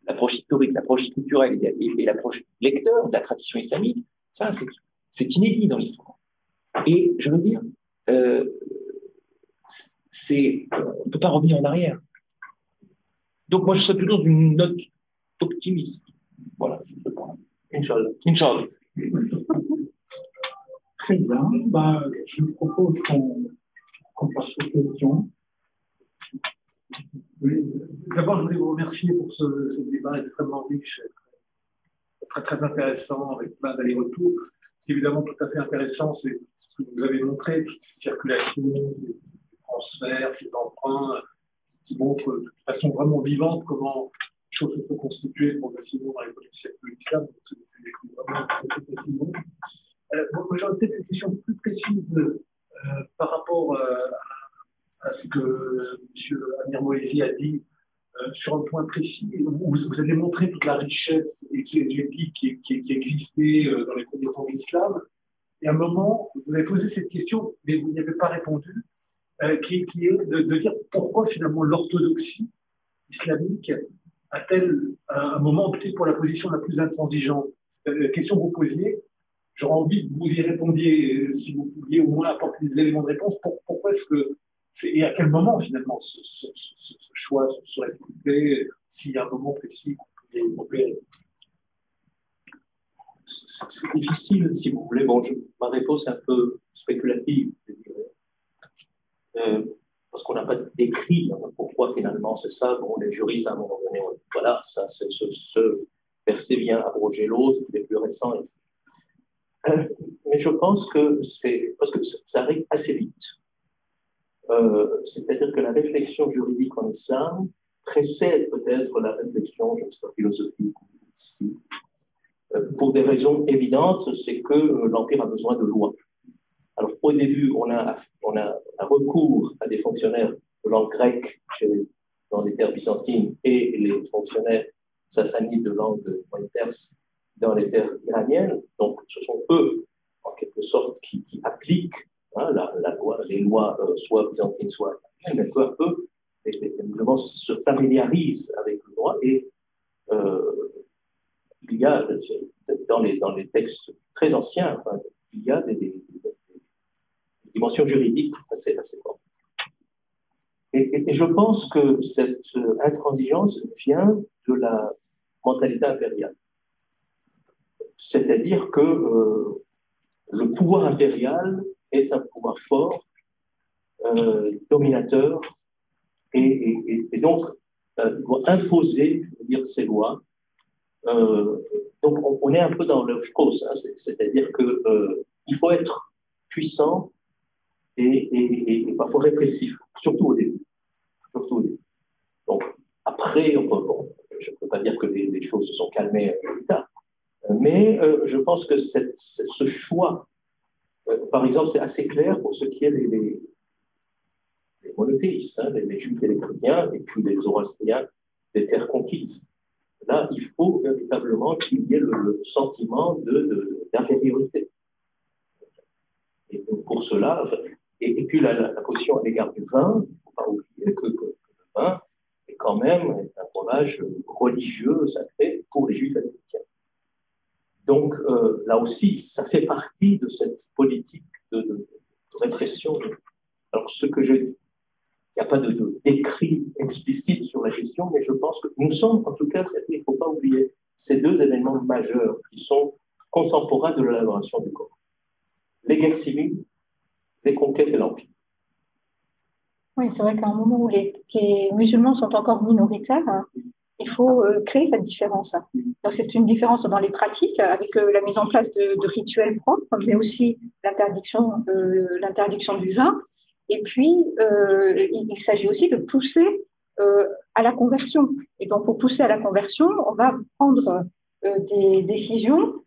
l'approche historique, l'approche structurelle et, l'approche lecteur de la tradition islamique, ça, c'est inédit dans l'histoire. Et je veux dire, euh, on ne peut pas revenir en arrière. Donc moi, je serais plutôt dans une note optimiste. Voilà, Inch'Allah. Très bien. Bah, je vous propose qu'on passe aux questions. D'abord, je voulais vous remercier pour ce, débat extrêmement riche, très, très intéressant, avec plein d'allers-retours. Ce qui est évidemment tout à fait intéressant, c'est ce que vous avez montré, ces circulations, ces, transferts, ces emprunts, qui montrent de façon vraiment vivante comment les choses se sont constituées progressivement dans les siècles de l'islam. C'est vraiment. Euh, moi, j'aurais peut-être une question plus précise euh, par rapport euh, à ce que M. Amir Moïsi a dit euh, sur un point précis. Vous, avez montré toute la richesse exégétique qui, qui, qui existait dans les premiers temps de l'islam. Et à un moment, vous avez posé cette question, mais vous n'y avez pas répondu, qui, est de, dire pourquoi finalement l'orthodoxie islamique a-t-elle un moment opté pour la position la plus intransigeante? La question que vous posiez, j'aurais envie que vous y répondiez, si vous pouviez au moins apporter des éléments de réponse. pourquoi est-ce que et à quel moment, finalement, ce, choix serait fait, s'il y a un moment précis qu'on opérer C'est difficile, si vous voulez. Bon, ma réponse est un peu spéculative. Euh, parce qu'on n'a pas décrit pourquoi finalement c'est ça. Bon, les juristes, à un moment donné, voilà, ça, ce, ce, verset vient abroger l'autre, il plus récent, euh, mais je pense que c'est parce que ça arrive assez vite. Euh, c'est-à-dire que la réflexion juridique en islam précède peut-être la réflexion, je ne sais pas, philosophique. Euh, pour des raisons évidentes, c'est que l'Empire a besoin de lois. Au début, on a, un recours à des fonctionnaires de langue grecque dans les terres byzantines et les fonctionnaires sassanides de langue perse dans les terres iraniennes. Donc, ce sont eux, en quelque sorte, qui, appliquent Hein, les lois, euh, soit byzantines, soit mais peu à peu, les, musulmans se familiarisent avec le droit et euh, il y a, dans les, les textes très anciens, il y a des, dimensions juridiques assez, assez fortes. Et, je pense que cette intransigeance vient de la mentalité impériale. C'est-à-dire que euh, le pouvoir impérial est un pouvoir fort, euh, dominateur, et, donc euh, doit imposer dire, ses lois. Euh, donc on, est un peu dans cause, hein, c'est-à-dire qu'il faut être puissant et, parfois répressif, surtout au début. Surtout au début. Donc après, on je ne peux pas dire que les, choses se sont calmées plus tard, mais je pense que cette, ce choix euh, par exemple, c'est assez clair pour ce qui est des, des, monothéistes, hein, les, juifs et les chrétiens, et puis les zoroastriens des terres conquises. Là, il faut véritablement qu'il y ait le, sentiment d'infériorité. De, et pour cela, et, puis la, position à l'égard du vin, il ne faut pas oublier que, le vin est quand même un breuvage religieux, sacré, pour les juifs et chrétiens. Donc euh, là aussi, ça fait partie de cette politique de, répression. Alors ce que je dis, il n'y a pas de, d'écrit explicite sur la question, mais je pense que nous sommes, en tout cas, il ne faut pas oublier ces deux événements majeurs qui sont contemporains de l'élaboration du corps. Les guerres civiles, les conquêtes et l'Empire. Oui, c'est vrai qu'à un moment où les, musulmans sont encore minoritaires, hein, il faut euh, créer cette différence. Donc c'est une différence dans les pratiques avec euh, la mise en place de, rituels propres, mais aussi l'interdiction euh, du vin. Et puis il s'agit aussi de pousser à la conversion. Et donc pour pousser à la conversion, on va prendre des décisions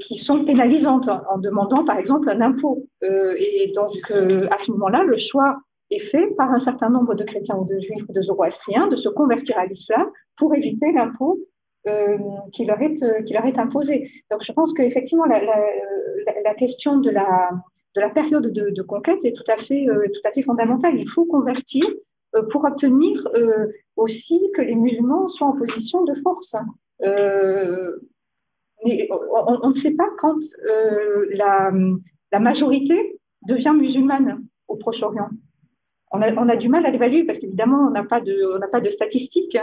qui sont pénalisantes en demandant par exemple un impôt. et donc à ce moment-là, le choix est fait par un certain nombre de chrétiens ou de juifs ou de zoroastriens de se convertir à l'islam pour éviter l'impôt euh, qui, leur est, euh, imposé. Donc je pense qu'effectivement, la, la, question de la, de la période de, conquête est euh, tout à fait fondamentale. Il faut convertir pour obtenir aussi que les musulmans soient en position de force. Mais on, on, ne sait pas quand la, la majorité devient musulmane au Proche-Orient on a, du mal à l'évaluer parce qu'évidemment, on n'a pas, de, pas de statistiques.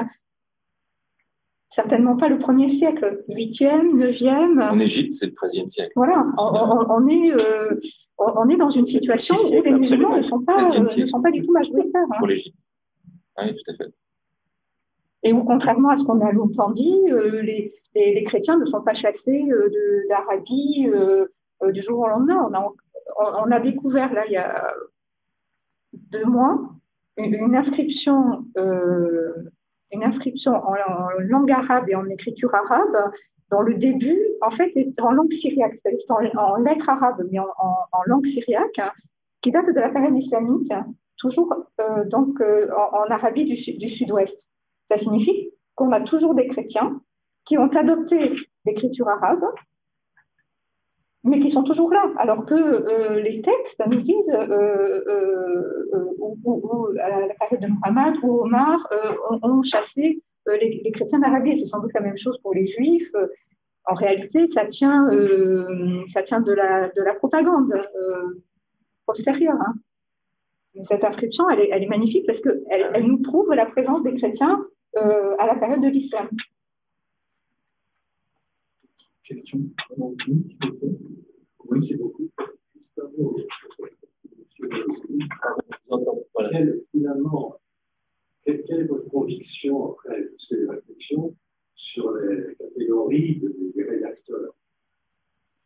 Certainement pas le premier siècle, 8e, 9e. En Égypte, c'est le 13e siècle. Voilà, on, est, euh, on est dans une situation où les musulmans ne sont pas, euh, ne sont pas du tout majoritaires. Hein. Pour l'Égypte. Oui, tout à fait. Et où, contrairement à ce qu'on a longtemps dit, euh, les, les, chrétiens ne sont pas chassés d'Arabie du jour au lendemain. On a, découvert, là, il y a deux mois une, inscription, euh, une inscription en, langue arabe et en écriture arabe dans le début, en fait, est en langue syriaque, c'est-à-dire en, lettres arabes, mais en, langue syriaque, qui date de la période islamique, toujours euh, donc euh, en, Arabie du Sud-Ouest. Ça signifie qu'on a toujours des chrétiens qui ont adopté l'écriture arabe mais qui sont toujours là, alors que euh, les textes nous disent, euh, euh, ou, à la période de Muhammad ou Omar, ont, chassé les, chrétiens d'Arabie. C'est sans doute la même chose pour les juifs. En réalité, ça tient, ça tient de, la, de la propagande postérieure. Hein. Cette inscription, elle est, elle est magnifique parce qu'elle elle nous prouve la présence des chrétiens à la période de l'islam. Question Oui, c'est beaucoup. Quelle, finalement, quelle, est votre conviction après ces réflexions sur les catégories des rédacteurs?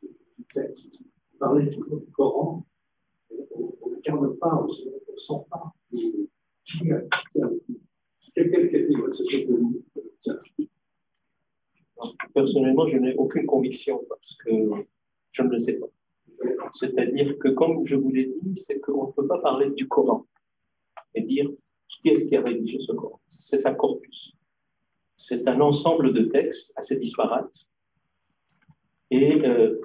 Du texte Vous parlez toujours du Coran, on ne regarde pas, on ne sent pas. Qui a, Personnellement, je n'ai aucune conviction parce que je ne le sais pas. C'est-à-dire que, comme je vous l'ai dit, c'est qu'on ne peut pas parler du Coran et dire qui est-ce qui a rédigé ce Coran. C'est un corpus. C'est un ensemble de textes assez disparates. Et, euh,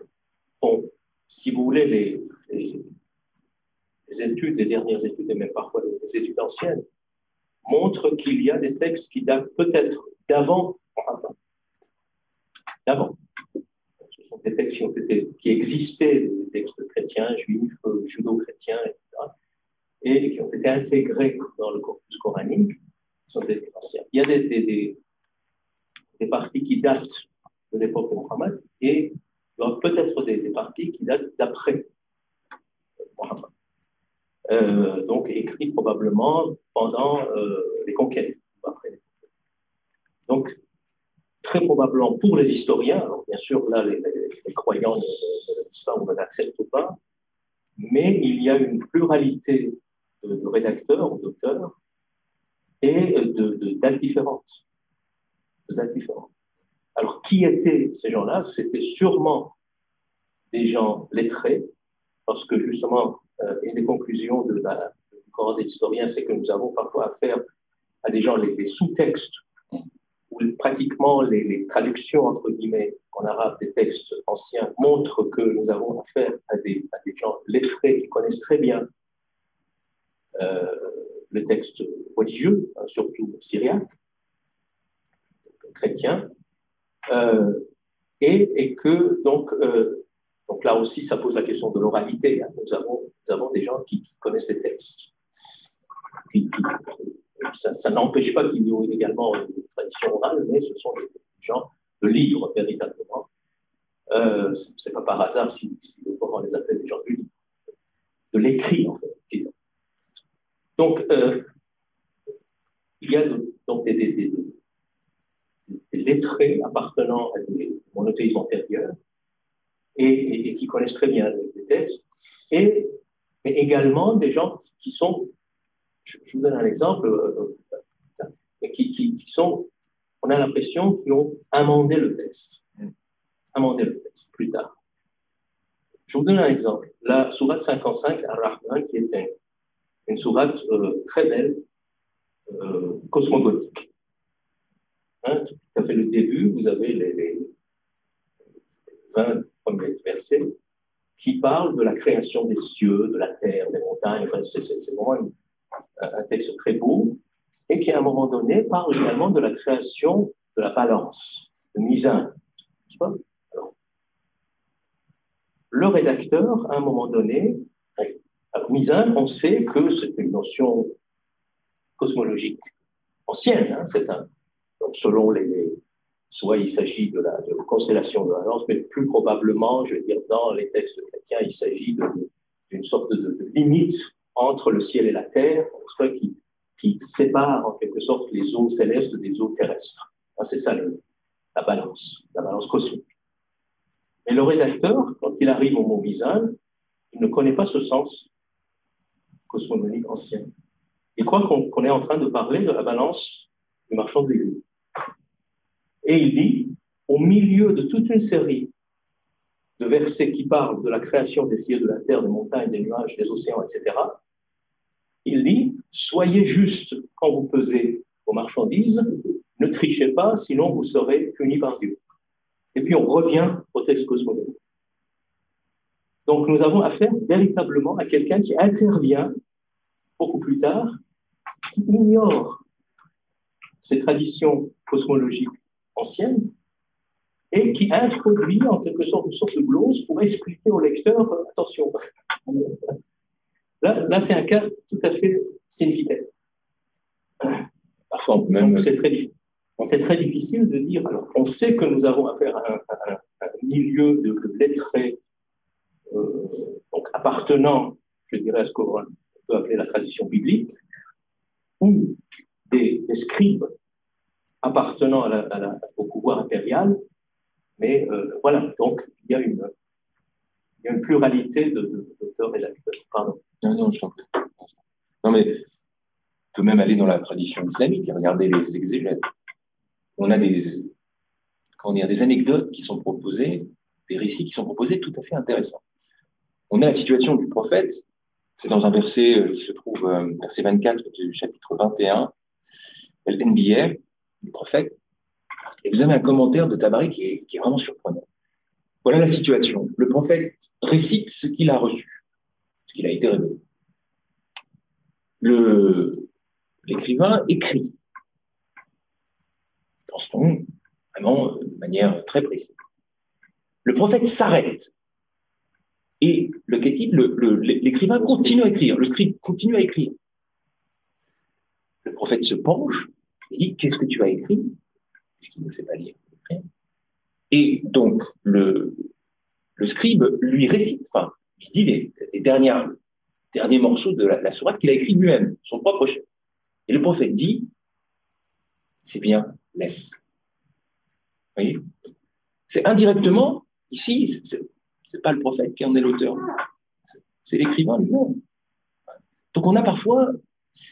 bon, si vous voulez, les, les, études, les dernières études, et même parfois les études anciennes, montrent qu'il y a des textes qui datent peut-être d'avant d'avant. Ce sont des textes qui, existaient, des textes chrétiens, juifs, judo-chrétiens, etc., et qui ont été intégrés dans le corpus coranique. Des Il y a des, des, des, parties qui datent de l'époque de Mohammed et il y aura peut-être des, parties qui datent d'après Mohammed. Euh, donc écrits probablement pendant euh, les conquêtes. Après. Donc très probablement pour les historiens, bien sûr, là, les, croyants de, l'histoire ne l'acceptent pas, mais il y a une pluralité de, rédacteurs ou d'auteurs et de, dates différentes. De dates différentes. Alors, qui étaient ces gens-là? C'était sûrement des gens lettrés, parce que justement, euh, une des conclusions de la, du corps des historiens, c'est que nous avons parfois affaire à des gens, les sous-textes pratiquement les, traductions, entre guillemets, en arabe des textes anciens montrent que nous avons affaire à des, des gens lettrés qui connaissent très bien euh, les textes religieux, hein, surtout syriaques, chrétiens. et, et, que donc, donc là aussi, ça pose la question de l'oralité. Hein. Nous, avons, des gens qui, connaissent les textes. ça, n'empêche pas qu'il y ait également une tradition orale, mais ce sont des gens de lire véritablement. Euh, c'est pas par hasard si, si on les appelle des gens du livre, de l'écrit en fait. Donc, euh, il y a donc des, des, des, lettrés appartenant à des monothéismes antérieurs et, et, qui connaissent très bien les textes, et, mais également des gens qui sont, je, vous donne un exemple, euh, qui, qui, qui sont, on a l'impression, qui ont amendé le texte amender le texte plus tard. Je vous donne un exemple. La sourate 55 Ar-Rahman, qui est une sourate euh, très belle, euh, cosmogonique. Hein, tout à fait le début, vous avez les, 20 versets qui parlent de la création des cieux, de la terre, des montagnes. C'est vraiment un texte très beau et qui, à un moment donné, parle également de la création de la balance, de misain le rédacteur, à un moment donné, à Misin, on sait que c'est une notion cosmologique ancienne. Hein, c'est un, selon les, soit il s'agit de la, constellation de Valence, mais plus probablement, je veux dire, dans les textes chrétiens, il s'agit d'une sorte de, limite entre le ciel et la terre, soit qui, qui sépare en quelque sorte les eaux célestes des eaux terrestres. C'est ça la balance, la balance cosmique. Et le rédacteur, quand il arrive au mot visage, il ne connaît pas ce sens cosmogonique ancien. Il croit qu'on est en train de parler de la balance du marchand de légumes. Et il dit, au milieu de toute une série de versets qui parlent de la création des cieux, de la terre, des montagnes, des nuages, des océans, etc., il dit, soyez juste quand vous pesez vos marchandises, ne trichez pas, sinon vous serez punis par Dieu. Et puis on revient au texte cosmologique. Donc nous avons affaire véritablement à quelqu'un qui intervient beaucoup plus tard, qui ignore ces traditions cosmologiques anciennes et qui introduit en quelque sorte une sorte de glose pour expliquer au lecteur, euh, attention, là, là c'est un cas tout à fait significatif. Parfois, même... C'est très difficile c'est très difficile de dire. Alors, on sait que nous avons affaire à un, milieu de, lettrés, euh, donc appartenant, je dirais, à ce qu'on peut appeler la tradition biblique, ou des, scribes appartenant au pouvoir impérial. Mais euh, voilà, donc il y a une, pluralité d'auteurs et d'acteurs. Pardon. Non, non, je t'en prie. Non, mais on peut même aller dans la tradition islamique et regarder les exégèses on a des, des anecdotes qui sont proposées, des récits qui sont proposés tout à fait intéressants. On a la situation du prophète, c'est dans un verset euh, qui se trouve, euh, verset 24 du chapitre 21, l'NBA, du prophète, et vous avez un commentaire de Tabaré qui est, vraiment surprenant. Voilà la situation. Le prophète récite ce qu'il a reçu, ce qu'il a été révélé. L'écrivain écrit vraiment de manière très précise. Le prophète s'arrête et le l'écrivain continue à écrire, le scribe continue à écrire. Le prophète se penche et dit Qu'est-ce que tu as écrit? Puisqu'il ne sait pas lire. Et donc, le, scribe lui récite, enfin, il dit les, derniers, morceaux de la, sourate qu'il a écrit lui-même, son propre chef. Et le prophète dit C'est bien, laisse. Vous voyez C'est indirectement, ici, ce n'est pas le prophète qui en est l'auteur, c'est l'écrivain lui-même. Donc on a parfois,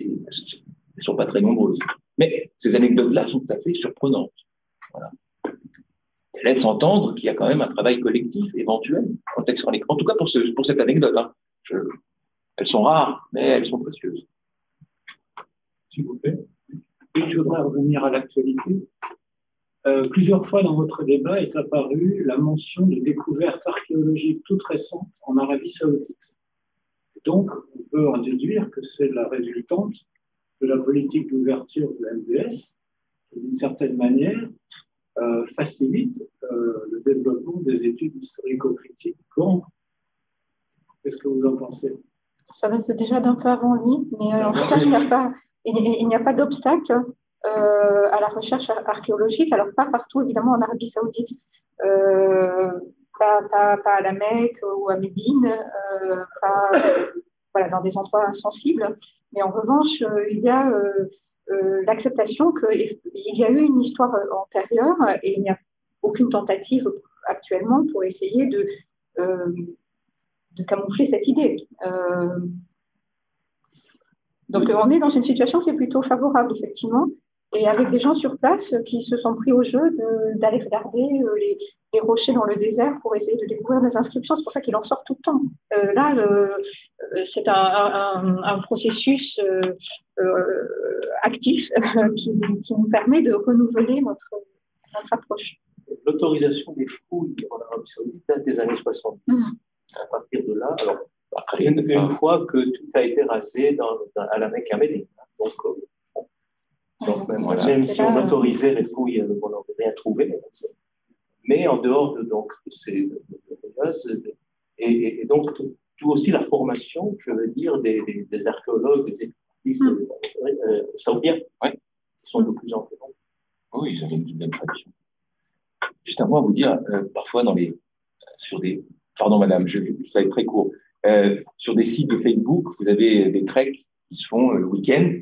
elles ne sont pas très nombreuses, mais ces anecdotes-là sont tout à fait surprenantes. Voilà. Elles laissent entendre qu'il y a quand même un travail collectif éventuel, contexte En tout cas pour, ce, pour cette anecdote. Hein. elles sont rares, mais elles sont précieuses. S'il vous plaît je voudrais revenir à l'actualité. Euh, plusieurs fois dans votre débat est apparue la mention de découvertes archéologiques toutes récentes en Arabie saoudite. Donc, on peut en déduire que c'est la résultante de la politique d'ouverture de MBS, d'une certaine manière, euh, euh, facilite euh, le développement des études historico-critiques. Qu'est-ce que vous en pensez? Ça date déjà d'un peu avant lui, mais en tout cas, il n'y a pas, il, d'obstacle à la recherche archéologique. Alors, pas partout, évidemment, en Arabie Saoudite. Pas, pas, pas, à la Mecque ou à Médine, pas voilà, dans des endroits sensibles. Mais en revanche, il y a euh, l'acceptation qu'il y a eu une histoire antérieure et il n'y a aucune tentative actuellement pour essayer de, euh, de camoufler cette idée. Euh, donc on est dans une situation qui est plutôt favorable, effectivement, et avec des gens sur place qui se sont pris au jeu d'aller regarder les, les, rochers dans le désert pour essayer de découvrir des inscriptions. C'est pour ça qu'il en sort tout le temps. là, c'est un, un, un, processus actif qui, nous permet de renouveler notre, notre approche. L'autorisation des fouilles en Arabie Saoudite date des années 70. Mm. À partir de là, alors, après, une, fois que tout a été rasé dans, à la Mecque à Médine. Donc, euh, donc même, même si on autorisait les fouilles, euh, on n'aurait rien trouvé. Mais en dehors de, donc, de ces et, et, donc tout, aussi la formation, je veux dire, des, des, des archéologues, des Mm. Euh, saoudiens, ouais, qui sont de plus en plus nombreux. Oui, ils avaient une même tradition. Juste un mot à vous dire, euh, parfois dans les, sur des, pardon madame, je, ça va être très court, euh, sur des sites de Facebook, vous avez des treks qui se font le week-end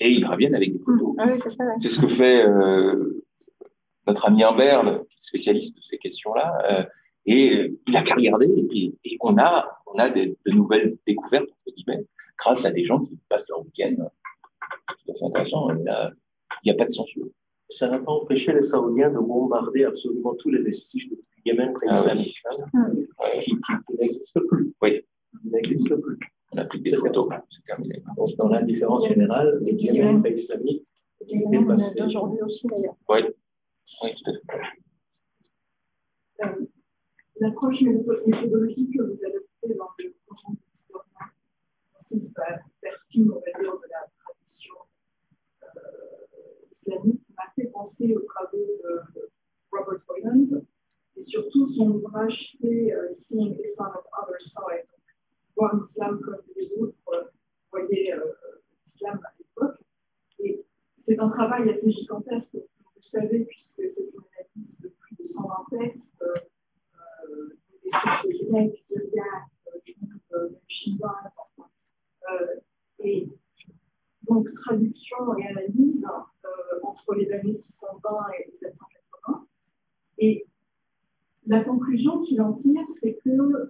et ils reviennent avec des photos. Mm. Ah oui, c'est ce que fait notre ami Humbert, spécialiste de ces questions-là. et il a qu'à regarder et, puis, et on a, on a des, de nouvelles découvertes, entre guillemets, grâce à des gens qui passent leur week-end. C'est intéressant. Il n'y a, pas de censure. Ça n'a pas empêché les Saoudiens de bombarder absolument tous les vestiges du Yémen préislamique, ah, hein, qui, n'existent plus. Oui. Ils n'existent plus. On n'a plus que des photos. C'est terminé. Donc, dans l'indifférence générale, préislamique est effacé. D'aujourd'hui aussi, d'ailleurs. Oui. Oui, tout à fait. Euh, l'approche méthodologique que vous avez fait dans le projet historien consiste à faire on va dire, de la tradition euh, islamique, m'a fait penser aux travaux de Robert Hoyland et surtout son ouvrage fait euh, Seeing Islam as Other Side, voir l'islam comme les autres euh, voyaient euh, l'islam à l'époque. Et c'est un travail assez gigantesque, vous le savez, puisque c'est une analyse de plus de 120 textes, euh, des sources grecques, syriaques, juives, chinoises, enfin, euh, et donc traduction et analyse entre les années 620 et 780. Et la conclusion qu'il en tire, c'est que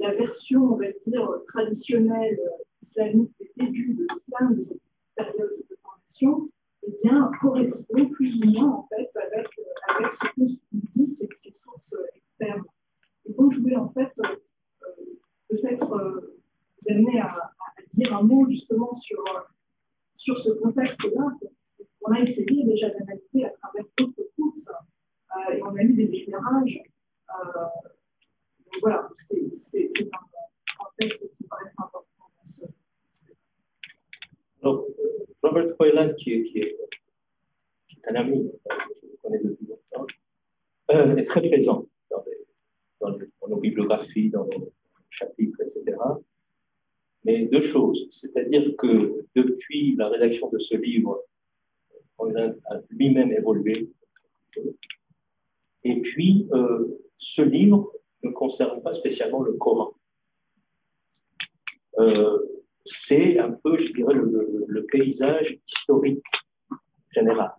la version, on va dire, traditionnelle islamique des débuts de l'islam, de cette période de formation, eh bien, correspond plus ou moins en fait avec, avec ce que nous disent ces, ces sources externes. Et donc, je voulais en fait peut-être euh, vous amener à, dire un mot justement sur, sur ce contexte-là. On a essayé déjà d'analyser à travers d'autres sources euh, et on a eu des éclairages. Euh, voilà, c'est un contexte qui paraît important. Donc, Robert Hoyland, qui est, un ami, je le connais depuis longtemps, euh, est très présent dans, nos bibliographies, dans nos chapitres, etc. Mais deux choses, c'est-à-dire que depuis la rédaction de ce livre, on a lui-même évolué. Et puis, euh, ce livre ne concerne pas spécialement le Coran. Euh, c'est un peu, je dirais, le, paysage historique général.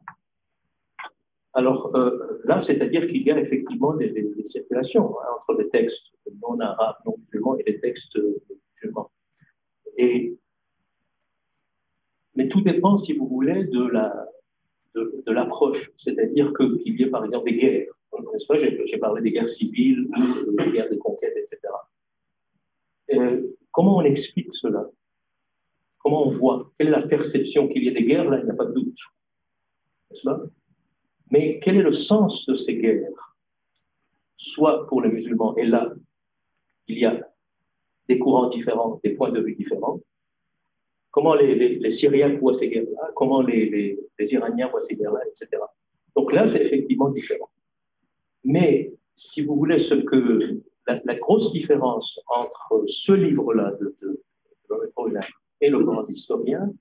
Alors euh, là, c'est-à-dire qu'il y a effectivement des, circulations hein, entre les textes non arabes, non musulmans et les textes musulmans. Mais tout dépend, si vous voulez, de la de, l'approche, c'est-à-dire qu'il y ait par exemple des guerres. J'ai parlé des guerres civiles, des guerres de conquête, etc. comment on explique cela? Comment on voit? Quelle est la perception qu'il y ait des guerres Là, il n'y a pas de doute. N'est-ce pas? Mais quel est le sens de ces guerres? Soit pour les musulmans, et là, il y a des courants différents, des points de vue différents. Comment les, les, Syriens voient ces guerres-là, comment les, les, Iraniens voient ces guerres-là, etc. Donc là, c'est effectivement différent. Mais si vous voulez, ce que la, grosse différence entre ce livre-là de, de, de et le Coran historien,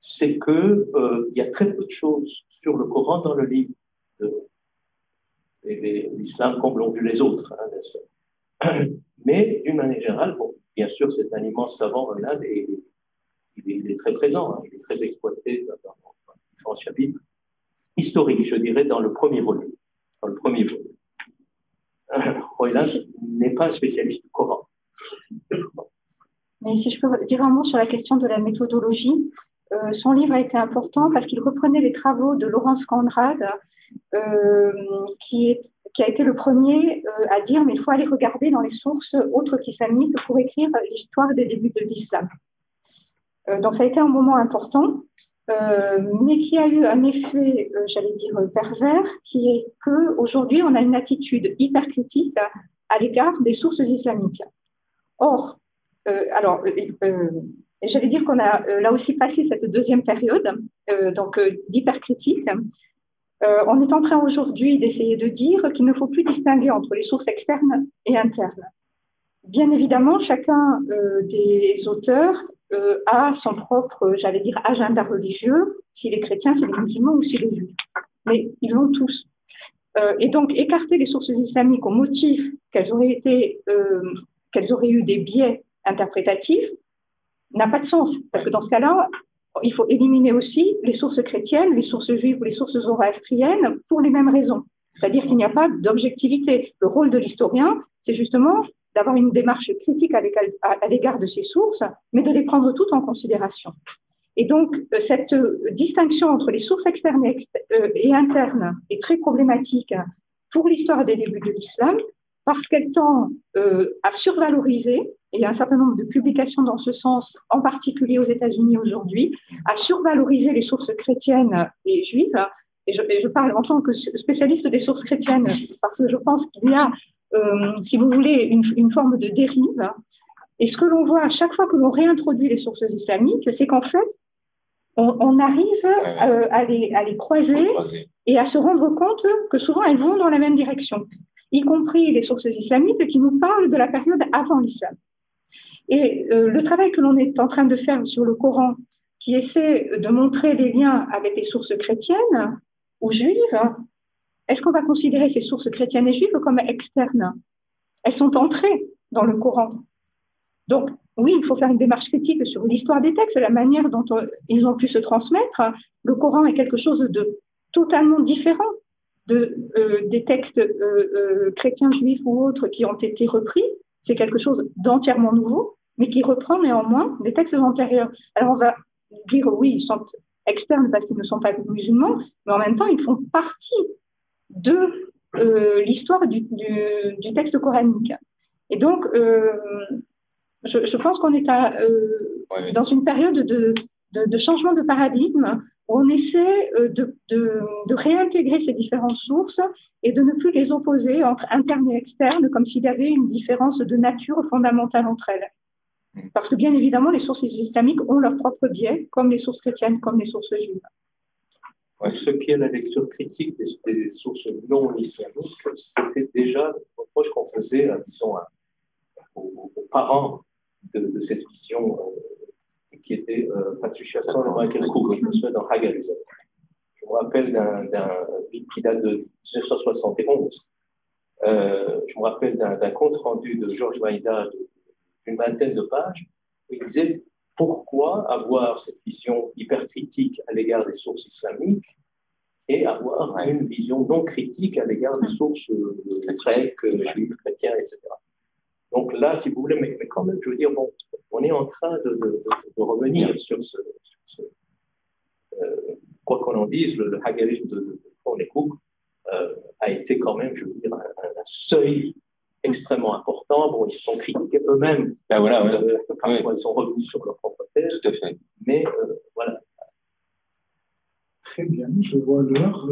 c'est qu'il euh, y a très peu de choses sur le Coran dans le livre de l'islam comme l'ont vu les autres, hein, Mais d'une manière générale, bon, bien sûr, c'est un immense savant, Renal, et il est, très présent, hein, il est très exploité dans, dans différents chapitres historiques, je dirais, dans le premier volume. Dans le premier volume. Roylan n'est pas un spécialiste du Coran. Mais si je peux dire un mot sur la question de la méthodologie, euh, son livre a été important parce qu'il reprenait les travaux de Laurence Conrad, euh, qui, a été le premier euh, à dire mais il faut aller regarder dans les sources autres qu'islamiques pour écrire l'histoire des débuts de l'islam. donc ça a été un moment important, mais qui a eu un effet, j'allais dire, pervers, qui est qu'aujourd'hui on a une attitude hyper critique à l'égard des sources islamiques. Or, alors, j'allais dire qu'on a euh, là aussi passé cette deuxième période, euh, donc euh, d'hypercritique. on est en train aujourd'hui d'essayer de dire qu'il ne faut plus distinguer entre les sources externes et internes. Bien évidemment, chacun des auteurs a son propre, j'allais dire, agenda religieux, s'il est chrétien, s'il est musulman ou s'il est juif. Mais ils l'ont tous. et donc, écarter les sources islamiques au motif qu'elles auraient, été, qu'elles auraient eu des biais interprétatifs, n'a pas de sens. Parce que dans ce cas-là, il faut éliminer aussi les sources chrétiennes, les sources juives ou les sources zoroastriennes pour les mêmes raisons. C'est-à-dire qu'il n'y a pas d'objectivité. Le rôle de l'historien, c'est justement d'avoir une démarche critique à l'égard de ces sources, mais de les prendre toutes en considération. Et donc, euh, cette distinction entre les sources externes euh, et internes est très problématique pour l'histoire des débuts de l'islam, parce qu'elle tend euh, à survaloriser, et il y a un certain nombre de publications dans ce sens, en particulier aux États-Unis aujourd'hui, à survaloriser les sources chrétiennes et juives. Et je, parle en tant que spécialiste des sources chrétiennes, parce que je pense qu'il y a, euh, si vous voulez, une, forme de dérive. Et ce que l'on voit à chaque fois que l'on réintroduit les sources islamiques, c'est qu'en fait, on, arrive euh, à, les, à les croiser et à se rendre compte que souvent elles vont dans la même direction y compris les sources islamiques qui nous parlent de la période avant l'islam. Et euh, le travail que l'on est en train de faire sur le Coran, qui essaie de montrer les liens avec les sources chrétiennes ou juives, est-ce qu'on va considérer ces sources chrétiennes et juives comme externes? Elles sont entrées dans le Coran. Donc, oui, il faut faire une démarche critique sur l'histoire des textes, la manière dont euh, ils ont pu se transmettre. Le Coran est quelque chose de totalement différent de, euh, des textes euh, chrétiens, juifs ou autres qui ont été repris. C'est quelque chose d'entièrement nouveau, mais qui reprend néanmoins des textes antérieurs. Alors on va dire oui, ils sont externes parce qu'ils ne sont pas musulmans, mais en même temps, ils font partie de l'histoire du, du, texte coranique. Et donc, je, je, pense qu'on est à, dans une période de, de, de, changement de paradigme on essaie euh, de, réintégrer ces différentes sources et de ne plus les opposer entre internes et externes, comme s'il y avait une différence de nature fondamentale entre elles. Parce que bien évidemment, les sources islamiques ont leur propre biais, comme les sources chrétiennes, comme les sources juives. Ce qui est la lecture critique des, sources non islamiques, c'était déjà le reproche qu'on faisait, disons, aux, parents de, cette vision euh, qui était euh, Patricia Stone et Michael Cook, je me souviens dans Hagalism. Je me rappelle d'un qui date de 1971. Euh, je me rappelle d'un compte rendu de Georges Maïda d'une vingtaine de pages où il disait pourquoi avoir cette vision hyper critique à l'égard des sources islamiques et avoir une vision non critique à l'égard des sources euh, grecques, juives, chrétiennes, etc. Donc là, si vous voulez, mais, quand même, je veux dire, bon, on est en train de, de, de, revenir sur ce, euh, quoi qu'on en dise, le, le de, de, de Cook euh, a été quand même, je veux dire, un, seuil extrêmement important. Bon, ils se sont critiqués eux-mêmes. Ben voilà, parfois, ils sont revenus sur leur propre thèse. Tout à fait. Mais euh, voilà. Très bien, je vois l'heure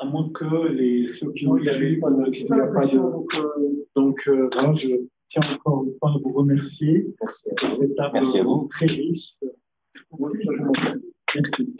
à moins que les, ceux qui ont suivi, qu'il n'y a pas de. Donc, euh, voilà, je tiens encore une fois à vous remercier. Merci à vous. Très riche. Merci.